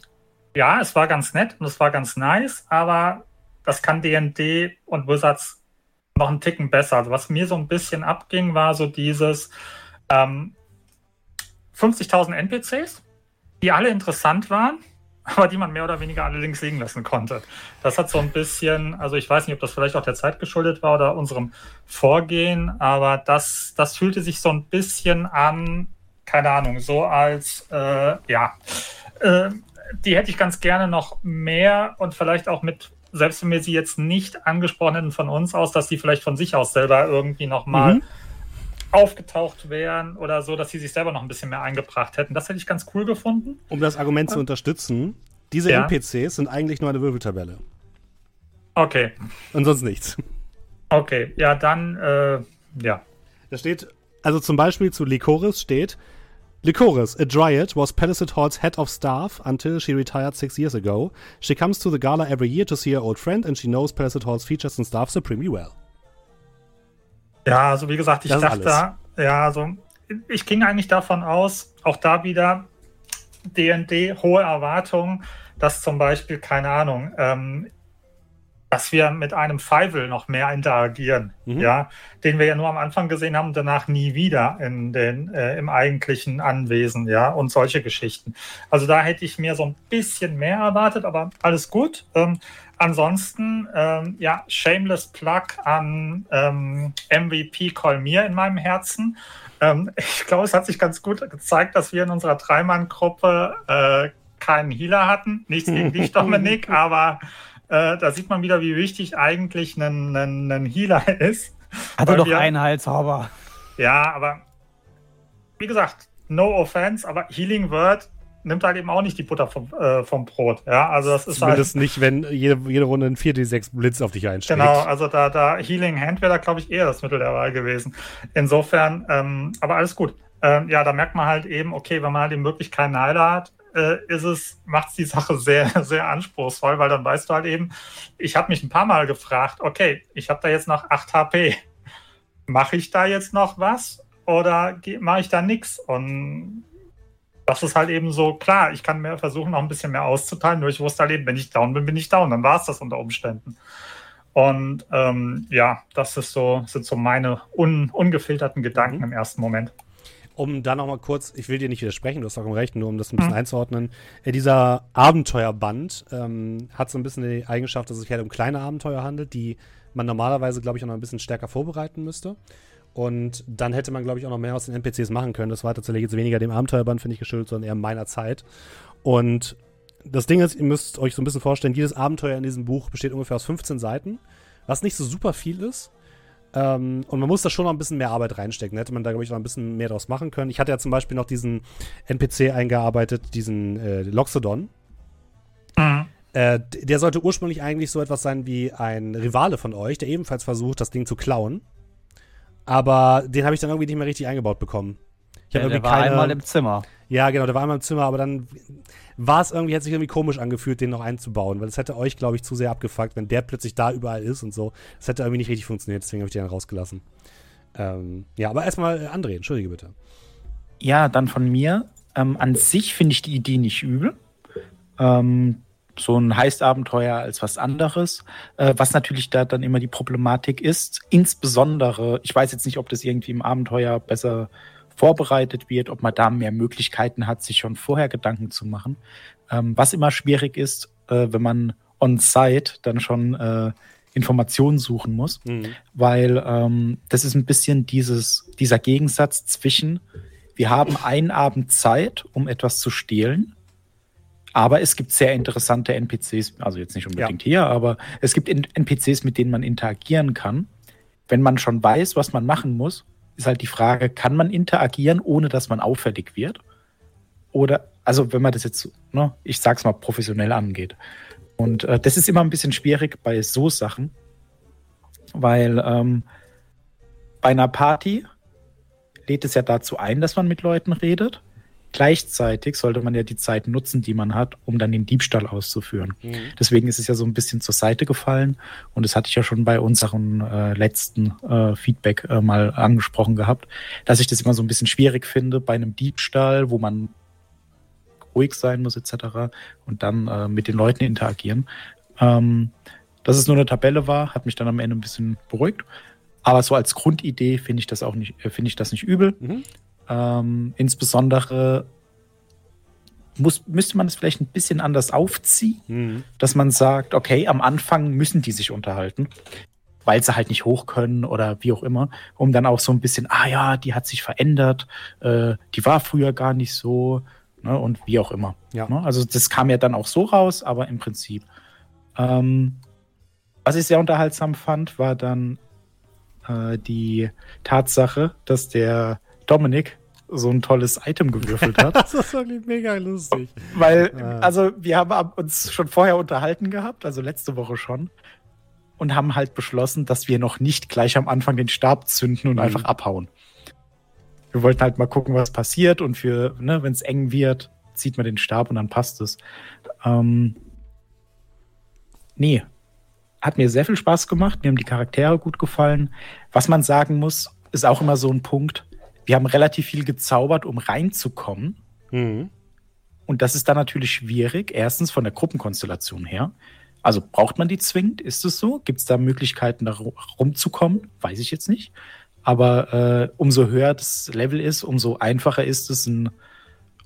ja, es war ganz nett und es war ganz nice, aber das kann D&D und Wizards noch einen Ticken besser. Also was mir so ein bisschen abging, war so dieses ähm, 50.000 NPCs, die alle interessant waren, aber die man mehr oder weniger alle links liegen lassen konnte. Das hat so ein bisschen, also ich weiß nicht, ob das vielleicht auch der Zeit geschuldet war oder unserem Vorgehen, aber das, das fühlte sich so ein bisschen an, keine Ahnung, so als, äh, ja, äh, die hätte ich ganz gerne noch mehr und vielleicht auch mit, selbst wenn wir sie jetzt nicht angesprochen hätten von uns aus, dass die vielleicht von sich aus selber irgendwie nochmal mhm aufgetaucht wären oder so, dass sie sich selber noch ein bisschen mehr eingebracht hätten. Das hätte ich ganz cool gefunden. Um das Argument zu unterstützen, diese ja. NPCs sind eigentlich nur eine Wirbeltabelle. Okay. Und sonst nichts. Okay, ja, dann, äh, ja. Da steht, also zum Beispiel zu Lycoris steht, Lycoris, a dryad, was Palisade Hall's head of staff until she retired six years ago. She comes to the gala every year to see her old friend and she knows Palisade Hall's features and staff supremely well. Ja, also wie gesagt, ich das dachte, ja, also ich ging eigentlich davon aus, auch da wieder DND, hohe Erwartungen, dass zum Beispiel, keine Ahnung, ähm, dass wir mit einem Feivel noch mehr interagieren, Mhm. ja, den wir ja nur am Anfang gesehen haben und danach nie wieder in den, äh, im eigentlichen Anwesen, ja, und solche Geschichten. Also da hätte ich mir so ein bisschen mehr erwartet, aber alles gut. Ähm, ansonsten, ähm, ja, shameless Plug an ähm, MVP Kolmir in meinem Herzen. Ähm, <laughs> ich glaube, es hat sich ganz gut gezeigt, dass wir in unserer Dreimann-Gruppe äh, keinen Healer hatten. Nichts gegen dich, <laughs> Dominik, aber äh, da sieht man wieder, wie wichtig eigentlich ein, ein, ein Healer <laughs> ist. Hatte Weil doch wir- einen Heilzauber. Ja, aber wie gesagt, no offense, aber Healing Word nimmt halt eben auch nicht die Butter vom, äh, vom Brot. Ja, also das ist halt. Zumindest nicht, wenn jede, jede Runde ein 4D6 Blitz auf dich einschlägt. Genau, also da, da Healing Hand wäre da, glaube ich, eher das Mittel der Wahl gewesen. Insofern, ähm, aber alles gut. Ähm, ja, da merkt man halt eben, okay, wenn man halt eben wirklich keinen Heiler hat, äh, ist es, macht es die Sache sehr, <laughs> sehr anspruchsvoll, weil dann weißt du halt eben, ich habe mich ein paar Mal gefragt, okay, ich habe da jetzt noch 8 HP. Mache ich da jetzt noch was oder mache ich da nichts? Und das ist halt eben so, klar, ich kann mir versuchen, noch ein bisschen mehr auszuteilen, nur ich wusste halt eben, wenn ich down bin, bin ich down. Dann war es das unter Umständen. Und ähm, ja, das ist so, sind so meine un, ungefilterten Gedanken Mhm. im ersten Moment. Um da nochmal kurz, ich will dir nicht widersprechen, du hast vollkommen recht, nur um das ein bisschen Mhm. einzuordnen. Äh, dieser Abenteuerband ähm, hat so ein bisschen die Eigenschaft, dass es sich halt um kleine Abenteuer handelt, die man normalerweise, glaube ich, auch noch ein bisschen stärker vorbereiten müsste. Und dann hätte man, glaube ich, auch noch mehr aus den NPCs machen können. Das war tatsächlich jetzt weniger dem Abenteuerband, finde ich, geschuldet, sondern eher meiner Zeit. Und das Ding ist, ihr müsst euch so ein bisschen vorstellen, jedes Abenteuer in diesem Buch besteht ungefähr aus 15 Seiten, was nicht so super viel ist. Ähm, und man muss da schon noch ein bisschen mehr Arbeit reinstecken. Da hätte man da, glaube ich, noch ein bisschen mehr draus machen können. Ich hatte ja zum Beispiel noch diesen NPC eingearbeitet, diesen äh, Loxodon. Mhm. Äh, der sollte ursprünglich eigentlich so etwas sein wie ein Rivale von euch, der ebenfalls versucht, das Ding zu klauen. Aber den habe ich dann irgendwie nicht mehr richtig eingebaut bekommen. Ich Der, hab der war keine- einmal im Zimmer. ja, genau, der war einmal im Zimmer, aber dann war es irgendwie, hat sich irgendwie komisch angefühlt, den noch einzubauen, weil es hätte euch, glaube ich, zu sehr abgefuckt, wenn der plötzlich da überall ist und so. Das hätte irgendwie nicht richtig funktioniert, deswegen habe ich den rausgelassen. Ähm, ja, aber erstmal äh, André, entschuldige bitte. Ja, dann von mir. Ähm, an sich finde ich die Idee nicht übel. Ähm, so ein Heistabenteuer als was anderes. Äh, was natürlich da dann immer die Problematik ist, insbesondere, ich weiß jetzt nicht, ob das irgendwie im Abenteuer besser vorbereitet wird, ob man da mehr Möglichkeiten hat, sich schon vorher Gedanken zu machen. Ähm, was immer schwierig ist, äh, wenn man on-site dann schon äh, Informationen suchen muss Mhm. weil ähm, das ist ein bisschen dieses, dieser Gegensatz zwischen, wir haben einen Abend Zeit, um etwas zu stehlen, aber es gibt sehr interessante NPCs, also jetzt nicht unbedingt hier, aber es gibt NPCs, mit denen man interagieren kann. Wenn man schon weiß, was man machen muss, ist halt die Frage, kann man interagieren, ohne dass man auffällig wird? Oder, also wenn man das jetzt, ne, ich sag's mal, professionell angeht. Und äh, das ist immer ein bisschen schwierig bei so Sachen, weil ähm, bei einer Party lädt es ja dazu ein, dass man mit Leuten redet. Gleichzeitig sollte man ja die Zeit nutzen, die man hat, um dann den Diebstahl auszuführen. Mhm. Deswegen ist es ja so ein bisschen zur Seite gefallen. Und das hatte ich ja schon bei unserem äh, letzten äh, Feedback äh, mal angesprochen gehabt, dass ich das immer so ein bisschen schwierig finde bei einem Diebstahl, wo man ruhig sein muss etc. und dann äh, mit den Leuten interagieren. Ähm, dass es nur eine Tabelle war, hat mich dann am Ende ein bisschen beruhigt. Aber so als Grundidee finde ich das auch nicht, äh, finde ich das nicht übel. Mhm. Ähm, insbesondere muss, müsste man es vielleicht ein bisschen anders aufziehen, Mhm. dass man sagt, okay, am Anfang müssen die sich unterhalten, weil sie halt nicht hoch können oder wie auch immer, um dann auch so ein bisschen, ah ja, die hat sich verändert, äh, die war früher gar nicht so ne, und wie auch immer. Ja. Ne? Also das kam ja dann auch so raus, aber im Prinzip. Ähm, was ich sehr unterhaltsam fand, war dann äh, die Tatsache, dass der Dominik so ein tolles Item gewürfelt hat. <laughs> Das ist wirklich mega lustig. Weil, Ah. also wir haben ab- uns schon vorher unterhalten gehabt, also letzte Woche schon, und haben halt beschlossen, dass wir noch nicht gleich am Anfang den Stab zünden und Mhm. einfach abhauen. Wir wollten halt mal gucken, was passiert und für, ne, wenn es eng wird, zieht man den Stab und dann passt es. Ähm, nee, hat mir sehr viel Spaß gemacht, mir haben die Charaktere gut gefallen. Was man sagen muss, ist auch immer so ein Punkt. Wir haben relativ viel gezaubert, um reinzukommen. Mhm. Und das ist dann natürlich schwierig. Erstens von der Gruppenkonstellation her. Also braucht man die zwingend? Ist es so? Gibt es da Möglichkeiten, da rumzukommen? Weiß ich jetzt nicht. Aber äh, umso höher das Level ist, umso einfacher ist es ein,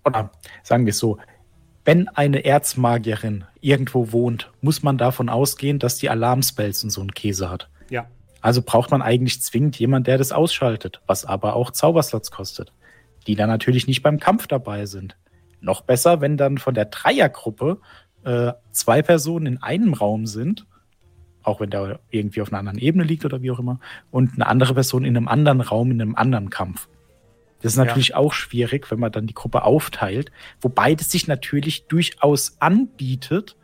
oder sagen wir es so, wenn eine Erzmagierin irgendwo wohnt, muss man davon ausgehen, dass die Alarmspells und so einen Käse hat. Ja. Also braucht man eigentlich zwingend jemand, der das ausschaltet, was aber auch Zauberslots kostet, die dann natürlich nicht beim Kampf dabei sind. Noch besser, wenn dann von der Dreiergruppe äh, zwei Personen in einem Raum sind, auch wenn der irgendwie auf einer anderen Ebene liegt oder wie auch immer, und eine andere Person in einem anderen Raum, in einem anderen Kampf. Das ist natürlich ja. auch schwierig, wenn man dann die Gruppe aufteilt, wobei das sich natürlich durchaus anbietet,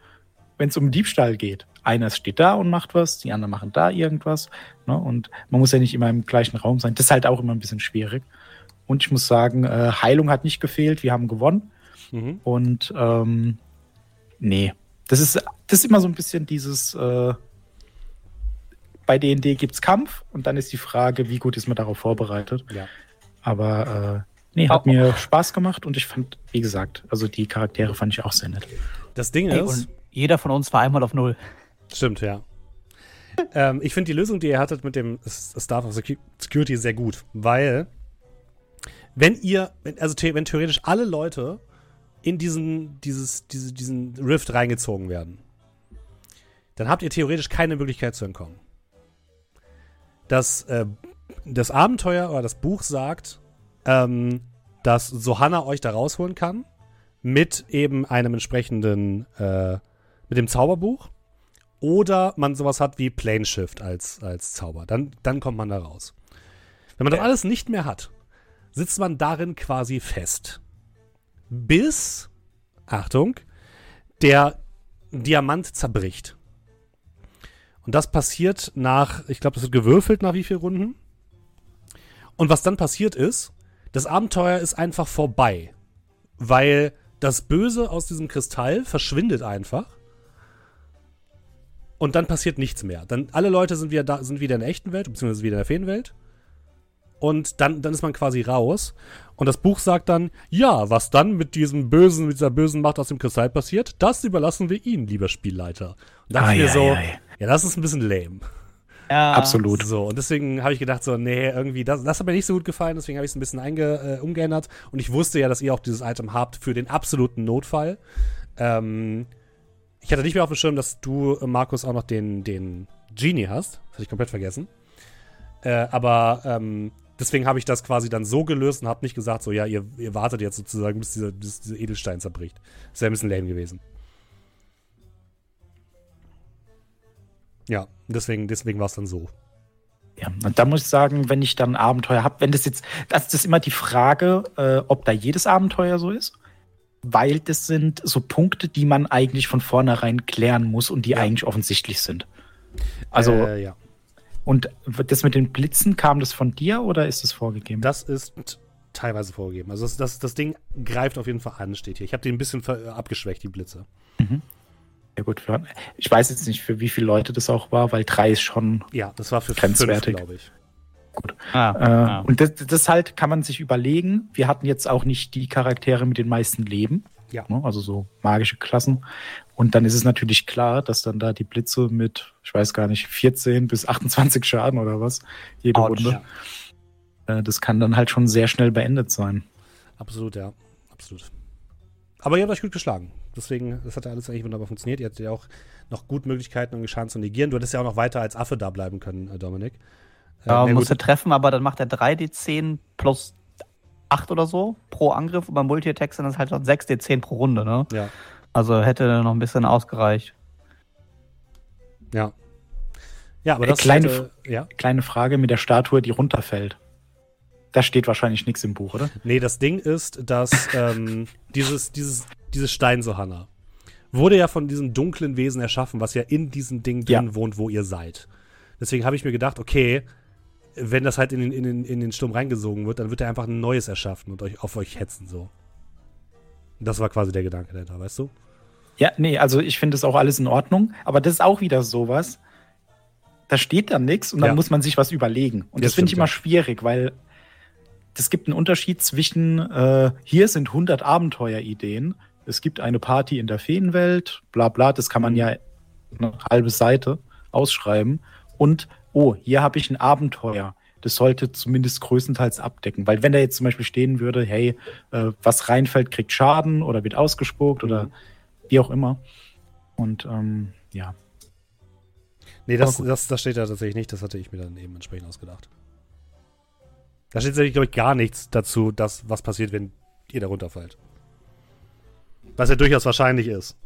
wenn es um Diebstahl geht. Einer steht da und macht was, die anderen machen da irgendwas. Ne? Und man muss ja nicht immer im gleichen Raum sein. Das ist halt auch immer ein bisschen schwierig. Und ich muss sagen, äh, Heilung hat nicht gefehlt, wir haben gewonnen. Mhm. Und ähm, nee, das ist, das ist immer so ein bisschen dieses, äh, bei D&D gibt es Kampf und dann ist die Frage, wie gut ist man darauf vorbereitet. Ja. Aber äh, nee, hat oh, mir Spaß gemacht und ich fand, wie gesagt, also die Charaktere fand ich auch sehr nett. Das Ding hey, ist. jeder von uns war einmal auf Null. Stimmt, ja. <laughs> ähm, ich finde die Lösung, die ihr hattet mit dem Staff of Security sehr gut, weil wenn ihr, also wenn theoretisch alle Leute in diesen, dieses, diese, diesen Rift reingezogen werden, dann habt ihr theoretisch keine Möglichkeit zu entkommen. Das äh, das Abenteuer oder das Buch sagt, ähm, dass Sohanna euch da rausholen kann mit eben einem entsprechenden, äh, mit dem Zauberbuch. Oder man sowas hat wie Plane Shift als, als Zauber. Dann, dann kommt man da raus. Wenn man das alles nicht mehr hat, sitzt man darin quasi fest. Bis, Achtung, der Diamant zerbricht. Und das passiert nach, ich glaube, das wird gewürfelt nach wie vielen Runden? Und was dann passiert ist, das Abenteuer ist einfach vorbei. Weil das Böse aus diesem Kristall verschwindet einfach. Und dann passiert nichts mehr. Dann alle Leute sind wieder da, sind wieder in der echten Welt, beziehungsweise wieder in der Feenwelt. Und dann, dann ist man quasi raus. Und das Buch sagt dann, ja, was dann mit diesem bösen, mit dieser bösen Macht aus dem Kristall passiert, das überlassen wir Ihnen, lieber Spielleiter. Und da dachte ich mir so, ei. ja, das ist ein bisschen lame. Ja. Absolut. So, und deswegen habe ich gedacht, so, nee, irgendwie, das, das hat mir nicht so gut gefallen, deswegen habe ich es ein bisschen einge, äh, umgeändert. Und ich wusste ja, dass ihr auch dieses Item habt für den absoluten Notfall. Ähm, ich hatte nicht mehr auf dem Schirm, dass du, Markus, auch noch den, den Genie hast. Das hatte ich komplett vergessen. Äh, aber ähm, deswegen habe ich das quasi dann so gelöst und habe nicht gesagt, so, ja, ihr, ihr wartet jetzt sozusagen, bis dieser, bis dieser Edelstein zerbricht. Das wäre ein bisschen lame gewesen. Ja, deswegen, deswegen war es dann so. Ja, und da muss ich sagen, wenn ich dann Abenteuer habe, wenn das jetzt, das ist immer die Frage, äh, ob da jedes Abenteuer so ist, weil das sind so Punkte, die man eigentlich von vornherein klären muss und die ja. eigentlich offensichtlich sind. Also, äh, ja. Und das mit den Blitzen, kam das von dir oder ist es vorgegeben? Das ist teilweise vorgegeben. Also das, das, das Ding greift auf jeden Fall an, steht hier. Ich habe den ein bisschen abgeschwächt, die Blitze. Mhm. Ja gut, ich weiß jetzt nicht, für wie viele Leute das auch war, weil drei ist schon Ja, das war für grenzwertig, glaube ich. Gut. Ah, äh, ah. Und das, das halt kann man sich überlegen. Wir hatten jetzt auch nicht die Charaktere mit den meisten Leben. Ja. Ne? Also so magische Klassen. Und dann ist es natürlich klar, dass dann da die Blitze mit, ich weiß gar nicht, 14 bis 28 Schaden oder was, jede Ouch, Runde. Äh, das kann dann halt schon sehr schnell beendet sein. Absolut, ja. Absolut. Aber ihr habt euch gut geschlagen. Deswegen, das hat ja alles eigentlich wunderbar funktioniert. Ihr hattet ja auch noch gut Möglichkeiten, um Schaden zu negieren. Du hättest ja auch noch weiter als Affe da bleiben können, äh, Dominik. Äh, ja, musste treffen, aber dann macht er 3d10 plus 8 oder so pro Angriff und beim Multi-Attack sind das halt noch 6d10 pro Runde, ne? Ja. Also hätte noch ein bisschen ausgereicht. Ja. Ja, aber äh, das kleine, hätte, ja? kleine Frage mit der Statue, die runterfällt. Da steht wahrscheinlich nichts im Buch, oder? Nee, das Ding ist, dass ähm, <laughs> dieses, dieses dieses Steinsohanna, wurde ja von diesem dunklen Wesen erschaffen, was ja in diesem Ding drin ja. wohnt, wo ihr seid. Deswegen habe ich mir gedacht, okay, wenn das halt in den, in, den, in den Sturm reingesogen wird, dann wird er einfach ein neues erschaffen und euch auf euch hetzen so. Das war quasi der Gedanke dahinter, weißt du? Ja, nee, also ich finde das auch alles in Ordnung, aber das ist auch wieder sowas. Da steht dann nichts und dann ja. muss man sich was überlegen. Und das, das finde ich immer ja. schwierig, weil es gibt einen Unterschied zwischen, äh, hier sind 100 Abenteuerideen es gibt eine Party in der Feenwelt, bla bla, das kann man mhm. ja eine halbe Seite ausschreiben und, oh, hier habe ich ein Abenteuer. Das sollte zumindest größtenteils abdecken. Weil wenn da jetzt zum Beispiel stehen würde, hey, äh, was reinfällt, kriegt Schaden oder wird ausgespuckt oder wie auch immer. Und ähm, ja. Nee, das, das, das steht da tatsächlich nicht. Das hatte ich mir dann eben entsprechend ausgedacht. Da steht tatsächlich, glaube ich, gar nichts dazu, dass, was passiert, wenn ihr da runterfällt. Was ja durchaus wahrscheinlich ist.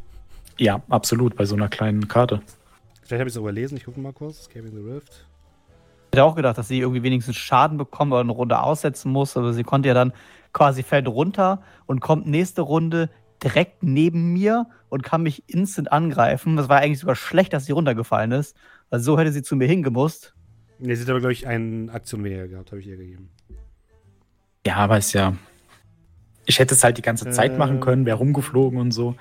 Ja, absolut, bei so einer kleinen Karte. Vielleicht habe ich es überlesen. Ich gucke mal kurz. Escaping the Rift. Ich hätte auch gedacht, dass sie irgendwie wenigstens Schaden bekommt oder eine Runde aussetzen muss, aber sie konnte ja dann quasi fällt runter und kommt nächste Runde direkt neben mir und kann mich instant angreifen. Das war eigentlich sogar schlecht, dass sie runtergefallen ist, weil so hätte sie zu mir hingemusst. Nee, sie hat aber, glaube ich, eine Aktion weniger gehabt, habe ich ihr gegeben. Ja, aber ist ja. Ich hätte es halt die ganze Zeit Äh. machen können, wäre rumgeflogen und so.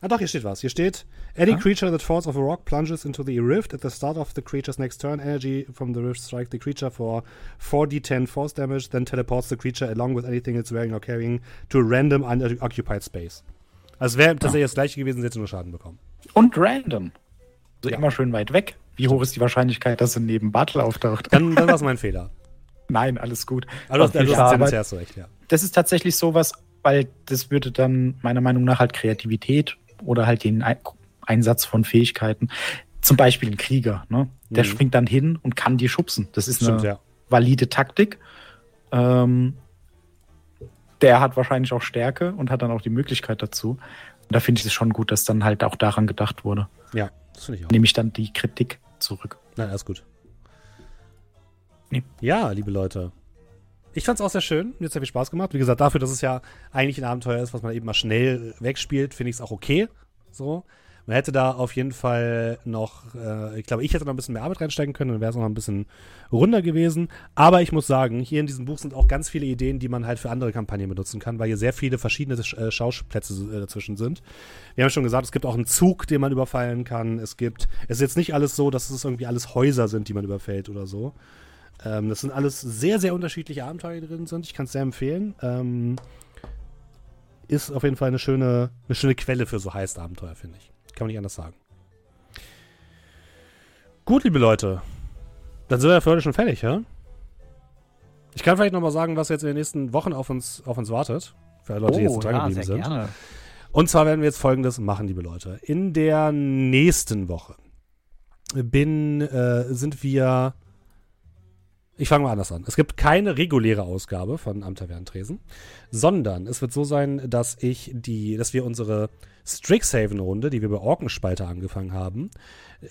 Ah doch, hier steht was. Hier steht, any Ah. creature that falls off a rock plunges into the rift at the start of the creature's next turn. Energy from the rift strikes the creature for 4d10 force damage, then teleports the creature along with anything it's wearing or carrying to a random unoccupied space. Also wäre tatsächlich das gleiche gewesen, sie hätte nur Schaden bekommen. Und random. So Ja. immer schön weit weg. Wie hoch ist die Wahrscheinlichkeit, dass sie neben Bartel auftaucht? Dann, dann war es mein Fehler. <laughs> Nein, alles gut. Herz recht, ja. Das ist tatsächlich sowas, weil das würde dann meiner Meinung nach halt Kreativität oder halt den Ein- Einsatz von Fähigkeiten. Zum Beispiel ein Krieger, ne? Der Mhm. springt dann hin und kann die schubsen. Das ist Stimmt, eine ja. valide Taktik. Ähm, der hat wahrscheinlich auch Stärke und hat dann auch die Möglichkeit dazu. Und da finde ich es schon gut, dass dann halt auch daran gedacht wurde. Ja, das finde ich auch. Nehme ich dann die Kritik zurück. Nein, alles gut. Nee. Ja, liebe Leute. Ich fand's auch sehr schön. Mir hat's sehr viel Spaß gemacht. Wie gesagt, dafür, dass es ja eigentlich ein Abenteuer ist, was man eben mal schnell wegspielt, finde ich es auch okay. So. Man hätte da auf jeden Fall noch, äh, ich glaube, ich hätte noch ein bisschen mehr Arbeit reinstecken können, dann wäre es noch ein bisschen runder gewesen. Aber ich muss sagen, hier in diesem Buch sind auch ganz viele Ideen, die man halt für andere Kampagnen benutzen kann, weil hier sehr viele verschiedene äh, Schauplätze äh, dazwischen sind. Wir haben schon gesagt, es gibt auch einen Zug, den man überfallen kann. Es gibt, es ist jetzt nicht alles so, dass es irgendwie alles Häuser sind, die man überfällt oder so. Ähm, das sind alles sehr, sehr unterschiedliche Abenteuer, die drin sind. Ich kann es sehr empfehlen. Ähm, ist auf jeden Fall eine schöne, eine schöne Quelle für so Heist-Abenteuer, finde ich. Kann man nicht anders sagen. Gut, liebe Leute. Dann sind wir für heute schon fertig, ja? Ich kann vielleicht nochmal sagen, was jetzt in den nächsten Wochen auf uns, auf uns wartet. Für alle Leute, die jetzt oh, dran ja, geblieben sehr sind. gerne. Und zwar werden wir jetzt folgendes machen, liebe Leute. In der nächsten Woche bin, äh, sind wir. Ich fange mal anders an. Es gibt keine reguläre Ausgabe von Am Tavernentresen, sondern es wird so sein, dass ich die, dass wir unsere Strixhaven-Runde, die wir bei Orkenspalter angefangen haben,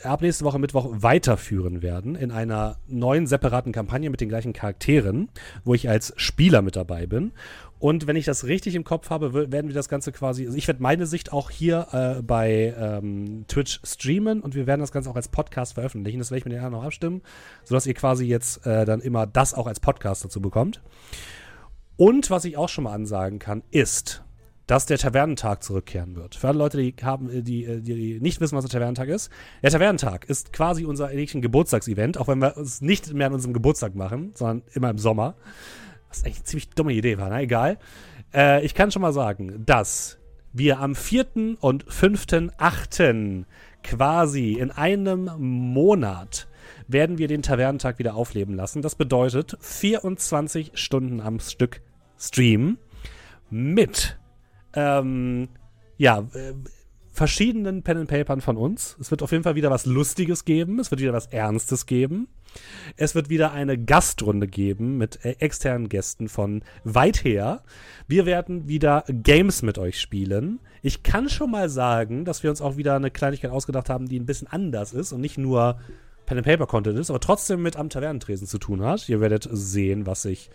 ab nächste Woche Mittwoch weiterführen werden in einer neuen separaten Kampagne mit den gleichen Charakteren, wo ich als Spieler mit dabei bin. Und wenn ich das richtig im Kopf habe, werden wir das Ganze quasi, also ich werde meine Sicht auch hier äh, bei ähm, Twitch streamen und wir werden das Ganze auch als Podcast veröffentlichen. Das werde ich mit den anderen noch abstimmen, sodass ihr quasi jetzt äh, dann immer das auch als Podcast dazu bekommt. Und was ich auch schon mal ansagen kann, ist, dass der Tavernentag zurückkehren wird. Für alle Leute, die, haben, äh, die, äh, die nicht wissen, was der Tavernentag ist. Der Tavernentag ist quasi unser Geburtstagsevent, auch wenn wir es nicht mehr an unserem Geburtstag machen, sondern immer im Sommer. Was eigentlich eine ziemlich dumme Idee war, na egal. Äh, ich kann schon mal sagen, dass wir am 4. und 5.8. quasi in einem Monat werden wir den Tavernentag wieder aufleben lassen. Das bedeutet 24 Stunden am Stück Stream mit ähm, ja, äh, verschiedenen Pen and Papern von uns. Es wird auf jeden Fall wieder was Lustiges geben. Es wird wieder was Ernstes geben. Es wird wieder eine Gastrunde geben mit äh, externen Gästen von weit her. Wir werden wieder Games mit euch spielen. Ich kann schon mal sagen, dass wir uns auch wieder eine Kleinigkeit ausgedacht haben, die ein bisschen anders ist und nicht nur Pen and Paper Content ist, aber trotzdem mit am Tavernentresen zu tun hat. Ihr werdet sehen, was sich,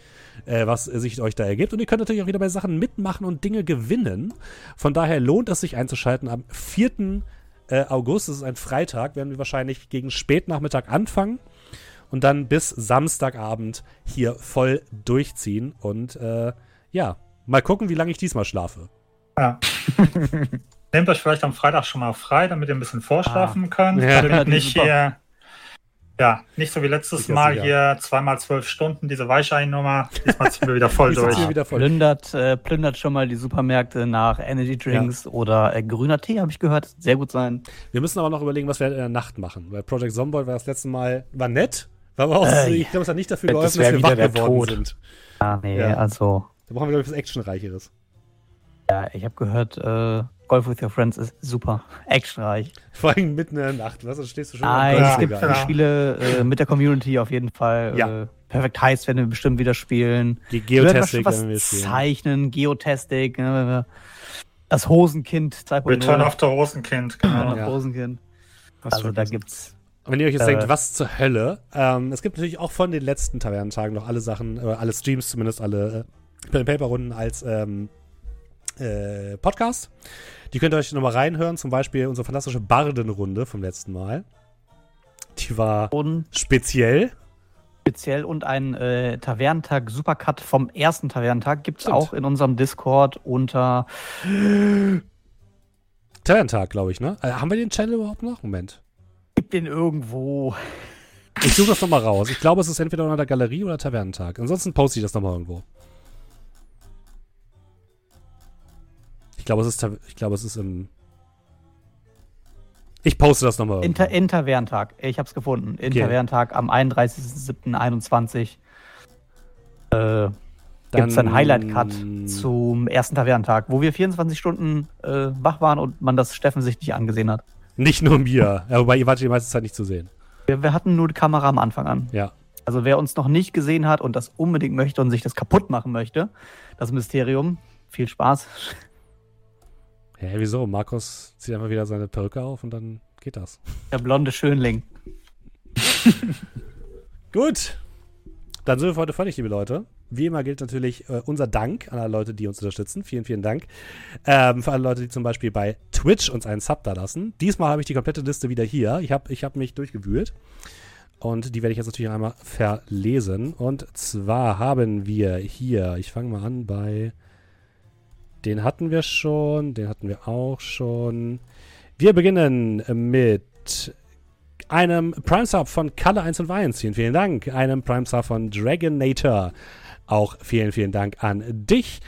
äh, was sich euch da ergibt. Und ihr könnt natürlich auch wieder bei Sachen mitmachen und Dinge gewinnen. Von daher lohnt es sich einzuschalten. Am 4. Äh, August, das ist ein Freitag, werden wir wahrscheinlich gegen Spätnachmittag anfangen und dann bis Samstagabend hier voll durchziehen. Und äh, ja, mal gucken, wie lange ich diesmal schlafe. Ja. <laughs> Nehmt euch vielleicht am Freitag schon mal frei, damit ihr ein bisschen vorschlafen könnt. Ja. damit Ja, nicht super. hier Ja, nicht so wie letztes Mal hier zweimal zwölf Stunden, diese Weicheinnummer. Diesmal ziehen wir wieder voll <laughs> durch. wieder voll. Plündert, äh, plündert schon mal die Supermärkte nach Energy Drinks oder äh, grüner Tee, habe ich gehört. Sehr gut sein. Wir müssen aber noch überlegen, was wir in der Nacht machen. Weil Project Zomboid war das letzte Mal, war nett, war aber auch, Äh, ich glaube, es hat nicht dafür Das geholfen, wär dass wir wieder wach geworden Tod. sind. Ah, nee, Ja. also, Da brauchen wir, glaube ich, was Actionreicheres. ja, ich habe gehört, äh, Golf with Your Friends ist super. Actionreich. Vor allem mitten in der Nacht. Was, dann stehst du schon Nein, am es Ja, gibt genau. Spiele äh, mit der Community auf jeden Fall. Ja. Äh, Perfect Heist werden wir bestimmt wieder spielen. Die Wir werden Geotastic, wenn wir was spielen. zeichnen, Geotastic, äh, das Hosenkind 2.0. Return of the Rosenkind, genau. <laughs> Ja. Hosenkind. Also da das- gibt's wenn ihr euch jetzt Äh. denkt, was zur Hölle, ähm, es gibt natürlich auch von den letzten Tavernentagen noch alle Sachen, äh, alle Streams, zumindest alle äh, Pen Paper Runden als ähm, äh, Podcast. Die könnt ihr euch nochmal reinhören, zum Beispiel unsere fantastische Bardenrunde vom letzten Mal. Die war und speziell. speziell und ein äh, Tavernentag Supercut vom ersten Tavernentag gibt's Stimmt. auch in unserem Discord unter Tavernentag, glaube ich, ne? Äh, haben wir den Channel überhaupt noch? Moment. Gibt den irgendwo. Ich suche das nochmal raus. Ich glaube, es ist entweder unter der Galerie oder Tavernentag. Ansonsten poste ich das nochmal irgendwo. Ich glaube, es ist, ich glaube, es ist im. Ich poste das nochmal. Inter in Tavernentag. Ich hab's gefunden. In Okay. Tavernentag am 31.07.21 äh, gibt's Dann- einen Highlight-Cut zum ersten Tavernentag, wo wir 24 Stunden äh, wach waren und man das Steffen sich nicht angesehen hat. Nicht nur mir. Ja, wobei ihr wart die meiste Zeit nicht zu sehen. Wir, wir hatten nur die Kamera am Anfang an. Ja. Also wer uns noch nicht gesehen hat und das unbedingt möchte und sich das kaputt machen möchte, das Mysterium, viel Spaß. Hä, wieso? Markus zieht einfach wieder seine Perücke auf und dann geht das. Der blonde Schönling. <laughs> Gut. Dann sind wir für heute fertig, liebe Leute. Wie immer gilt natürlich äh, unser Dank an alle Leute, die uns unterstützen. Vielen, vielen Dank. Ähm, für alle Leute, die zum Beispiel bei Twitch uns einen Sub da lassen. Diesmal habe ich die komplette Liste wieder hier. Ich habe ich hab mich durchgewühlt. Und die werde ich jetzt natürlich einmal verlesen. Und zwar haben wir hier, ich fange mal an bei, den hatten wir schon, den hatten wir auch schon. Wir beginnen mit einem Prime Sub von Kalle 1 und Weins. Vielen, vielen Dank. Einem Prime Sub von Dragonator. Auch vielen, vielen Dank an dich.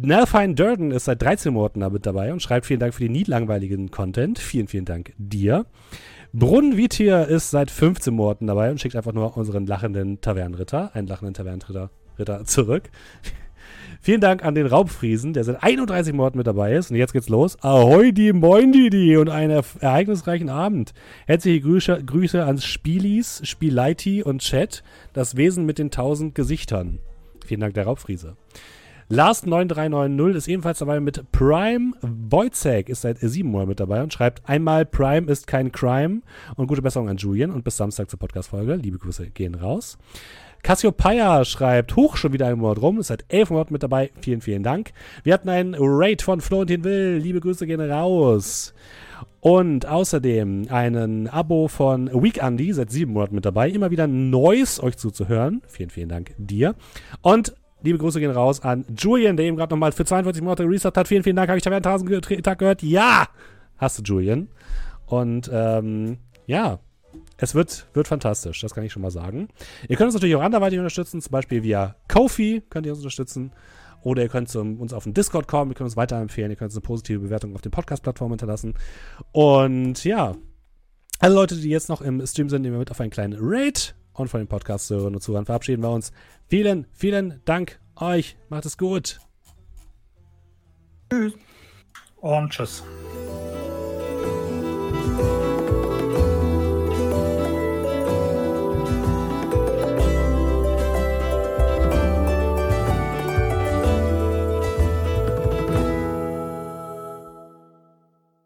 Nelfine Durden ist seit 13 Monaten damit dabei und schreibt vielen Dank für den nie langweiligen Content. Vielen, vielen Dank dir. Brunn Vitier ist seit 15 Monaten dabei und schickt einfach nur unseren lachenden Tavernenritter, einen lachenden Tavernenritter Ritter zurück. Vielen Dank an den Raubfriesen, der seit 31 Monaten mit dabei ist. Und jetzt geht's los. Ahoi, die Moin, die, die und einen er ereignisreichen Abend. Herzliche Grüße, Grüße ans Spielis, Spieleiti und Chat. Das Wesen mit den tausend Gesichtern. Vielen Dank, der Raubfriese. Last9390 ist ebenfalls dabei mit Prime. Wojcek ist seit sieben Monaten mit dabei und schreibt einmal Prime ist kein Crime und gute Besserung an Julian und bis Samstag zur Podcast-Folge. Liebe Grüße gehen raus. Cassiopeia schreibt, hoch schon wieder einen Monat rum, ist seit elf Monaten mit dabei. Vielen, vielen Dank. Wir hatten einen Raid von Florentin Will. Liebe Grüße gehen raus. Und außerdem einen Abo von Week Andy, seit sieben Monaten mit dabei. Immer wieder Neues euch zuzuhören. Vielen, vielen Dank dir. Und liebe Grüße gehen raus an Julian, der eben gerade nochmal für 42 Monate gerestartet hat. Vielen, vielen Dank. Habe ich Tag gehört? Ja! Hast du, Julian. Und ähm, ja, es wird, wird fantastisch, das kann ich schon mal sagen. Ihr könnt uns natürlich auch anderweitig unterstützen, zum Beispiel via Kofi könnt ihr uns unterstützen. Oder ihr könnt zum, uns auf den Discord kommen, ihr könnt uns weiterempfehlen, ihr könnt uns eine positive Bewertung auf den Podcast-Plattformen hinterlassen. Und ja, alle Leute, die jetzt noch im Stream sind, nehmen wir mit auf einen kleinen Raid. Und von den Podcast-Hörern und Zuhörern verabschieden wir uns. Vielen, vielen Dank euch. Macht es gut. Und tschüss.